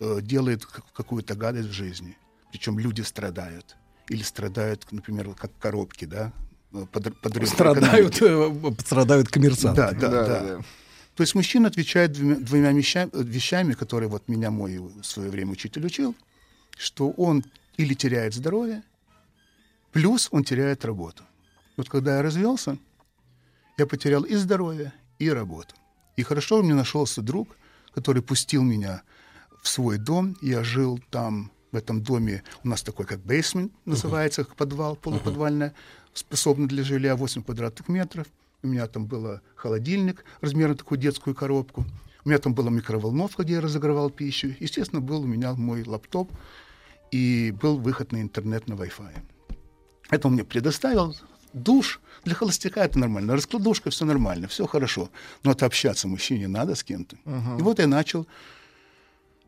э, делает как- какую-то гадость в жизни, причем люди страдают. Или страдают, например, как коробки, да, э, подрыв Страдают, э, страдают коммерсанты. Да, да, да. То есть мужчина отвечает двумя, двумя вещами, вещами, которые вот меня мой в свое время учитель учил, что он или теряет здоровье, плюс он теряет работу. Вот когда я развелся, я потерял и здоровье, и работу. И хорошо у меня нашелся друг, который пустил меня в свой дом. Я жил там, в этом доме, у нас такой как бейсмент называется, как подвал, полуподвальное, способный для жилья 8 квадратных метров. У меня там был холодильник размером такую детскую коробку. У меня там была микроволновка, где я разогревал пищу. Естественно, был у меня мой лаптоп и был выход на интернет на Wi-Fi. Это он мне предоставил. Душ для холостяка это нормально. Раскладушка все нормально, все хорошо. Но это общаться мужчине надо с кем-то. И вот я начал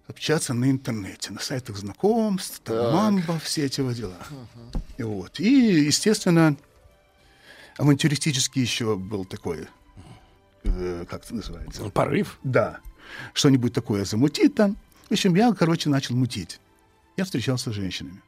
общаться на интернете, на сайтах знакомств, там, мамба, все эти вот дела. И вот. И, естественно, авантюристический еще был такой, э, как это называется? Порыв? Да. Что-нибудь такое замутить там. В общем, я, короче, начал мутить. Я встречался с женщинами.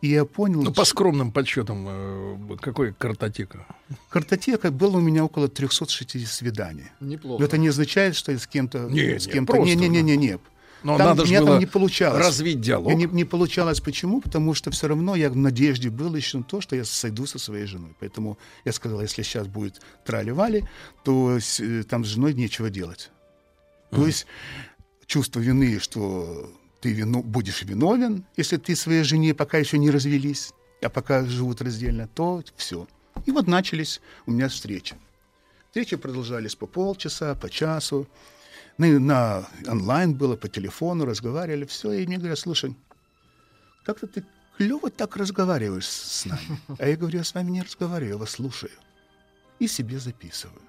И я понял... Ну, по скромным подсчетам, э, какой картотека? Картотека было у меня около 360 свиданий. Неплохо. Но это не означает, что я с кем-то... Не, с кем-то... просто, не, не, не, не, не. Но Там- надо у же меня было там не получалось. развить диалог. Не, не получалось почему? Потому что все равно я в надежде был еще на то, что я сойду со своей женой. Поэтому я сказал, если сейчас будет трали-вали, то с- э, там с женой нечего делать. То есть чувство вины, что ты вину, будешь виновен, если ты своей жене пока еще не развелись, а пока живут раздельно, то все. И вот начались у меня встречи. Встречи продолжались по полчаса, по часу. На, на онлайн было, по телефону разговаривали, все. И мне говорят, слушай, как-то ты клево так разговариваешь с нами. А я говорю, я с вами не разговариваю, я вас слушаю. И себе записываю.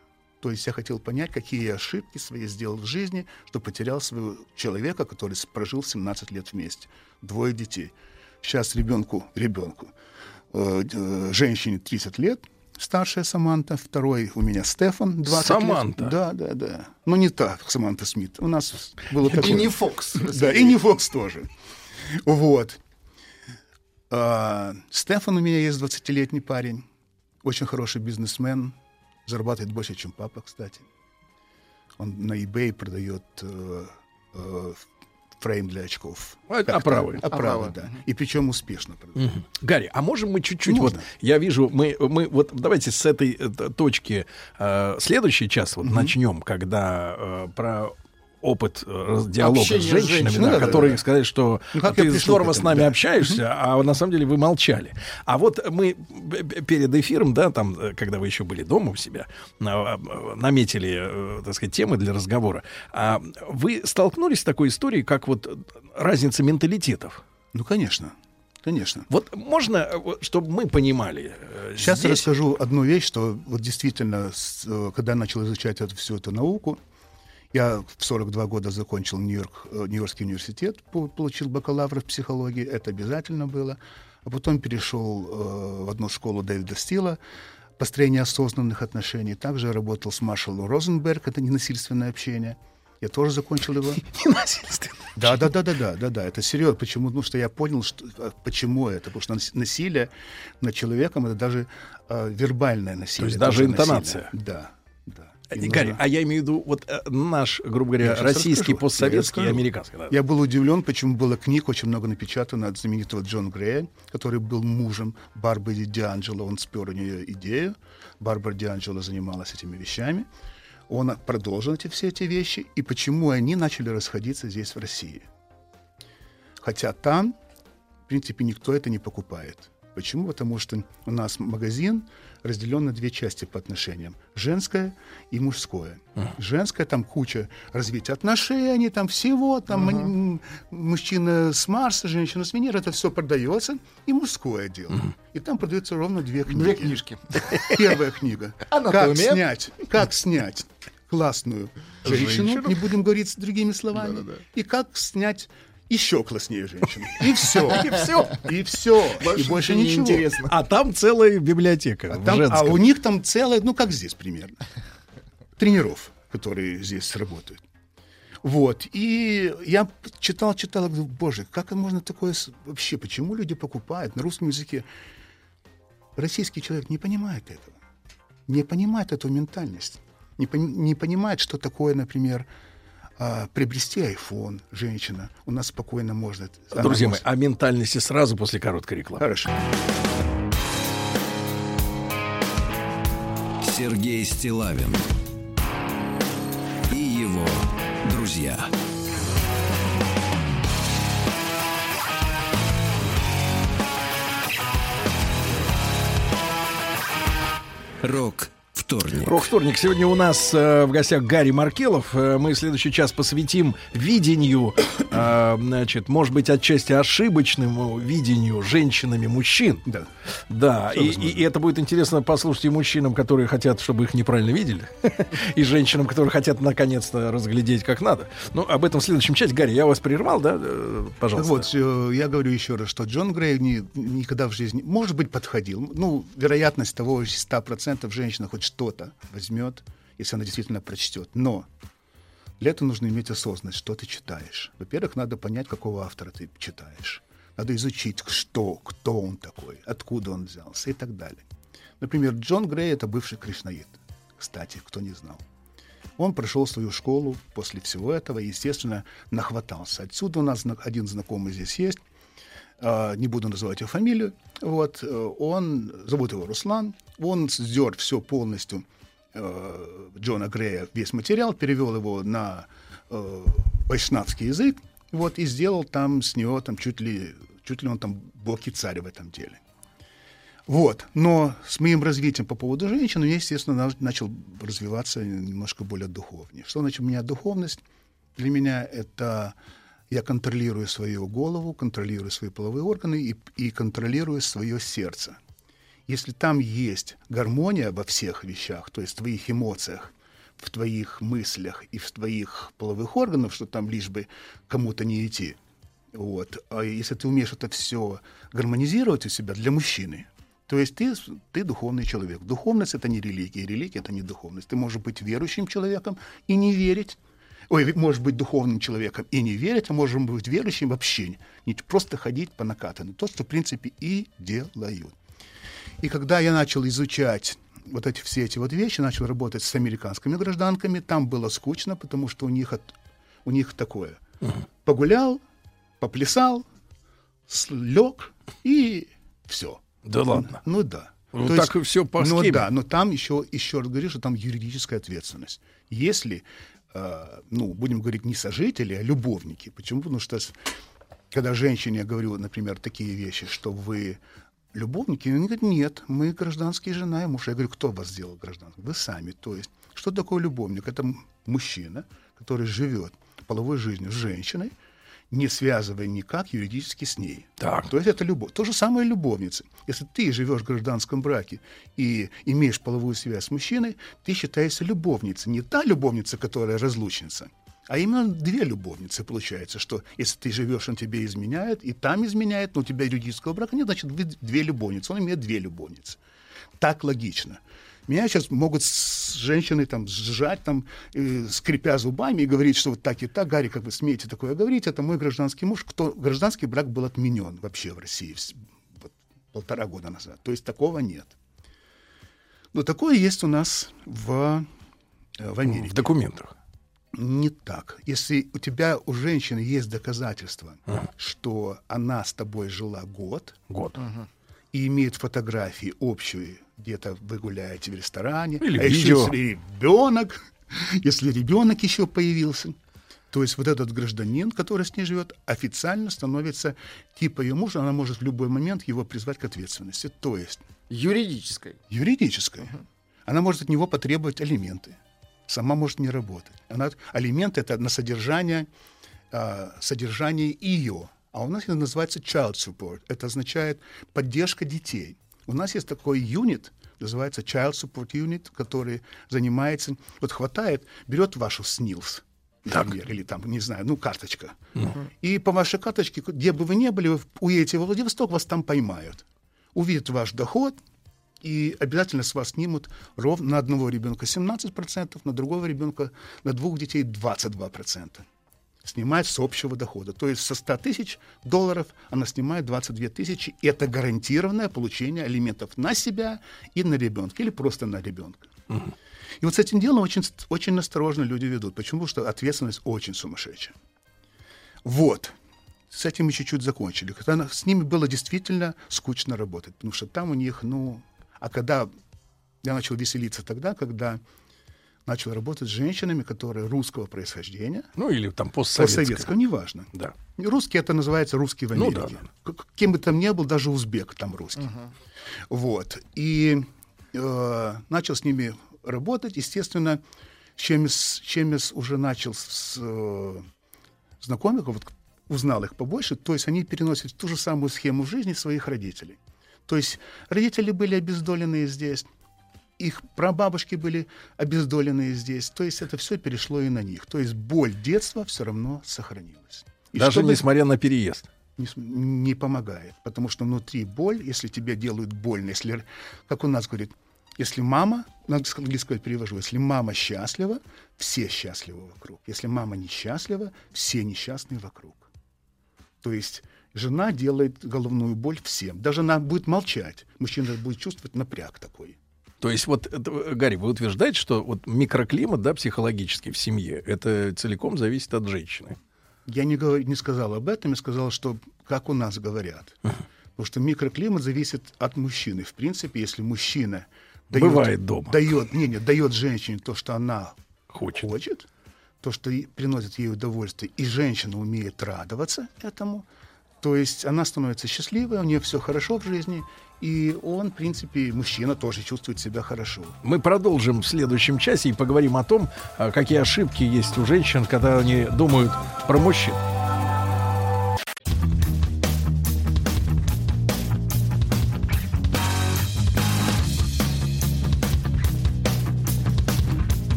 То есть я хотел понять, какие я ошибки свои сделал в жизни, что потерял своего человека, который прожил 17 лет вместе. Двое детей. Сейчас ребенку, ребенку, э, э, женщине 30 лет, старшая Саманта, второй у меня Стефан, 20 Саманта? лет. Да, да, да. Но не та Саманта Смит. У нас было такое. И не Фокс. Да, и не Фокс тоже. Вот. А, Стефан у меня есть 20-летний парень. Очень хороший бизнесмен. Зарабатывает больше, чем папа, кстати. Он на eBay продает э, э, фрейм для очков. А- Как-то- оправы. Оправы, да. И причем успешно. Мгм. Гарри, а можем мы чуть-чуть Можно. вот я вижу мы мы вот давайте с этой э, точки э, следующий час вот начнем, когда э, про опыт э, диалога Общение с с женщинами, женщинами. да, да, да, которые да. сказали, что Ну, как ты здорово с нами да. общаешься, а на самом деле вы молчали. А вот мы перед эфиром, да, там, э, когда вы еще были дома у себя, а, наметили, э, так сказать, темы для разговора. А вы столкнулись с такой историей, как вот разница менталитетов? Ну, конечно. Конечно. Вот можно, чтобы мы понимали. Сейчас здесь- расскажу одну вещь, что вот действительно, когда я начал изучать эту, всю эту науку, я в 42 года закончил Нью-Йорк, э, Нью-Йоркский университет, по- получил бакалавра в психологии, это обязательно было. А потом перешел э, в одну школу Дэвида Стила, построение осознанных отношений. Также работал с Маршалом Розенберг, это ненасильственное общение. Я тоже закончил его. [laughs] Ненасильственное. Да, да, да, да, да, да, да. Это серьезно. Почему? Потому что я понял, что, а, почему это. Потому что нас- насилие над человеком это даже а, вербальное насилие. есть это даже интонация. насилие. Да, да. И Игорь, нужно- а я имею в виду вот э, наш, грубо говоря, российский, расскажу. Постсоветский и американский. да. Я был удивлен, почему было книг очень много напечатано от знаменитого Джона Грея, который был мужем Барбары Дианджело. Он спер у нее идею. Барбара Дианджело занималась этими вещами. Он продолжил эти, все эти вещи. И почему они начали расходиться здесь, в России. Хотя там, в принципе, никто это не покупает. Почему? Потому что у нас магазин разделен на две части по отношениям. Женское и мужское. Женское, там куча развития отношений, там всего, там м- мужчина с Марса, женщина с Венеры, это все продается, и мужское дело. И там продаются ровно две книги. Две книжки. Первая книга. [laughs] Как снять, как снять классную женщину, Женщину. не будем говорить с другими словами, и как снять еще класснее женщину. И все. И все. И все. И больше ничего. Интересно. А там целая библиотека А, а у них там целое, ну как здесь примерно, тренеров, которые здесь работают. Вот. И я читал, читал, говорю, боже, как можно такое вообще, почему люди покупают на русском языке? Российский человек не понимает этого. Не понимает эту ментальность. Не, пони- не понимает, что такое, например, а, приобрести iPhone, женщина. У нас спокойно можно. Друзья мои, может- о ментальности сразу после короткой рекламы. Хорошо. Сергей Стилавин и его друзья. Рок вторник. Рок-вторник. Сегодня у нас э, в гостях Гарри Маркелов. Э, мы следующий час посвятим видению, э, значит, может быть, отчасти ошибочному видению женщинами мужчин. Да. Да, и, и- и это будет интересно послушать и мужчинам, которые хотят, чтобы их неправильно видели, [laughs] и женщинам, которые хотят наконец-то разглядеть как надо. Ну, об этом в следующем части. Гарри, я вас прервал, да? Э, Пожалуйста. вот, я говорю еще раз, что Джон Грей ни- никогда в жизни, может быть, подходил. Ну, вероятность того, что 100% женщина хоть что-то возьмет, если она действительно прочтет. Но для этого нужно иметь осознанность, что ты читаешь. Во-первых, надо понять, какого автора ты читаешь. Надо изучить, что, кто он такой, откуда он взялся и так далее. Например, Джон Грей — это бывший кришнаит. Кстати, кто не знал. Он прошел свою школу после всего этого и, естественно, нахватался. Отсюда у нас один знакомый здесь есть, а, не буду называть его фамилию, вот, э, он, зовут его Руслан, он сдер все полностью э, Джона Грея, весь материал, перевел его на э, вайшнавский язык, вот, и сделал там с него там чуть ли, чуть ли он там бог и царь в этом деле. Вот. Но с моим развитием по поводу женщин, я, естественно, на- начал развиваться немножко более духовнее. Что значит у меня духовность? Для меня это я контролирую свою голову, контролирую свои половые органы и, и контролирую свое сердце. Если там есть гармония во всех вещах, то есть в твоих эмоциях, в твоих мыслях и в твоих половых органах, что там лишь бы кому-то не идти, вот. А если ты умеешь это все гармонизировать у себя для мужчины, то есть ты, ты духовный человек. Духовность — это не религия, религия — это не духовность. Ты можешь быть верующим человеком и не верить. Ой, можешь быть духовным человеком и не верить, а можешь быть верующим вообще. не- просто ходить по накатанной. То, что, в принципе, и делают. И когда я начал изучать вот эти все эти вот вещи, начал работать с американскими гражданками, там было скучно, потому что у них, от- у них такое. Погулял, поплясал, лег и все. Да ладно. Ну да. Ну, То так есть- и всё по Ну да, но там еще, еще раз говорю, что там юридическая ответственность. Если, э, ну, будем говорить, не сожители, а любовники. Почему? Потому что когда женщине я говорю, например, такие вещи, что вы любовники, они говорят, нет, мы гражданские жена и муж. Я говорю, кто вас сделал гражданским? Вы сами. То есть, что такое любовник? Это мужчина, который живет половой жизнью с женщиной, не связывая никак юридически с ней. Так. То есть это любовь. То же самое любовница. Если ты живешь в гражданском браке и имеешь половую связь с мужчиной, ты считаешься любовницей. Не та любовница, которая разлучница, а именно две любовницы получается, что если ты живешь, он тебе изменяет, и там изменяет, но у тебя юридического брака нет, значит, две любовницы. Он имеет две любовницы. Так логично. Меня сейчас могут с женщины там сжать, там, э, скрипя зубами и говорить, что вот так и так, Гарри, как вы смеете такое говорить, это мой гражданский муж. Кто, гражданский брак был отменен вообще в России вот, полтора года назад. То есть такого нет. Но такое есть у нас в, э, в Америке. В документах. Не так. Если у тебя, у женщины есть доказательства, что она с тобой жила год, Год. и имеет фотографии общие, где-то вы гуляете в ресторане, Или а еще видео. если ребенок, если ребенок еще появился, то есть вот этот гражданин, который с ней живет, официально становится типа ее мужа, она может в любой момент его призвать к ответственности. То есть Юридической. юридической. Она может от него потребовать алименты. Сама может не работать. Она, алименты это на содержание, а, содержание ее. А у нас это называется child support. Это означает поддержка детей. У нас есть такой юнит, называется child support unit, который занимается, вот хватает, берет вашу СНИЛС, например, или там, не знаю, ну, карточка. И по вашей карточке, где бы вы ни были, вы уедете во Владивосток, вас там поймают. Увидят ваш доход, и обязательно с вас снимут ровно на одного ребенка 17%, на другого ребенка, на двух детей 22%. Снимает с общего дохода. То есть со 100 тысяч долларов она снимает 22 тысячи. И это гарантированное получение алиментов на себя и на ребенка. Или просто на ребенка. И вот с этим делом очень, очень осторожно люди ведут. Почему? Потому что ответственность очень сумасшедшая. Вот. С этим мы чуть-чуть закончили. С ними было действительно скучно работать, потому что там у них, ну... А когда я начал веселиться тогда, когда начал работать с женщинами, которые русского происхождения, Ну, или там постсоветское. постсоветского, неважно. Да. Русский это называется русский в Ну Америке. да, К- Кем бы там ни был, даже узбек там русский. Вот. И э, начал с ними работать. Естественно, чем, с- чем я уже начал с, э, знакомых, вот узнал их побольше, то есть они переносят ту же самую схему в жизни своих родителей. То есть родители были обездоленные здесь, их прабабушки были обездоленные здесь. То есть это все перешло и на них. То есть боль детства все равно сохранилась. И Даже чтобы- несмотря на переезд. не, не помогает. Потому что внутри боль, если тебе делают больно, если, как у нас говорит, если мама, на сказать перевожу, если мама счастлива, все счастливы вокруг. Если мама несчастлива, все несчастны вокруг. То есть жена делает головную боль всем. Даже она будет молчать. Мужчина будет чувствовать напряг такой. То есть вот, это, Гарри, вы утверждаете, что вот микроклимат, да, психологический в семье, это целиком зависит от женщины. Я не, говор- не сказал об этом, я сказал, что как у нас говорят. Потому что микроклимат зависит от мужчины. В принципе, если мужчина дает, Бывает дома. дает, не, не, дает женщине то, что она Хочет. хочет, то, что приносит ей удовольствие, и женщина умеет радоваться этому, то есть она становится счастливой, у нее все хорошо в жизни, и он, в принципе, мужчина тоже чувствует себя хорошо. Мы продолжим в следующем часе и поговорим о том, а, какие ошибки есть у женщин, когда они думают про мужчин.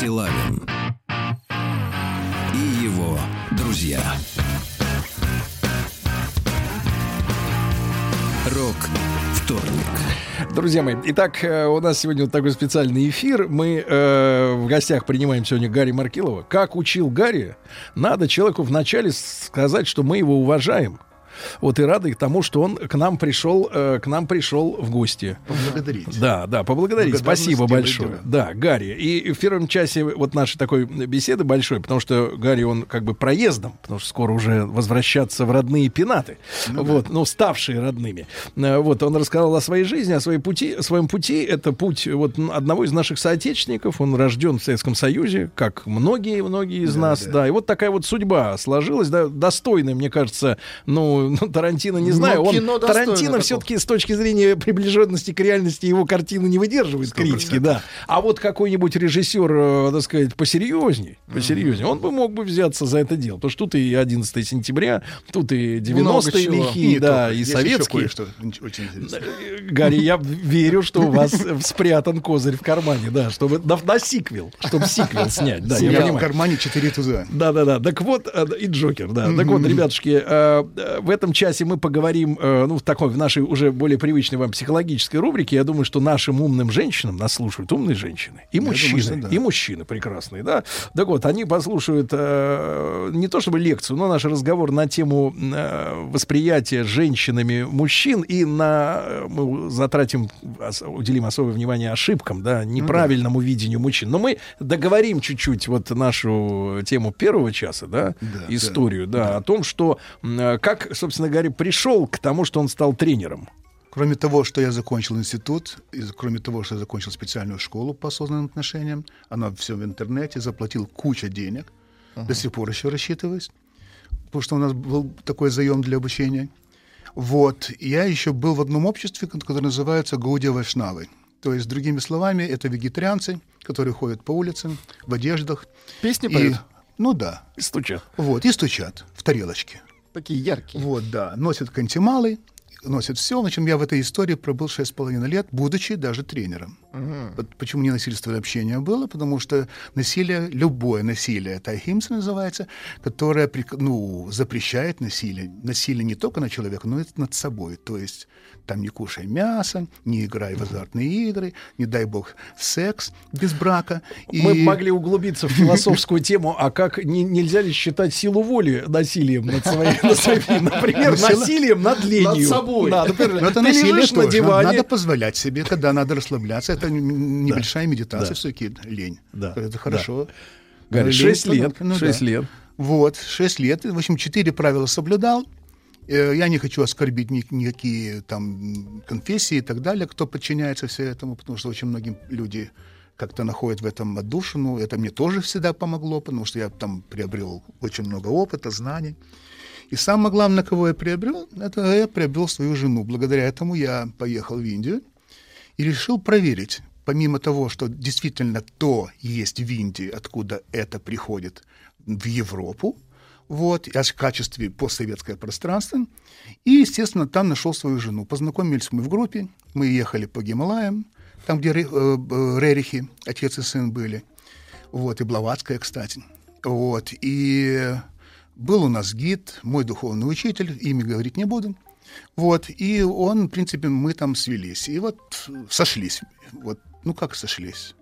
Стилавин и его друзья. Рок вторник. Друзья мои, итак, э, у нас сегодня вот такой специальный эфир. Мы э, в гостях принимаем сегодня Гарри Маркилова. Как учил Гарри, надо человеку вначале сказать, что мы его уважаем. Вот и рады тому, что он к нам пришел, э, к нам пришел в гости. Поблагодарить. Да, да, поблагодарить. Спасибо большое. дела. Да, Гарри. И в первом часе вот нашей такой беседы большой, потому что Гарри, он как бы проездом, потому что скоро уже возвращаться в родные пенаты. вот, ну, ставшие родными. Э, Вот, он рассказал о своей жизни, о своей пути, о своем пути. Это путь вот одного из наших соотечественников. Он рожден в Советском Союзе, как многие-многие из Да, нас. да. Да, и вот такая вот судьба сложилась, да, достойная, мне кажется, ну, ну, ну, Тарантино не знаю. Он, кино достойно Тарантино все-таки с точки зрения приближенности к реальности его картины не выдерживает критики, да. А вот какой-нибудь режиссер, э, так сказать, посерьезней, посерьезней, он бы мог бы взяться за это дело. Потому что тут и 11 сентября, тут и 90-е чего. лихие, не да, только. и Есть советские. интересное. Гарри, я верю, что у вас э, спрятан козырь в кармане, да, чтобы на, на сиквел, чтобы сиквел снять, да, я меня в понимаю. кармане четыре туза. Да, да, да. Так вот, э, и Джокер, да. Так вот, ребятушки, э, э, в этом часе мы поговорим, э, ну, в такой, в нашей уже более привычной вам психологической рубрике. Я думаю, что нашим умным женщинам нас слушают умные женщины. И думаю, мужчины. что да. И мужчины прекрасные, да. Так вот, они послушают э, не то чтобы лекцию, но наш разговор на тему э, восприятия женщинами мужчин. И на э, мы затратим, уделим особое внимание ошибкам, да, неправильному видению мужчин. Но мы договорим чуть-чуть вот нашу тему первого часа, да, Да, историю, да, о том, что э, как, собственно говоря, пришел к тому, что он стал тренером. Кроме того, что я закончил институт, и кроме того, что я закончил специальную школу по осознанным отношениям, она все в интернете, заплатил куча денег, до сих пор еще рассчитываюсь, потому что у нас был такой заем для обучения. Вот, я еще был в одном обществе, ко- которое называется Гаудия Вайшнавы. То есть, другими словами, это вегетарианцы, которые ходят по улицам в одеждах. Песни и, поют? ну да, И стучат. вот, и стучат в тарелочке. Такие яркие. Вот, да. Носят кантималы, носят все. Общем, я в этой истории пробыл шесть с половиной лет, будучи даже тренером. Вот почему ненасильственное общение было? Потому что насилие, любое насилие, это ахимса называется, которое ну, запрещает насилие. Насилие не только над человеком, но и над собой. То есть там не кушай мясо, не играй в азартные игры, не дай бог секс без брака. И- Мы могли углубиться в философскую тему, а как не- нельзя ли считать силу воли насилием над своей, над [laughs] например, насилием над ленью. Над собой. Да, например, это насилие на диване, Надо позволять себе, когда надо расслабляться. Это небольшая медитация, Да. все-таки лень. Да. Это хорошо. Гарри, Лень 6 лет, ну 6 да. лет. Вот, 6 лет. В общем, четыре правила соблюдал. Э, Я не хочу оскорбить ни- никакие там конфессии и так далее, кто подчиняется все этому, потому что очень многие люди как-то находят в этом отдушину. Это мне тоже всегда помогло, потому что я там приобрел очень много опыта, знаний. И самое главное, кого я приобрел, это я приобрел свою жену. Благодаря этому я поехал в Индию и решил проверить, помимо того, что действительно то есть в Индии, откуда это приходит в Европу, вот, а в качестве постсоветское пространство. И, естественно, там нашел свою жену. Познакомились мы в группе, мы ехали по Гималаям, там, где э, Рерихи, отец и сын были. Вот, и Блаватская, кстати. Вот, и был у нас гид, мой духовный учитель, имя говорить не буду. Вот, и он, в принципе, мы там свелись. И вот сошлись. Вот, ну как сошлись?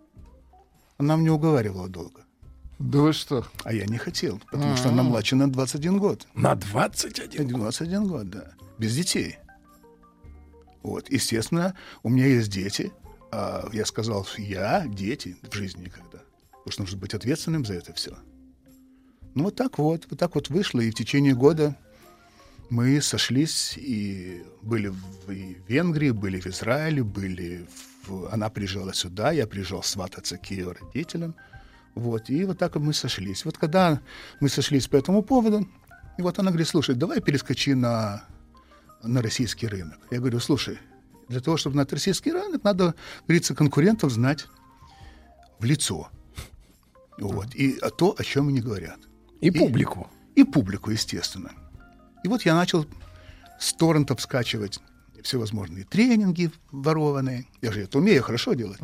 Она мне уговаривала долго. Да вы что? А я не хотел, потому что она младше на 21 год. На 21. 21 год, да. Без детей. Вот, естественно, у меня есть дети. А я сказал, что я дети в жизни никогда. Потому что нужно быть ответственным за это все. Ну, вот так вот, вот так вот вышло. И в течение года мы сошлись и были в и в Венгрии, были в Израиле, были в... Она приезжала сюда, я приезжал свататься к ее родителям. Вот, и вот так мы сошлись. Вот когда мы сошлись по этому поводу, и вот она говорит, слушай, давай перескочи на, на российский рынок. Я говорю, слушай, для того, чтобы на российский рынок, надо, говорится, конкурентов знать в лицо. Вот. И то, о чем они говорят. И публику. И публику, естественно. И вот я начал с торрентов скачивать всевозможные тренинги ворованные. Я же это умею хорошо делать.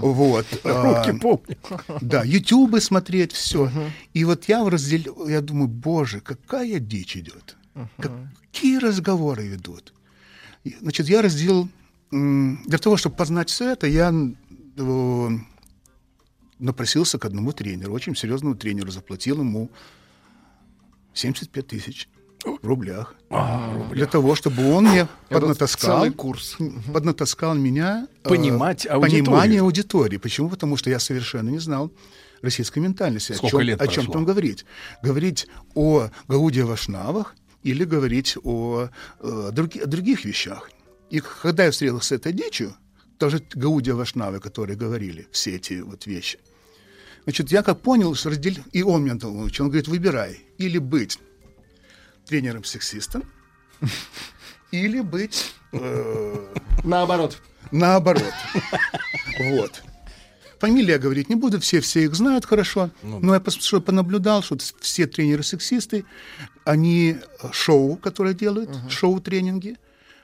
Вот. [laughs] а, Руки помню. Да, ютубы смотреть, все. И вот я в разделе, я думаю, боже, какая дичь идет. Какие разговоры ведут. И, Значит, я разделил, для того, чтобы познать все это, я напросился к одному тренеру, очень серьезному тренеру, заплатил ему 75 тысяч в рублях. Для того, чтобы он мне поднатаскал, целый курс. поднатаскал меня э, Понимать аудиторию. понимание аудитории. Почему? Потому что я совершенно не знал российской ментальности. Сколько о чем, лет о чем там говорить? Говорить о Гауде Вашнавах или говорить о, э, други- о других вещах. И когда я встретился с этой дичью, тоже Гаудия Вашнавы, которые говорили все эти вот вещи, Значит, я как понял, что раздель... И он меня научил. Он говорит, выбирай. Или быть тренером-сексистом, или быть э, Наоборот. наоборот. Вот. Фамилия говорить не буду, все, все их знают хорошо. Но я что понаблюдал, что все тренеры-сексисты, они э, шоу, которое делают, шоу-тренинги,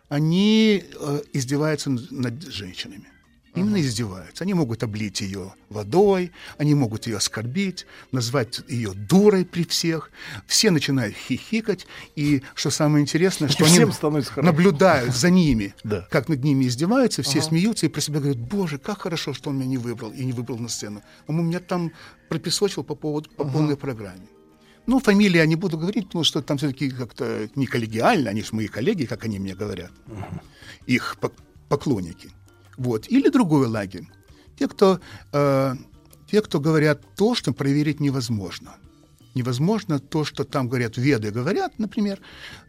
они э, издеваются над женщинами. Именно издеваются. Они могут облить ее водой, они могут ее оскорбить, назвать ее дурой при всех. Все начинают хихикать. И что самое интересное, что они наблюдают за ними, [laughs] как над ними издеваются, все смеются и про себя говорят, боже, как хорошо, что он меня не выбрал и не выбрал на сцену. Он у меня там пропесочил по, поводу, по полной программе. Ну, фамилии я не буду говорить, потому что там все-таки как-то не коллегиально, они же мои коллеги, как они мне говорят, их пок- поклонники. Вот. Или другой лагерь. Те, кто, э, те, кто говорят то, что проверить невозможно. Невозможно то, что там говорят, веды говорят, например,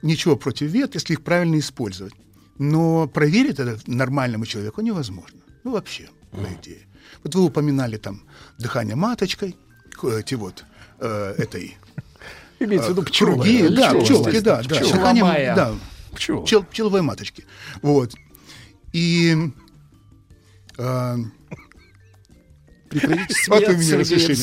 ничего против вед, если их правильно использовать. Но проверить это нормальному человеку невозможно. Ну, вообще, по идее. Вот вы упоминали там дыхание маточкой, эти вот э, этой [laughs] Имеется в виду пчелы. круги, да, Пчелы, пчелки, да, да, пчелы. дыханием, Пчеломая. да, Пчелы. пчел, пчеловой маточки. Вот. И э, Прекратите Вот вы смеяться, меня Сергей, разрешили.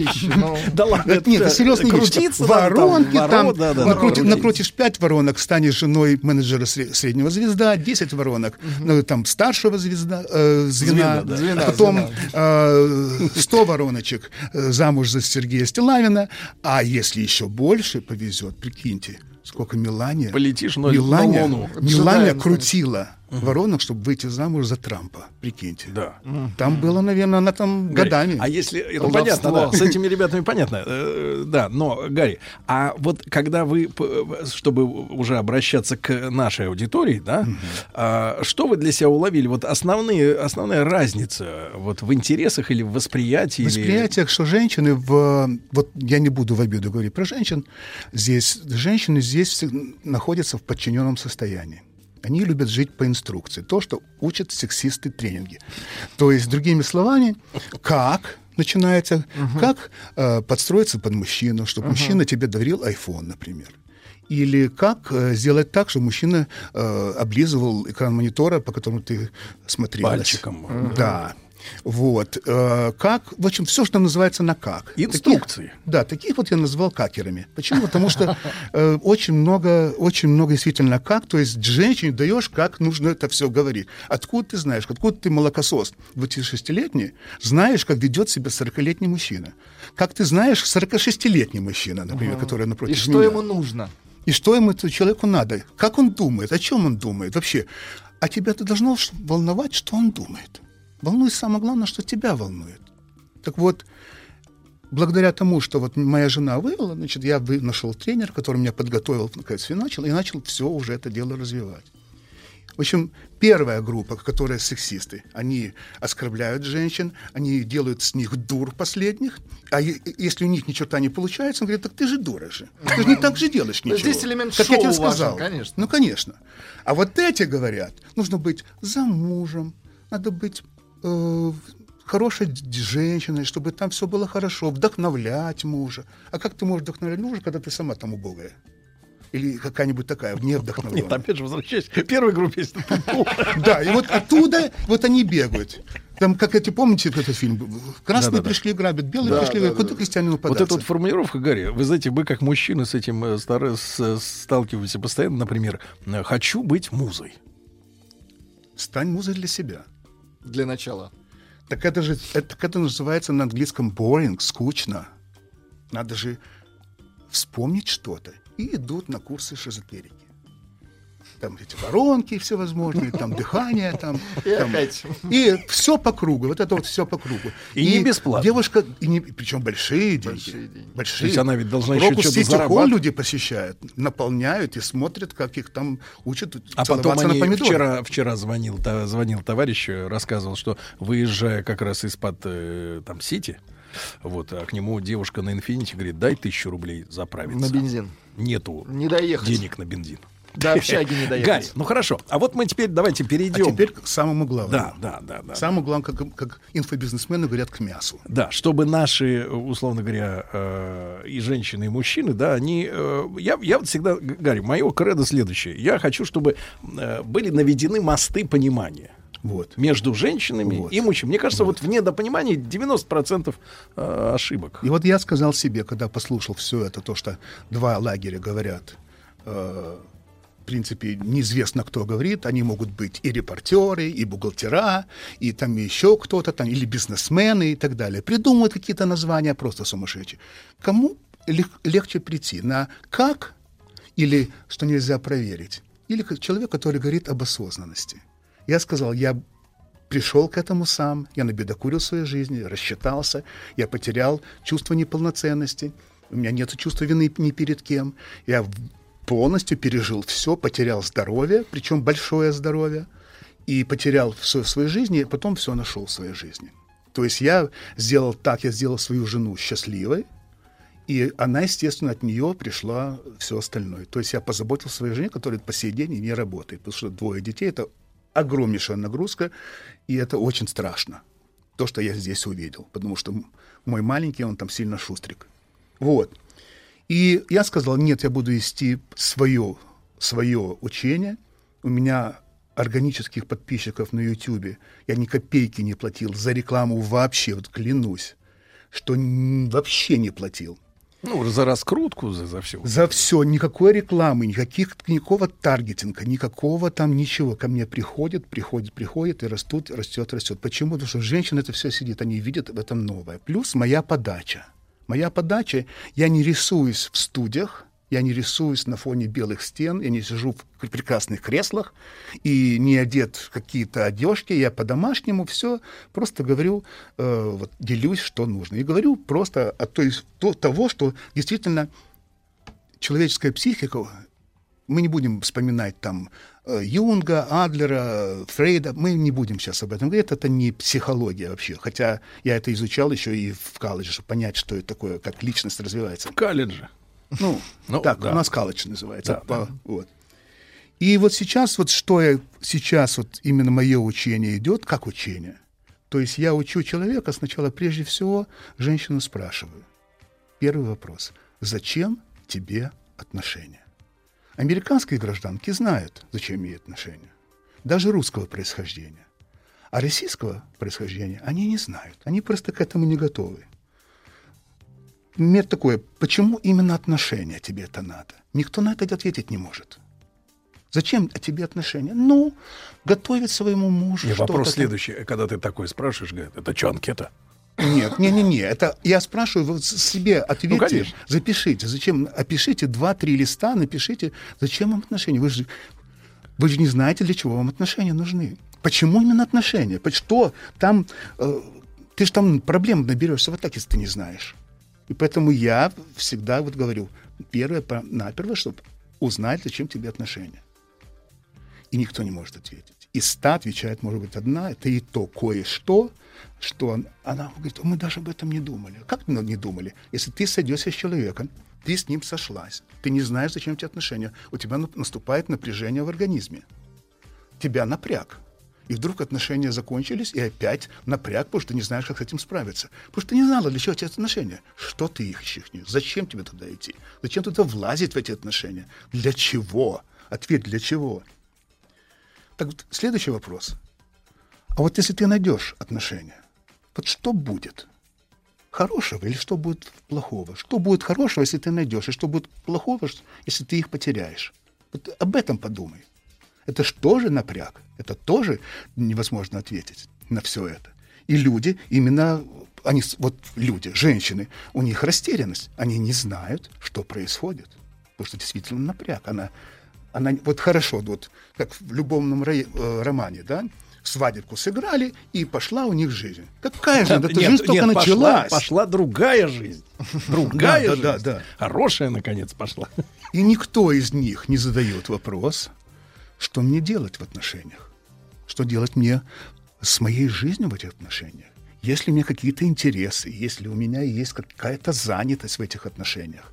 вещи. ну. Да ладно, это, нет, это серьезная вещь. Воронки там, там, ворон- да, да, накрути- крутить. накрутишь 5 воронок, станешь женой менеджера сре- среднего звезда, 10 воронок, ну, там старшего звезда, э, звена, Звена, потом э, 100 вороночек э, замуж за Сергея Стилавина, а если еще больше повезет, прикиньте, сколько Мелания, Полетишь на- Мелания. Мелания Джедаем крутила воронок, чтобы выйти замуж за Трампа, прикиньте. Да. Там было, наверное, она там Гарри, годами. А если это Колдовство. понятно, да, с этими ребятами понятно, э, да, но Гарри, а вот когда вы, чтобы уже обращаться к нашей аудитории, да, а, что вы для себя уловили? Вот основные, основная разница вот в интересах или в восприятии? или- восприятиях, что женщины в... Вот я не буду в обиду говорить про женщин. Здесь женщины здесь находятся в подчиненном состоянии. Они любят жить по инструкции. То, что учат сексисты тренинги. То есть, другими словами, как начинается, как э, подстроиться под мужчину, чтобы мужчина тебе дарил iPhone, например. Или как э, сделать так, чтобы мужчина э, облизывал экран монитора, по которому ты смотрел. Пальчиком. Да. Вот. Э, как, в общем, все, что называется на как. Инструкции. Таких- да, таких вот я назвал какерами. Почему? Потому что э, очень много, очень много действительно как, то есть женщине даешь, как нужно это все говорить. Откуда ты знаешь, откуда ты молокосос 26-летний, знаешь, как ведет себя 40-летний мужчина. Как ты знаешь 46-летний мужчина, например, который И напротив что меня. ему нужно? И что ему этому человеку надо? Как он думает? О чем он думает вообще? А тебя это должно волновать, что он думает. Волнует самое главное, что тебя волнует. Так вот, благодаря тому, что вот моя жена вывела, значит, я вы- нашел тренера, который меня подготовил, наконец, и начал, и начал все уже это дело развивать. В общем, первая группа, которая сексисты, они оскорбляют женщин, они делают с них дур последних, а если у них ни черта не получается, он говорит, так ты же дура же. Ты же не так же делаешь ничего. здесь элемент как я тебе шоу важен, сказал. конечно. Ну, конечно. А вот эти говорят, нужно быть замужем, надо быть э, хорошей женщиной, чтобы там все было хорошо, вдохновлять мужа. А как ты можешь вдохновлять мужа, когда ты сама там убогая? Или какая-нибудь такая, не вдохновленная? Нет, опять же, возвращаясь к первой группе, Да, и вот оттуда вот они бегают. Там, как эти, помните этот фильм? Красные Да-да-да. пришли грабят, белые пришли грабят. Куда крестьянину Вот податься? эта вот формулировка, Гарри, вы знаете, мы как мужчины с этим э, стар- с- сталкиваемся постоянно, например, э, «хочу быть музой». Стань музой для себя. Для начала. Так это же, это, так это называется на английском boring, скучно. Надо же вспомнить что-то. И идут на курсы шизотерики. Там эти воронки всевозможные, там дыхание, там... И там- опять. И все по кругу, вот это вот все по кругу. И не бесплатно. Девушка, и не, причем большие деньги. Большие деньги. Большие. То есть она ведь должна еще Крокус что-то зарабатывать. люди посещают, наполняют и смотрят, как их там учат А потом они на помидоры. вчера, вчера звонил, та- звонил товарищ, э, рассказывал, что выезжая как раз из-под э, там Сити, вот, а к нему девушка на инфинити говорит, дай тысячу рублей заправиться. На бензин. Нету Не доехать. денег на бензин. До общаги не доехать. Гарри, ну хорошо. А вот мы теперь давайте А перейдем. теперь к самому главному. Да, да, да, да. Самому главному, как, как инфобизнесмены говорят, к мясу. Да, чтобы наши, условно говоря, э, и женщины, и мужчины, да, они... э, я, я вот всегда, Гарри, мое кредо следующее. Я хочу, чтобы э, были наведены мосты понимания Вот. между женщинами Вот. и мужчинами. Мне кажется, вот, в недопонимании 90% э, ошибок. И вот я сказал себе, когда послушал все это, то, что два лагеря говорят, э, принципе, неизвестно, кто говорит, они могут быть и репортеры, и бухгалтера, и там еще кто-то, там, или бизнесмены и так далее. Придумывают какие-то названия просто сумасшедшие. Кому лег- легче прийти? На «как» или «что нельзя проверить»? Или человек, который говорит об осознанности. Я сказал, я пришел к этому сам, я набедокурил в своей жизни, рассчитался, я потерял чувство неполноценности, у меня нет чувства вины ни перед кем, я полностью пережил все, потерял здоровье, причем большое здоровье, и потерял все в своей жизни, и потом все нашел в своей жизни. То есть я сделал так, я сделал свою жену счастливой, и она, естественно, от нее пришла все остальное. То есть я позаботился о своей жене, которая по сей день не работает, потому что двое детей — это огромнейшая нагрузка, и это очень страшно, то, что я здесь увидел, потому что мой маленький, он там сильно шустрик. Вот. И я сказал, нет, я буду вести свое, свое учение. У меня органических подписчиков на YouTube, я ни копейки не платил за рекламу вообще, вот клянусь, что вообще не платил. Ну, за раскрутку, за, за все. За все, никакой рекламы, никаких, никакого таргетинга, никакого там ничего. Ко мне приходит, приходит, приходит и растут, растет, растет. Почему? Потому что женщины это все сидит, они видят в этом новое. Плюс моя подача. Моя подача, я не рисуюсь в студиях, я не рисуюсь на фоне белых стен, я не сижу в прекрасных креслах и не одет в какие-то одежки, я по-домашнему все просто говорю, э, вот, делюсь, что нужно. И говорю просто о то, того, что действительно человеческая психика, мы не будем вспоминать там э, Юнга, Адлера, Фрейда, мы не будем сейчас об этом говорить, это не психология вообще, хотя я это изучал еще и в колледже, чтобы понять, что это такое, как личность развивается. В колледже. Ну, [laughs] Ну, так, да. у нас колледж называется. Да, по- Вот. И вот сейчас, вот что я, сейчас вот именно мое учение идет, как учение. То есть я учу человека сначала, прежде всего, женщину спрашиваю. Первый вопрос. Зачем тебе отношения? Американские гражданки знают, зачем ей отношения. Даже русского происхождения. А российского происхождения они не знают. Они просто к этому не готовы. Мир такой, почему именно отношения тебе это надо? Никто на это ответить не может. Зачем тебе отношения? Ну, готовить своему мужу что-то вопрос следующий. Когда ты такой спрашиваешь, говорит, это что, анкета? Нет, не, не, не. Это я спрашиваю вот себе ответьте, Ну, конечно. запишите, зачем, опишите два-три листа, напишите, зачем вам отношения. Вы же, вы же не знаете, для чего вам отношения нужны. Почему именно отношения? Что там? э, ты же там проблем наберешься вот так, если ты не знаешь. И поэтому я всегда вот говорю, первое, по- наперво, чтобы узнать, зачем тебе отношения. И никто не может ответить. Из ста отвечает, может быть, одна, это и то кое-что, что он- она говорит, мы даже об этом не думали. Как ну, не думали? Если ты сойдешься с человеком, ты с ним сошлась, ты не знаешь, зачем тебе отношения, у тебя на- наступает напряжение в организме. Тебя напряг. И вдруг отношения закончились, и опять напряг, потому что ты не знаешь, как с этим справиться. Потому что ты не знала, для чего тебе отношения. Что ты их ищешь? Зачем тебе туда идти? Зачем туда влазить в эти отношения? Для чего? Ответ для чего? Так вот, следующий вопрос. А вот если ты найдешь отношения, вот что будет? Хорошего или что будет плохого? Что будет хорошего, если ты найдешь, и что будет плохого, если ты их потеряешь? Вот об этом подумай. Это же тоже напряг. Это тоже невозможно ответить на все это. И люди, именно они, вот люди, женщины, у них растерянность. Они не знают, что происходит. Потому что действительно напряг. Она, она вот хорошо, вот как в любовном э, романе, да, свадебку сыграли, и пошла у них жизнь. Какая же эта жизнь только нет, пошла, началась. пошла другая жизнь. [laughs] Другая Да, жизнь. да, да. Хорошая, наконец, пошла. И никто из них не задает вопрос, что мне делать в отношениях, что делать мне с моей жизнью в этих отношениях. Если у меня какие-то интересы, если у меня есть какая-то занятость в этих отношениях,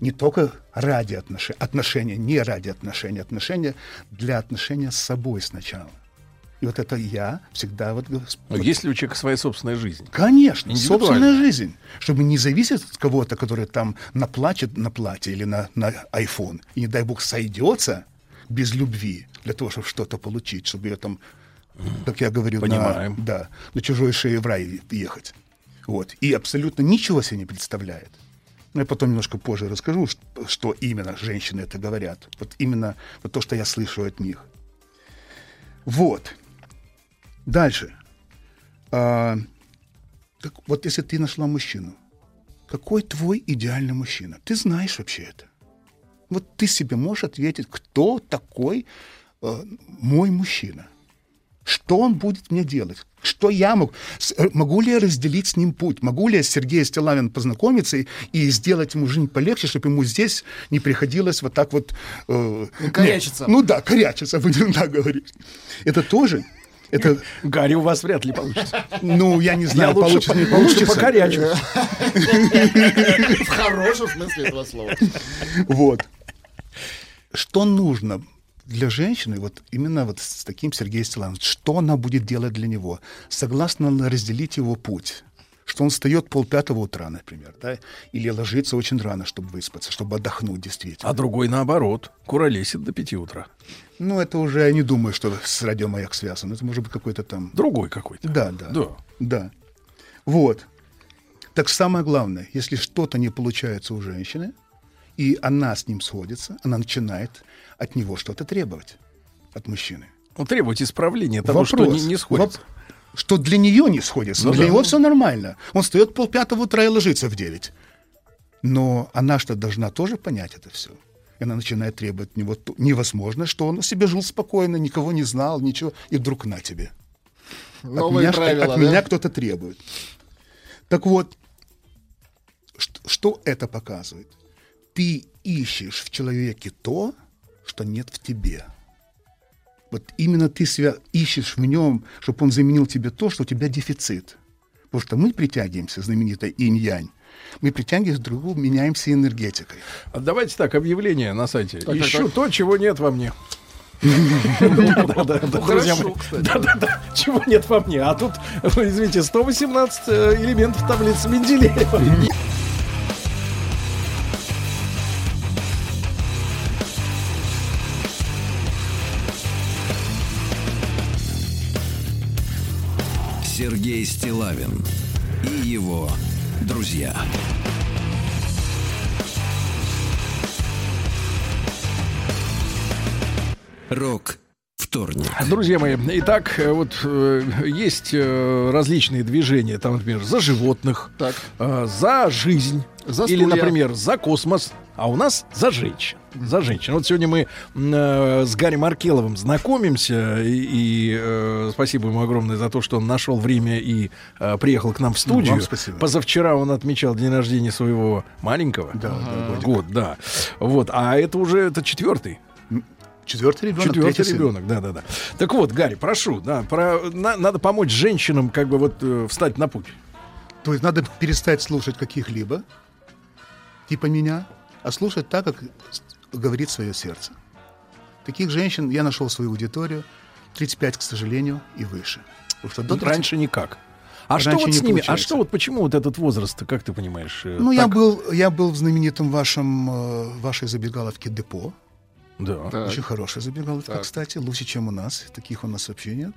Не только ради отношений, отношения, не ради отношений, отношения для отношения с собой сначала. И вот это я всегда вот... Но вот- есть ли у человека своя собственная жизнь? Конечно, собственная жизнь. Чтобы не зависеть от кого-то, который там наплачет на платье или на, на iPhone, и, не дай бог, сойдется без любви для того, чтобы что-то получить, чтобы ее там, как я говорю, на, Понимаем. да, на чужой шее в рай ехать. Вот. И абсолютно ничего себе не представляет. Ну, Я потом немножко позже расскажу, что именно женщины это говорят. Вот именно вот то, что я слышу от них. Вот. Дальше. А, так вот если ты нашла мужчину, какой твой идеальный мужчина? Ты знаешь вообще это. Вот ты себе можешь ответить, кто такой э, мой мужчина? Что он будет мне делать? Что я мог? Э, могу ли я разделить с ним путь? Могу ли я с Сергеем Стилавин познакомиться и, и сделать ему жизнь полегче, чтобы ему здесь не приходилось вот так вот... э, Ну, корячиться. нет, ну да, корячиться, [laughs] будем так говорить. Это тоже... Это, [laughs] Гарри, у вас вряд ли получится. ну, я не знаю, Я лучше получится, по- не лучше получится. покорячусь. [laughs] В хорошем смысле этого слова. Вот. Что нужно для женщины, вот именно вот с таким Сергеем Стилановым, что она будет делать для него? Согласна она разделить его путь? Что он встает полпятого утра, например, да, или ложится очень рано, чтобы выспаться, чтобы отдохнуть действительно. А другой наоборот, куролесит до пяти утра. Ну, это уже я не думаю, что с радиомаяк связано. Это может быть какой-то там... Другой какой-то. Да, да. Да. Да. Вот. Так самое главное, если что-то не получается у женщины, и она с ним сходится, она начинает от него что-то требовать, от мужчины. Ну, требовать исправления того, что не, не сходится. Воп- Что для нее не сходится. Ну для да. него все нормально. Он встает полпятого утра и ложится в девять. Но она что должна тоже понять это все. И она начинает требовать от него невозможно, что он себе жил спокойно, никого не знал, ничего, и вдруг на тебе. от Новые меня, правила, от да? меня кто-то требует. Так вот, что, что это показывает? Ты ищешь в человеке то, что нет в тебе. Вот именно ты свя- ищешь в нем, чтобы он заменил тебе то, что у тебя дефицит. Потому что мы притягиваемся, знаменитая инь-янь, мы притягиваемся друг к другу, меняемся энергетикой. А Давайте так, объявление на сайте. так, Ищу так. то, чего нет во мне. Да-да-да, друзья мои. кстати. Да-да-да, чего нет во мне. А тут, ой, извините, 118 э, элементов таблицы Менделеева. Сергей Стилавин и его друзья. Рок вторник. Друзья мои, итак, э, вот э, есть э, различные движения, там, например, за животных, Так. э, за жизнь, За или, например, за космос, а у нас за женщин. За женщин. Вот сегодня мы э, с Гарри Маркеловым знакомимся, и, и, э, спасибо ему огромное за то, что он нашел время и э, приехал к нам в студию. вам спасибо. Позавчера он отмечал день рождения своего маленького. Да, да. Год, да. Вот, а это уже это четвертый. Четвертый ребенок, Четвертый сын. ребенок, да, да, да. Так вот, Гарри, прошу, да, про, на- надо помочь женщинам как бы вот э, встать на путь. То есть надо перестать слушать каких-либо, типа меня, а слушать так, как говорит свое сердце. Таких женщин я нашел свою аудиторию, 35, к сожалению, и выше. Что 30 Раньше никак. А что Раньше вот не с ними? А получается. что вот почему вот этот возраст, как ты понимаешь? э, Ну, я так? был, я был в знаменитом вашем, э, вашей забегаловке депо. Да. Так. Очень хорошая забегаловка, Так. кстати, лучше, чем у нас. Таких у нас вообще нет.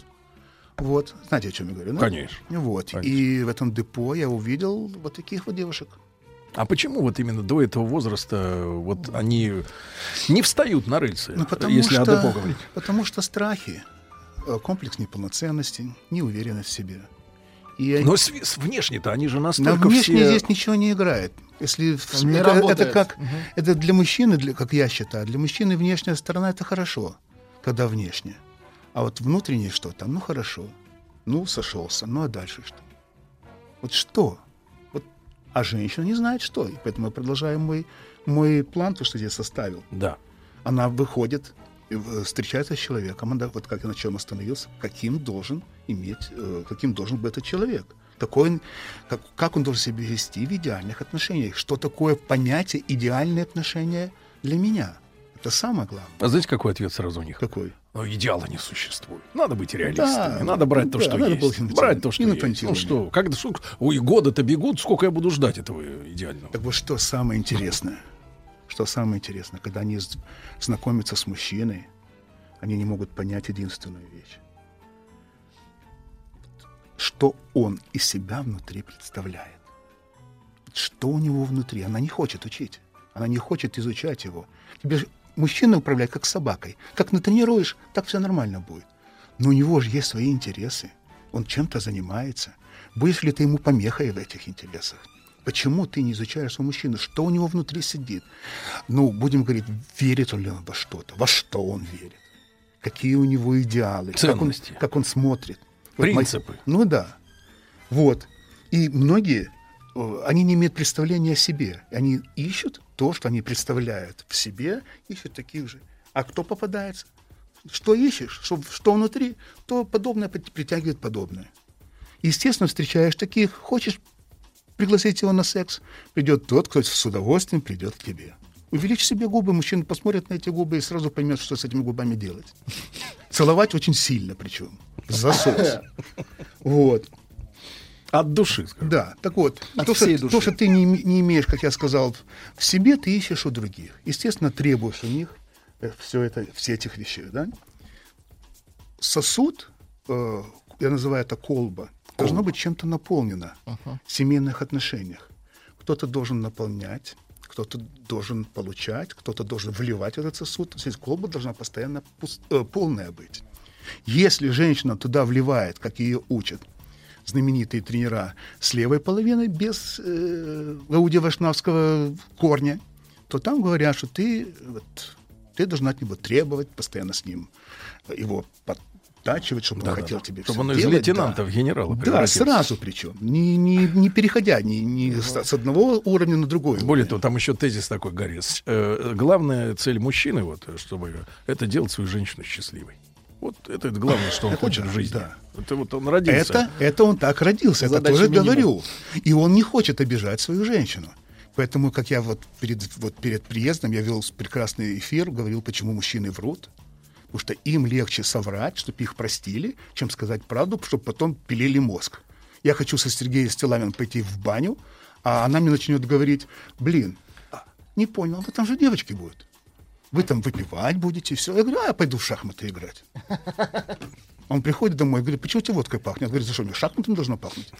Вот, знаете, о чем я говорю? да? Конечно. Вот. Конечно. И в этом депо я увидел вот таких вот девушек. А почему вот именно до этого возраста э, вот они не встают на рельсы, Ну, потому если что, о депо говорить? Потому что страхи, э, комплекс неполноценности, неуверенность в себе. И Но с, с- внешне-то они же на настолько внешне все... здесь ничего не играет. Если в- Не это, это работает. как это для мужчины, для, как я считаю, для мужчины внешняя сторона это хорошо, когда внешне. А вот внутреннее что там, ну хорошо. Ну, сошелся. Ну а дальше что? Вот что? А женщина не знает что. И поэтому я продолжаю мой, мой план, то, что я составил. Да. Она выходит, э, встречается с человеком, она, вот как я на чем остановился, каким должен иметь, э, каким должен быть этот человек. Какой он, как, как он должен себя вести в идеальных отношениях? Что такое понятие идеальные отношения для меня? Это самое главное. А знаете, какой ответ сразу у них? Какой? Ну, идеала не существует. Надо быть реалистами. Да, надо брать то, да, что надо есть. Брать то, что есть. Ну что, когда, сколько, ой, годы-то бегут, сколько я буду ждать этого идеального? Так вот что самое интересное? Что самое интересное, когда они знакомятся с мужчиной, они не могут понять единственную вещь. Что он из себя внутри представляет. Что у него внутри. Она не хочет учить. Она не хочет изучать его. Тебе мужчина управляет как собакой. Как натренируешь, так все нормально будет. Но у него же есть свои интересы. Он чем-то занимается. Будешь ли ты ему помехой в этих интересах? Почему ты не изучаешь своего мужчину? Что у него внутри сидит? Ну, будем говорить, верит ли он во что-то? Во что он верит? Какие у него идеалы? Как он, Ценности. как он смотрит? Вот Принципы. ну да. Вот. И многие, они не имеют представления о себе. Они ищут то, что они представляют в себе, ищут таких же. А кто попадается? Что ищешь, что, что внутри, то подобное прит- притягивает подобное. Естественно, встречаешь таких, хочешь пригласить его на секс, придет тот, кто с удовольствием придет к тебе. Увеличь себе губы, мужчина посмотрит на эти губы и сразу поймет, что с этими губами делать. Целовать очень сильно причем. Засос. [laughs] Вот. От души, скажем. Да, так вот, От то, что, всей души. то, что ты не, не имеешь, как я сказал, в себе, ты ищешь у других. Естественно, требуешь у них все это, все этих вещей, да? Сосуд, э, я называю это колба, должно быть чем-то наполнено в семейных отношениях. Кто-то должен наполнять, кто-то должен получать, кто-то должен вливать в этот сосуд. То есть колба должна постоянно пус- э, полная быть. Если женщина туда вливает, как ее учат, знаменитые тренера с левой половиной без э, Гаудия Вашнавского корня, то там говорят, что ты, вот, ты должна от него требовать, постоянно с ним его подтачивать, чтобы он хотел тебе Чтобы он из делать, лейтенанта да. в генерала Да, сразу причем, не, не, не переходя ни, ни с, с одного уровня на другой. Более уровень. того, там еще тезис такой, с- э, главная цель мужчины, вот, чтобы это делать свою женщину счастливой. Вот это, это главное, что он Это хочет да, в жизни. да. Это вот он родился. Это, это он так родился, это Задача тоже минимум. говорю. И он не хочет обижать свою женщину. Поэтому, как я вот перед, вот перед приездом, я вел прекрасный эфир, говорил, почему мужчины врут. Потому что им легче соврать, чтобы их простили, чем сказать правду, чтобы потом пилили мозг. Я хочу со Сергеем Стилавиным пойти в баню, а она мне начнет говорить, блин, а, не понял, а там же девочки будут. Вы там выпивать будете, все. Я говорю, а я пойду в шахматы играть. Он приходит домой и говорит, почему у тебя водкой пахнет? Я говорю, за что, мне шахматом должно пахнуть?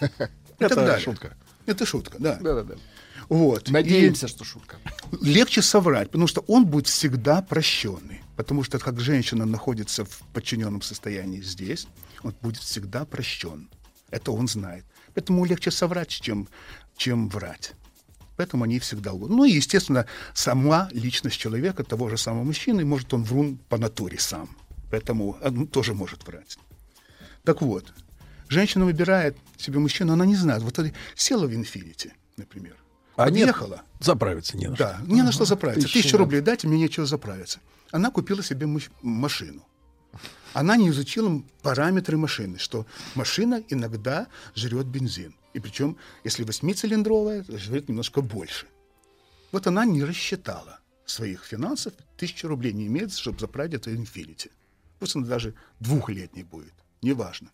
И Это шутка. Это шутка, да. Да-да-да. Вот. Надеемся, что шутка. И легче соврать, потому что он будет всегда прощенный. Потому что как женщина находится в подчиненном состоянии здесь, он будет всегда прощен. Это он знает. Поэтому легче соврать, чем, чем врать. Поэтому они всегда лгут. Ну и, естественно, сама личность человека, того же самого мужчины, может, он врун по натуре сам. Поэтому он тоже может врать. Так вот, женщина выбирает себе мужчину, она не знает. Вот села в инфинити, например, А нет, подъехала. заправиться не на что. Да, не на что заправиться. Тысяча, Тысячу рублей дайте, мне нечего заправиться. Она купила себе машину. Она не изучила параметры машины, что машина иногда жрет бензин. И причем, если восьмицилиндровая, то жрет немножко больше. Вот она не рассчитала своих финансов, тысячи рублей не имеет, чтобы заправить это Infinity. Пусть она даже двухлетней будет, неважно.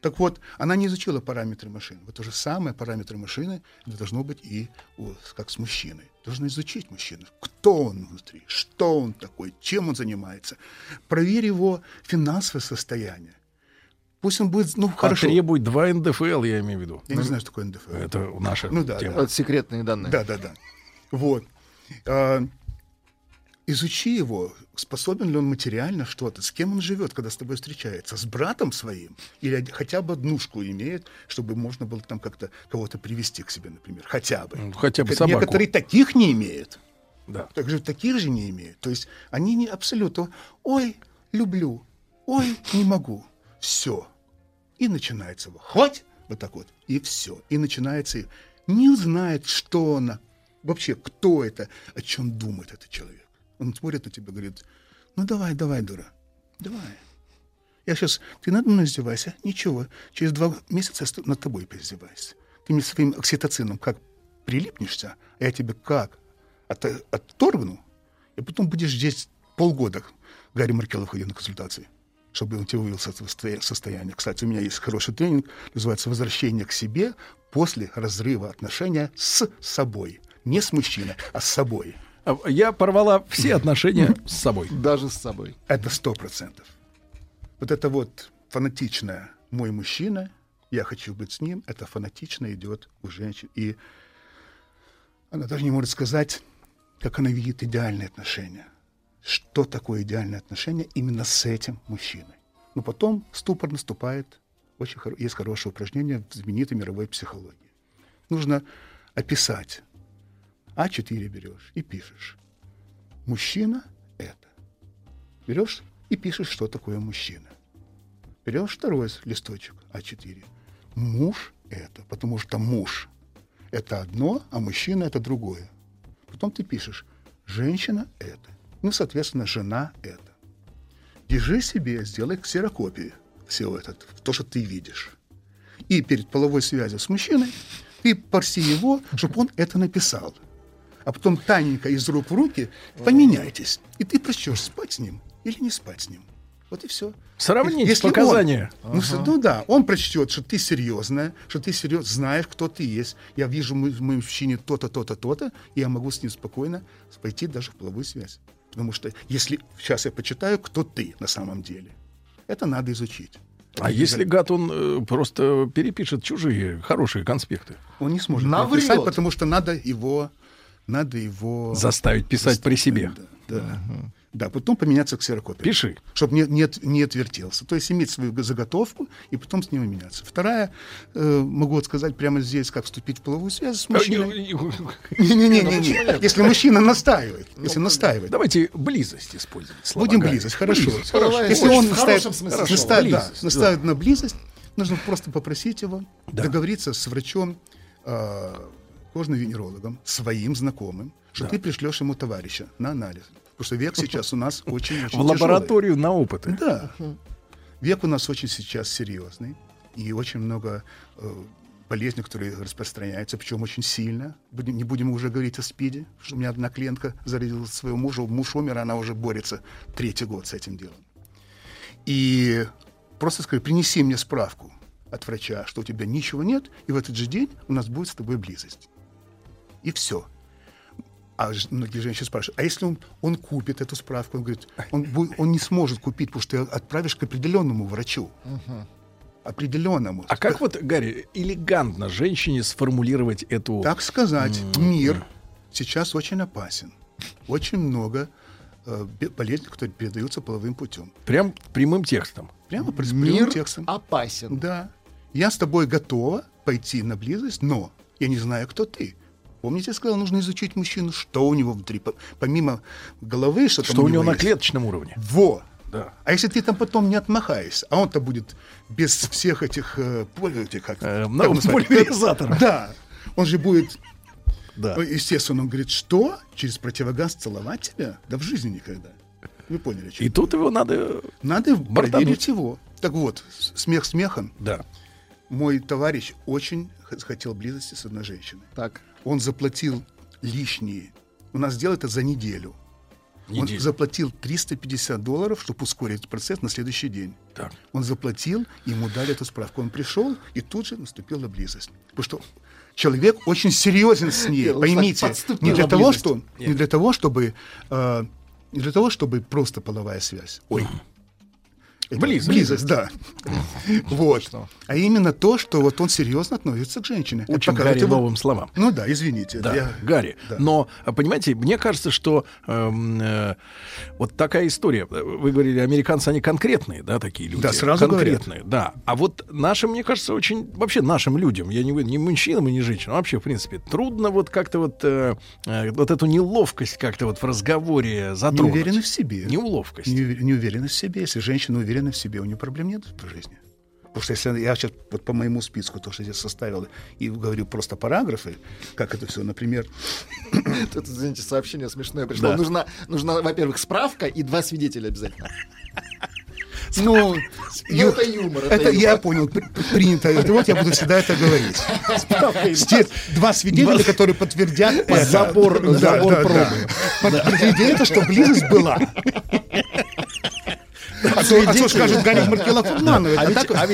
Так вот, она не изучила параметры машины. Вот то же самое параметры машины должно быть и у- как с мужчиной. Должен изучить мужчину. Кто он внутри, что он такой, чем он занимается. Проверь его финансовое состояние. Пусть он будет, ну, хорошо. Потребует два НДФЛ, я имею в виду. Я не знаю, что такое НДФЛ. Это наша Ну да, тема. да. Это секретные данные. Да, да, да. Вот. А, изучи его, способен ли он материально что-то, с кем он живет, когда с тобой встречается, с братом своим, или хотя бы однушку имеет, чтобы можно было там как-то кого-то привести к себе, например, хотя бы. Ну, хотя бы собаку. Некоторые таких не имеют. Да. Также таких же не имеют. То есть они не абсолютно, ой, люблю, ой, не могу. Все. И начинается хоть, вот так вот, и все. И начинается, не знает, что она, вообще, кто это, о чем думает этот человек. Он смотрит на тебя и говорит, ну давай, давай, дура, давай. Я сейчас, ты надо мной издевайся? Ничего, через два месяца я над тобой поиздеваюсь. Ты мне своим окситоцином как прилипнешься, а я тебе как от- отторгну, и потом будешь здесь полгода. Гарри Маркелов ходил на консультации, чтобы он тебя вывел из этого стоя- состояния. Кстати, у меня есть хороший тренинг, называется «Возвращение к себе после разрыва отношения с собой». Не с мужчиной, а с собой. А, Я порвала все [laughs] отношения с собой. Даже с собой. Это сто процентов. Вот это вот фанатичное «мой мужчина», «я хочу быть с ним», это фанатично идет у женщин. И она даже не может сказать, как она видит идеальные отношения. Что такое идеальное отношение именно с этим мужчиной. Но потом ступор наступает. Очень хоро- есть хорошее упражнение в знаменитой мировой психологии. Нужно описать. А4 берешь и пишешь. Мужчина — это. Берешь и пишешь, что такое мужчина. Берешь второй листочек А4. Муж — это, потому что муж — это одно, а мужчина — это другое. Потом ты пишешь «женщина — это». Ну, соответственно, жена — это. Держи себе, сделай ксерокопию всего этого, то, что ты видишь. И перед половой связью с мужчиной ты проси его, чтобы он это написал. А потом тайненько из рук в руки поменяйтесь. И ты прочтешь, спать с ним или не спать с ним. Вот и все. Сравнить показания. Он, ну, с- ну да, он прочтет, что ты серьезная, что ты серьез, знаешь, кто ты есть. Я вижу в моем мужчине то-то, то-то, то-то, и я могу с ним спокойно пойти даже в половую связь. Потому что если сейчас я почитаю, кто ты на самом деле, это надо изучить. А если гад, он э, просто перепишет чужие хорошие конспекты? Он не сможет Наврет. написать, потому что надо его, надо его Заставить писать при себе. Да, да. Да, потом поменяться ксерокопией. Пиши. Чтобы не, не, не отвертелся. То есть иметь свою заготовку и потом с ним меняться. Вторая, э, могу вот сказать прямо здесь, как вступить в половую связь с мужчиной. Не-не-не. Если мужчина настаивает. Если настаивает. Давайте близость использовать. слова Будем близость, хорошо. Если он в настаивает, на близость, нужно просто попросить его договориться с врачом, э, кожно-венерологом, своим знакомым, что ты пришлешь ему товарища на анализ. Потому что век сейчас у нас очень-очень В лабораторию на опыты. Да. Век у нас очень сейчас серьезный. И очень много э, болезней, которые распространяются, причем очень сильно. Будем, не будем уже говорить о СПИДе, что у меня одна клиентка зарядила своего мужа, муж умер, она уже борется третий год с этим делом. И просто скажи, принеси мне справку от врача, что у тебя ничего нет, и в этот же день у нас будет с тобой близость. И все. А многие женщины спрашивают, а если он, он купит эту справку? Он говорит, он, он не сможет купить, потому что ты отправишь к определенному врачу. Определенному. А как вот, Гарри, элегантно женщине сформулировать эту... Так сказать, мир сейчас очень опасен. Очень много э, болезней, которые передаются половым путем. Прям прямым текстом. Прямо Мир прямым текстом. опасен. Да. Я с тобой готова пойти на близость, но я не знаю, кто ты. Помните, я сказал, нужно изучить мужчину, что у него внутри, по- помимо головы, что, Что у него на есть. клеточном уровне. Во! Да. А если ты там потом не отмахаешься, а он-то будет без всех этих, э, поль- этих как, Э, как ну, поляризаторов. Да. Он же будет, Да. э, естественно, он говорит, что? Через противогаз целовать тебя? Да в жизни никогда. Вы поняли, о чем И тут его надо... Надо проверить его. Так вот, с- смех смехом. Да. Мой товарищ очень хотел близости с одной женщиной. Так. Он заплатил лишние. У нас делают это за неделю. Он Неделю. заплатил 350 долларов, чтобы ускорить процесс на следующий день. Так. Он заплатил, ему дали эту справку. Он пришел, и тут же наступила близость. Потому что человек очень серьезен с ней. Поймите, не для того, что, не для того, чтобы, э, не для того, чтобы просто половая связь. Ой. Это Близость. Близость, да. Вот. А именно то, что вот он серьезно относится к женщине. Это Учим показывает Гарри его- новым словам. Ну да, извините. Да, я- Гарри. да. Но, понимаете, мне кажется, что эм, э, вот такая история. Вы говорили, американцы, они конкретные, да, такие люди? Да, сразу Конкретные, да. А вот нашим, мне кажется, очень... Вообще нашим людям, я не, говорю не мужчинам и не женщинам, а вообще, в принципе, трудно вот как-то вот, э, э, вот эту неловкость как-то вот в разговоре затронуть. Неуверенность в себе. Неуловкость. Не, неуверенность в себе. Если женщина уверена в себе, у нее проблем нет по жизни. Потому что если я сейчас вот по моему списку, то, что я составил, и говорю просто параграфы, как это все, например, [coughs] Тут, извините, сообщение смешное пришло. Да. Нужна, нужна, во-первых, справка и два свидетеля обязательно. [laughs] Ну, ю- это юмор, это Это я юмор. понял, при- принято. Вот я буду всегда это говорить. [laughs] Два свидетеля, которые подтвердят. Забор- забор пробы. Подтвердили это, что близость была. [laughs] А то, скажут, Гарик Маркелов обманывает. А, два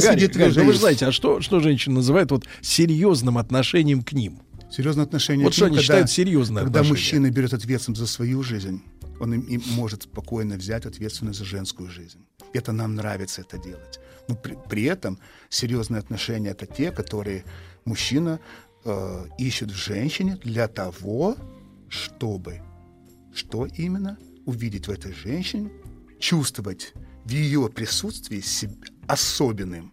Гарик, свидетеля ну вы же знаете, а что, что женщины называют вот серьезным отношением к ним? Серьезное отношение. Вот к что ним, они считают серьезное Когда мужчина берет ответственность за свою жизнь, он им, им может спокойно взять ответственность за женскую жизнь. Это нам нравится это делать. Но при, при этом серьезные отношения это те, которые мужчина э, ищет в женщине для того, чтобы что именно увидеть в этой женщине, чувствовать в ее присутствии себя особенным.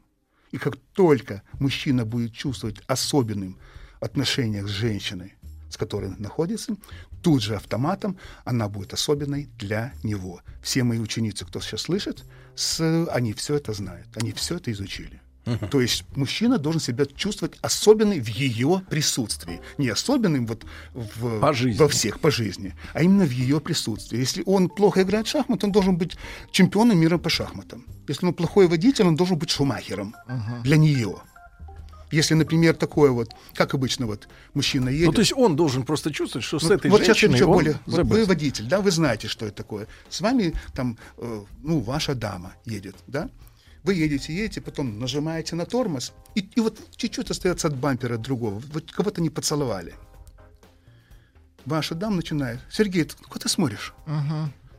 И как только мужчина будет чувствовать особенным отношениях с женщиной, с которой он находится, тут же автоматом она будет особенной для него. Все мои ученицы, кто сейчас слышит, с- они все это знают, они все это изучили. То есть мужчина должен себя чувствовать особенный в ее присутствии. Не особенным вот в, По жизни. во всех по жизни, а именно в ее присутствии. Если он плохо играет в шахматы, он должен быть чемпионом мира по шахматам. Если он плохой водитель, он должен быть шумахером для нее. Если, например, такое вот, как обычно, вот мужчина едет. Ну, то есть он должен просто чувствовать, что с Вот- этой вот сейчас женщиной ничего он более. Вот вы водитель, да, вы знаете, что это такое. С вами там, э, ну, ваша дама едет, да? Вы едете, едете, потом нажимаете на тормоз, и, и вот чуть-чуть остается от бампера другого. Вы кого-то не поцеловали. Ваша дама начинает. Сергей, куда ты смотришь?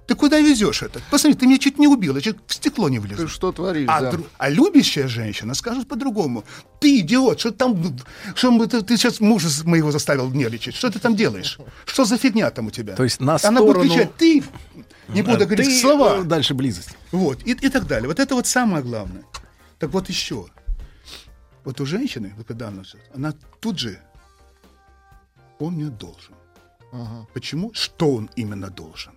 Ты куда везешь это? Посмотри, ты меня чуть не убил, я чуть в стекло не влез. Ты что творишь, А, да? дру- а любящая женщина скажет по-другому. Ты идиот, что там, что мы- ты, ты сейчас мужа моего заставил нервничать. Что ты там делаешь? Что за фигня там у тебя? То есть на Она будет сторону- кричать, ты, не буду Да, говорить ты, слова. э, Дальше близость. Вот, и, и так далее. Вот это вот самое главное. Так вот еще. Вот у женщины, вот когда она, она тут же, он мне должен. Почему? Что он именно должен?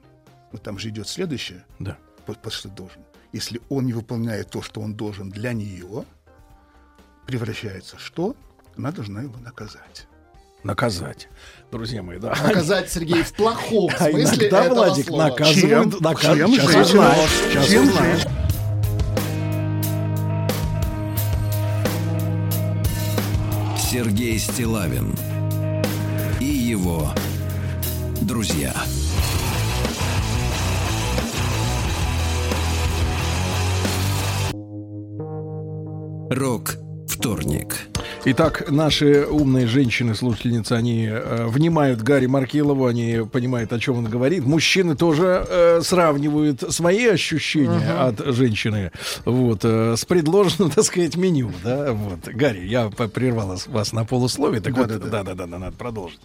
Вот там же идет следующее. Да. Вот, вот что должен. Если он не выполняет то, что он должен для нее, превращается что? Она должна его наказать. Наказать. Друзья мои, да. Наказать Сергей в плохом [laughs] А смысле иногда, этого Владик, слова. наказывают. Чем? наказ- Чем Сейчас женщина? узнаешь. Сейчас Чем узнаешь. Сергей Стилавин и его друзья. Рок вторник. Итак, наши умные женщины, слушательницы, они э, внимают Гарри Маркилову, они понимают, о чем он говорит. Мужчины тоже э, сравнивают свои ощущения от женщины вот, э, с предложенным, [laughs] так сказать, меню. Да? Вот. Гарри, я по- прервал вас- на полусловие, так вот, Да-да-да. да-да-да, надо продолжить.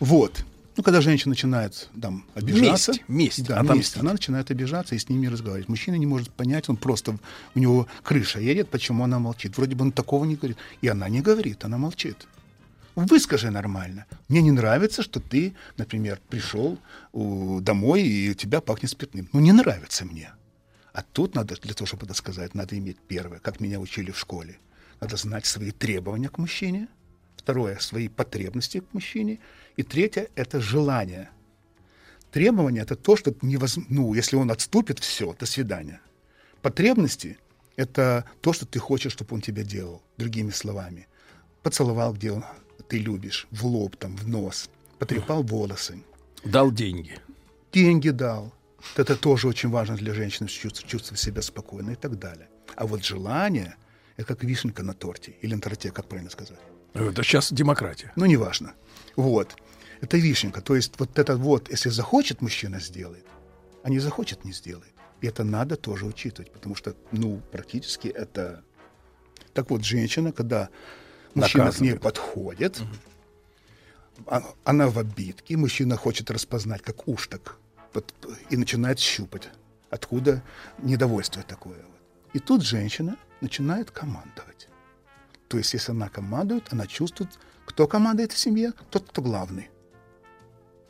Вот. Ну, когда женщина начинает там обижаться, Месть, месть, да, отомстить. месть, она начинает обижаться и с ними разговаривать. Мужчина не может понять, он просто у него крыша едет, почему она молчит. Вроде бы он такого не говорит, и она не говорит, она молчит. Выскажи нормально. Мне не нравится, что ты, например, пришел домой и у тебя пахнет спиртным. Ну, не нравится мне. А тут надо, для того, чтобы это сказать, надо иметь первое, как меня учили в школе. Надо знать свои требования к мужчине. Второе, свои потребности к мужчине. И третье – это желание. Требование – это то, что невозможно, ну, если он отступит, все, до свидания. Потребности – это то, что ты хочешь, чтобы он тебе делал, другими словами. Поцеловал, где он, ты любишь, в лоб, там, в нос, потрепал волосы, Дал деньги. деньги дал. Это тоже очень важно для женщины, чувствовать, чувствовать себя спокойно и так далее. А вот желание – это как вишенка на торте, или на торте, как правильно сказать. Это сейчас демократия. Ну, неважно. Вот. Это вишенка. То есть вот это вот, если захочет мужчина, сделает, а не захочет, не сделает. И это надо тоже учитывать, потому что, ну, практически это... Так вот, женщина, когда мужчина к ней подходит, а- она в обидке, мужчина хочет распознать, как уж так, вот, и начинает щупать, откуда недовольство такое. вот. И тут женщина начинает командовать. То есть, если она командует, она чувствует, кто командует в семье, тот, кто главный.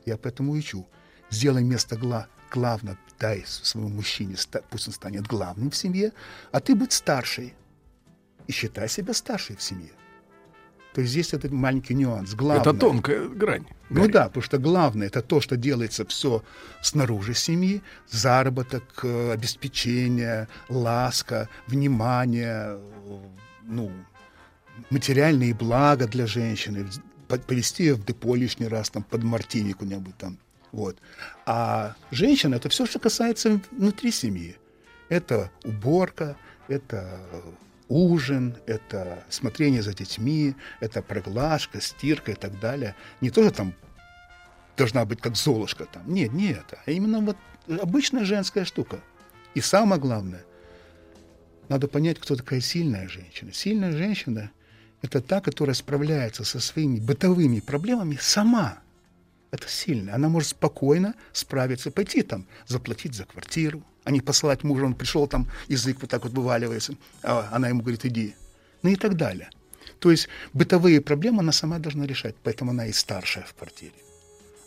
Я поэтому учу. Сделай место гла главное, дай своему мужчине, пусть он станет главным в семье, а ты будь старшей. И считай себя старшей в семье. То есть здесь этот маленький нюанс. Главное, Это тонкая грань. Ну да, потому что главное это то, что делается все снаружи семьи, заработок, э, обеспечение, ласка, внимание, э, ну, материальные блага для женщины, по- повести ее в депо лишний раз, там, под мартини куда-нибудь там, вот. А женщина это все, что касается внутри семьи. Это уборка, это ужин, это смотрение за детьми, это проглажка, стирка и так далее. Не тоже там должна быть как Золушка там. Нет, не это. А именно вот обычная женская штука. И самое главное, надо понять, кто такая сильная женщина. Сильная женщина – это та, которая справляется со своими бытовыми проблемами сама. Это сильно. Она может спокойно справиться, пойти там, заплатить за квартиру, а не посылать мужа, он пришел там, язык вот так вот вываливается, а она ему говорит, иди. Ну и так далее. То есть бытовые проблемы она сама должна решать, поэтому она и старшая в квартире.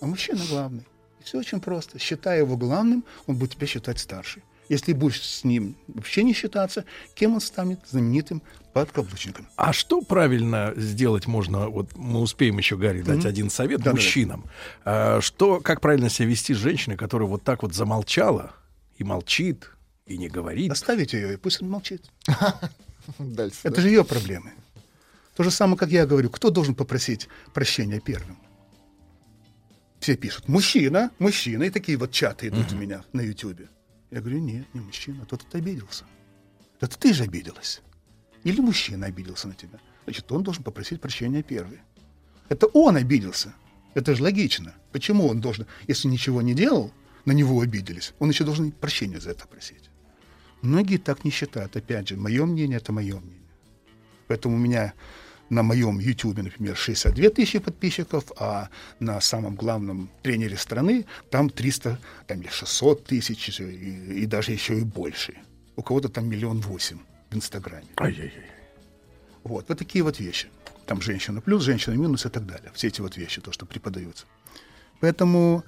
А мужчина главный. И все очень просто. Считая его главным, он будет тебя считать старший. Если будешь с ним вообще не считаться, кем он станет? Знаменитым подкаблучником. А что правильно сделать можно? Вот мы успеем еще, Гарри, дать Мгм. один совет Да-да-да. мужчинам. А, что, как правильно себя вести с женщиной, которая вот так вот замолчала и молчит, и не говорит? Оставить ее, и пусть он молчит. [laughs] Дальше. Это да. же ее проблемы. То же самое, как я говорю, кто должен попросить прощения первым? Все пишут, мужчина, мужчина, и такие вот чаты идут у меня на Ютьюбе. Я говорю, нет, не мужчина, тот это обиделся. Это ты же обиделась. Или мужчина обиделся на тебя. Значит, он должен попросить прощения первый. Это он обиделся. Это же логично. Почему он должен, если ничего не делал, на него обиделись, он еще должен прощения за это просить. Многие так не считают. Опять же, мое мнение – это мое мнение. Поэтому у меня на моем YouTube, например, 62 тысячи подписчиков, а на самом главном тренере страны там 300 там, или 600 тысяч, и, и даже еще и больше. У кого-то там миллион восемь в Инстаграме. Ай-яй-яй. Вот, вот такие вот вещи. Там женщина плюс, женщина минус и так далее. Все эти вот вещи, то, что преподаются. Поэтому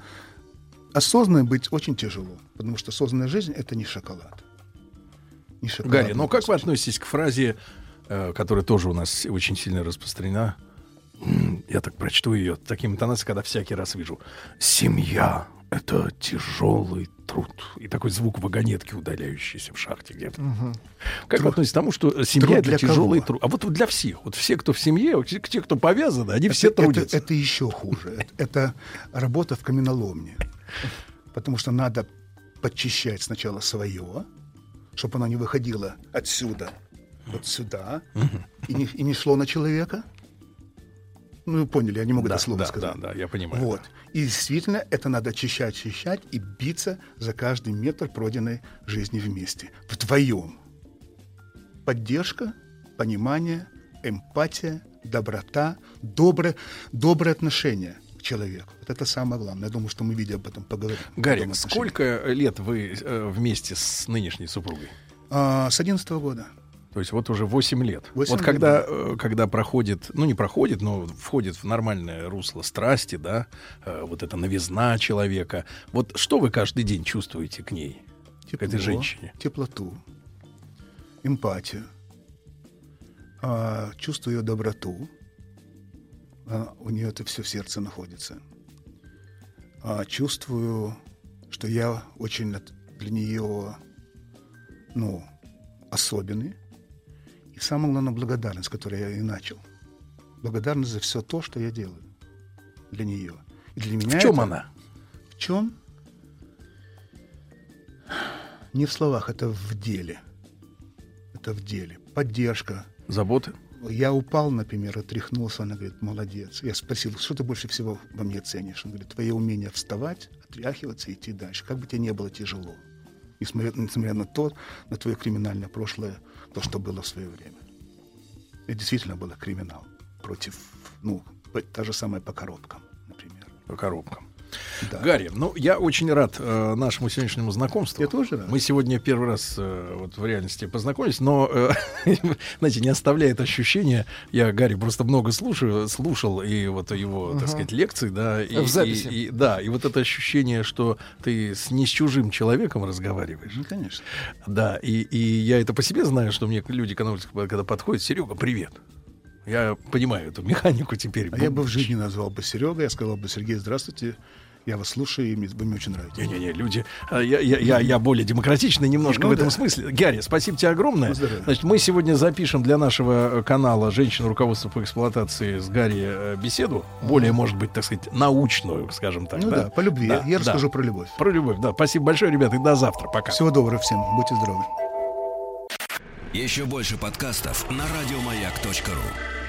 осознанно быть очень тяжело, потому что осознанная жизнь — это не шоколад. Не шоколад. Гарри, ну как вы относитесь к фразе, которая тоже у нас очень сильно распространена? Я так прочту ее таким интонацией, когда всякий раз вижу. Семья — это тяжелый труд. И такой звук вагонетки, удаляющийся в шахте где-то. Как вы относитесь к тому, что семья Труд это тяжелый кого? труд? А вот для всех. Вот все, кто в семье, те, те, кто повязаны, они все это, трудятся. это еще хуже. Это, [laughs] это работа в каменоломне. Потому что надо подчищать сначала свое, чтобы оно не выходило отсюда, вот сюда, и не, и не шло на человека. Ну, вы поняли, я не могу Да, это слово да, сказать. да, да, я понимаю, Вот. И действительно, это надо очищать, очищать и биться за каждый метр пройденной жизни вместе. Вдвоем. Поддержка, понимание, эмпатия, доброта, доброе, доброе отношение к человеку. Вот это самое главное. Я думаю, что мы видео об этом поговорим. Отношении. сколько лет вы э, вместе с нынешней супругой? А, с 11 года. То есть вот уже 8 лет. Восемь вот лет, когда, да. э, когда проходит, ну не проходит, но входит в нормальное русло страсти, да, э, вот эта новизна человека. Вот что вы каждый день чувствуете к ней, к этой Тепло, женщине? Теплоту, эмпатию, а, чувствую ее доброту. А, у нее это все в сердце находится. А, чувствую, что я очень для нее, ну, особенный. И самое главное, благодарность, которой я и начал. Благодарность за все то, что я делаю для нее. И для меня В чем это- она? В чем? Не в словах, это в деле. Это в деле. Поддержка. Заботы? Я упал, например, отряхнулся, она говорит, молодец. Я спросил, что ты больше всего во мне ценишь? Он говорит, твое умение вставать, отряхиваться и идти дальше. Как бы тебе не было тяжело. Несмотря, несмотря на то, на твое криминальное прошлое, то, что было в свое время. Это действительно было криминал против, ну, та же самая по коробкам, например. По коробкам. Да. Гарри, ну я очень рад э, нашему сегодняшнему знакомству. Я тоже рад. Мы сегодня первый раз э, вот в реальности познакомились, но, э, [laughs] знаете, не оставляет ощущения. Я Гарри просто много слушаю, слушал и вот его, так сказать, лекции, да, и, В записи. и- и- да, и вот это ощущение, что ты с не с чужим человеком разговариваешь. Ну, конечно. Да, и, и я это по себе знаю, что мне люди, когда подходят, Серега, привет. Я понимаю эту [laughs] механику теперь. А я бы в жизни назвал бы Серега, я сказал бы, Сергей, здравствуйте, я вас слушаю, и мне- вы мне очень нравитесь. Не-не-не, люди, а, я, я, я, я более демократичный немножко Ну в этом да. смысле. Гарри, спасибо тебе огромное. На здоровье. Значит, мы сегодня запишем для нашего э, канала «Женщина руководства по эксплуатации» с Гарри э, беседу, более, может быть, так сказать, научную, скажем так. Ну да, по любви. Да, я да. расскажу про любовь. Про любовь, да. Спасибо большое, ребята, и до завтра. Пока. Всего доброго всем, будьте здоровы. Еще больше подкастов на радиомаяк.ру.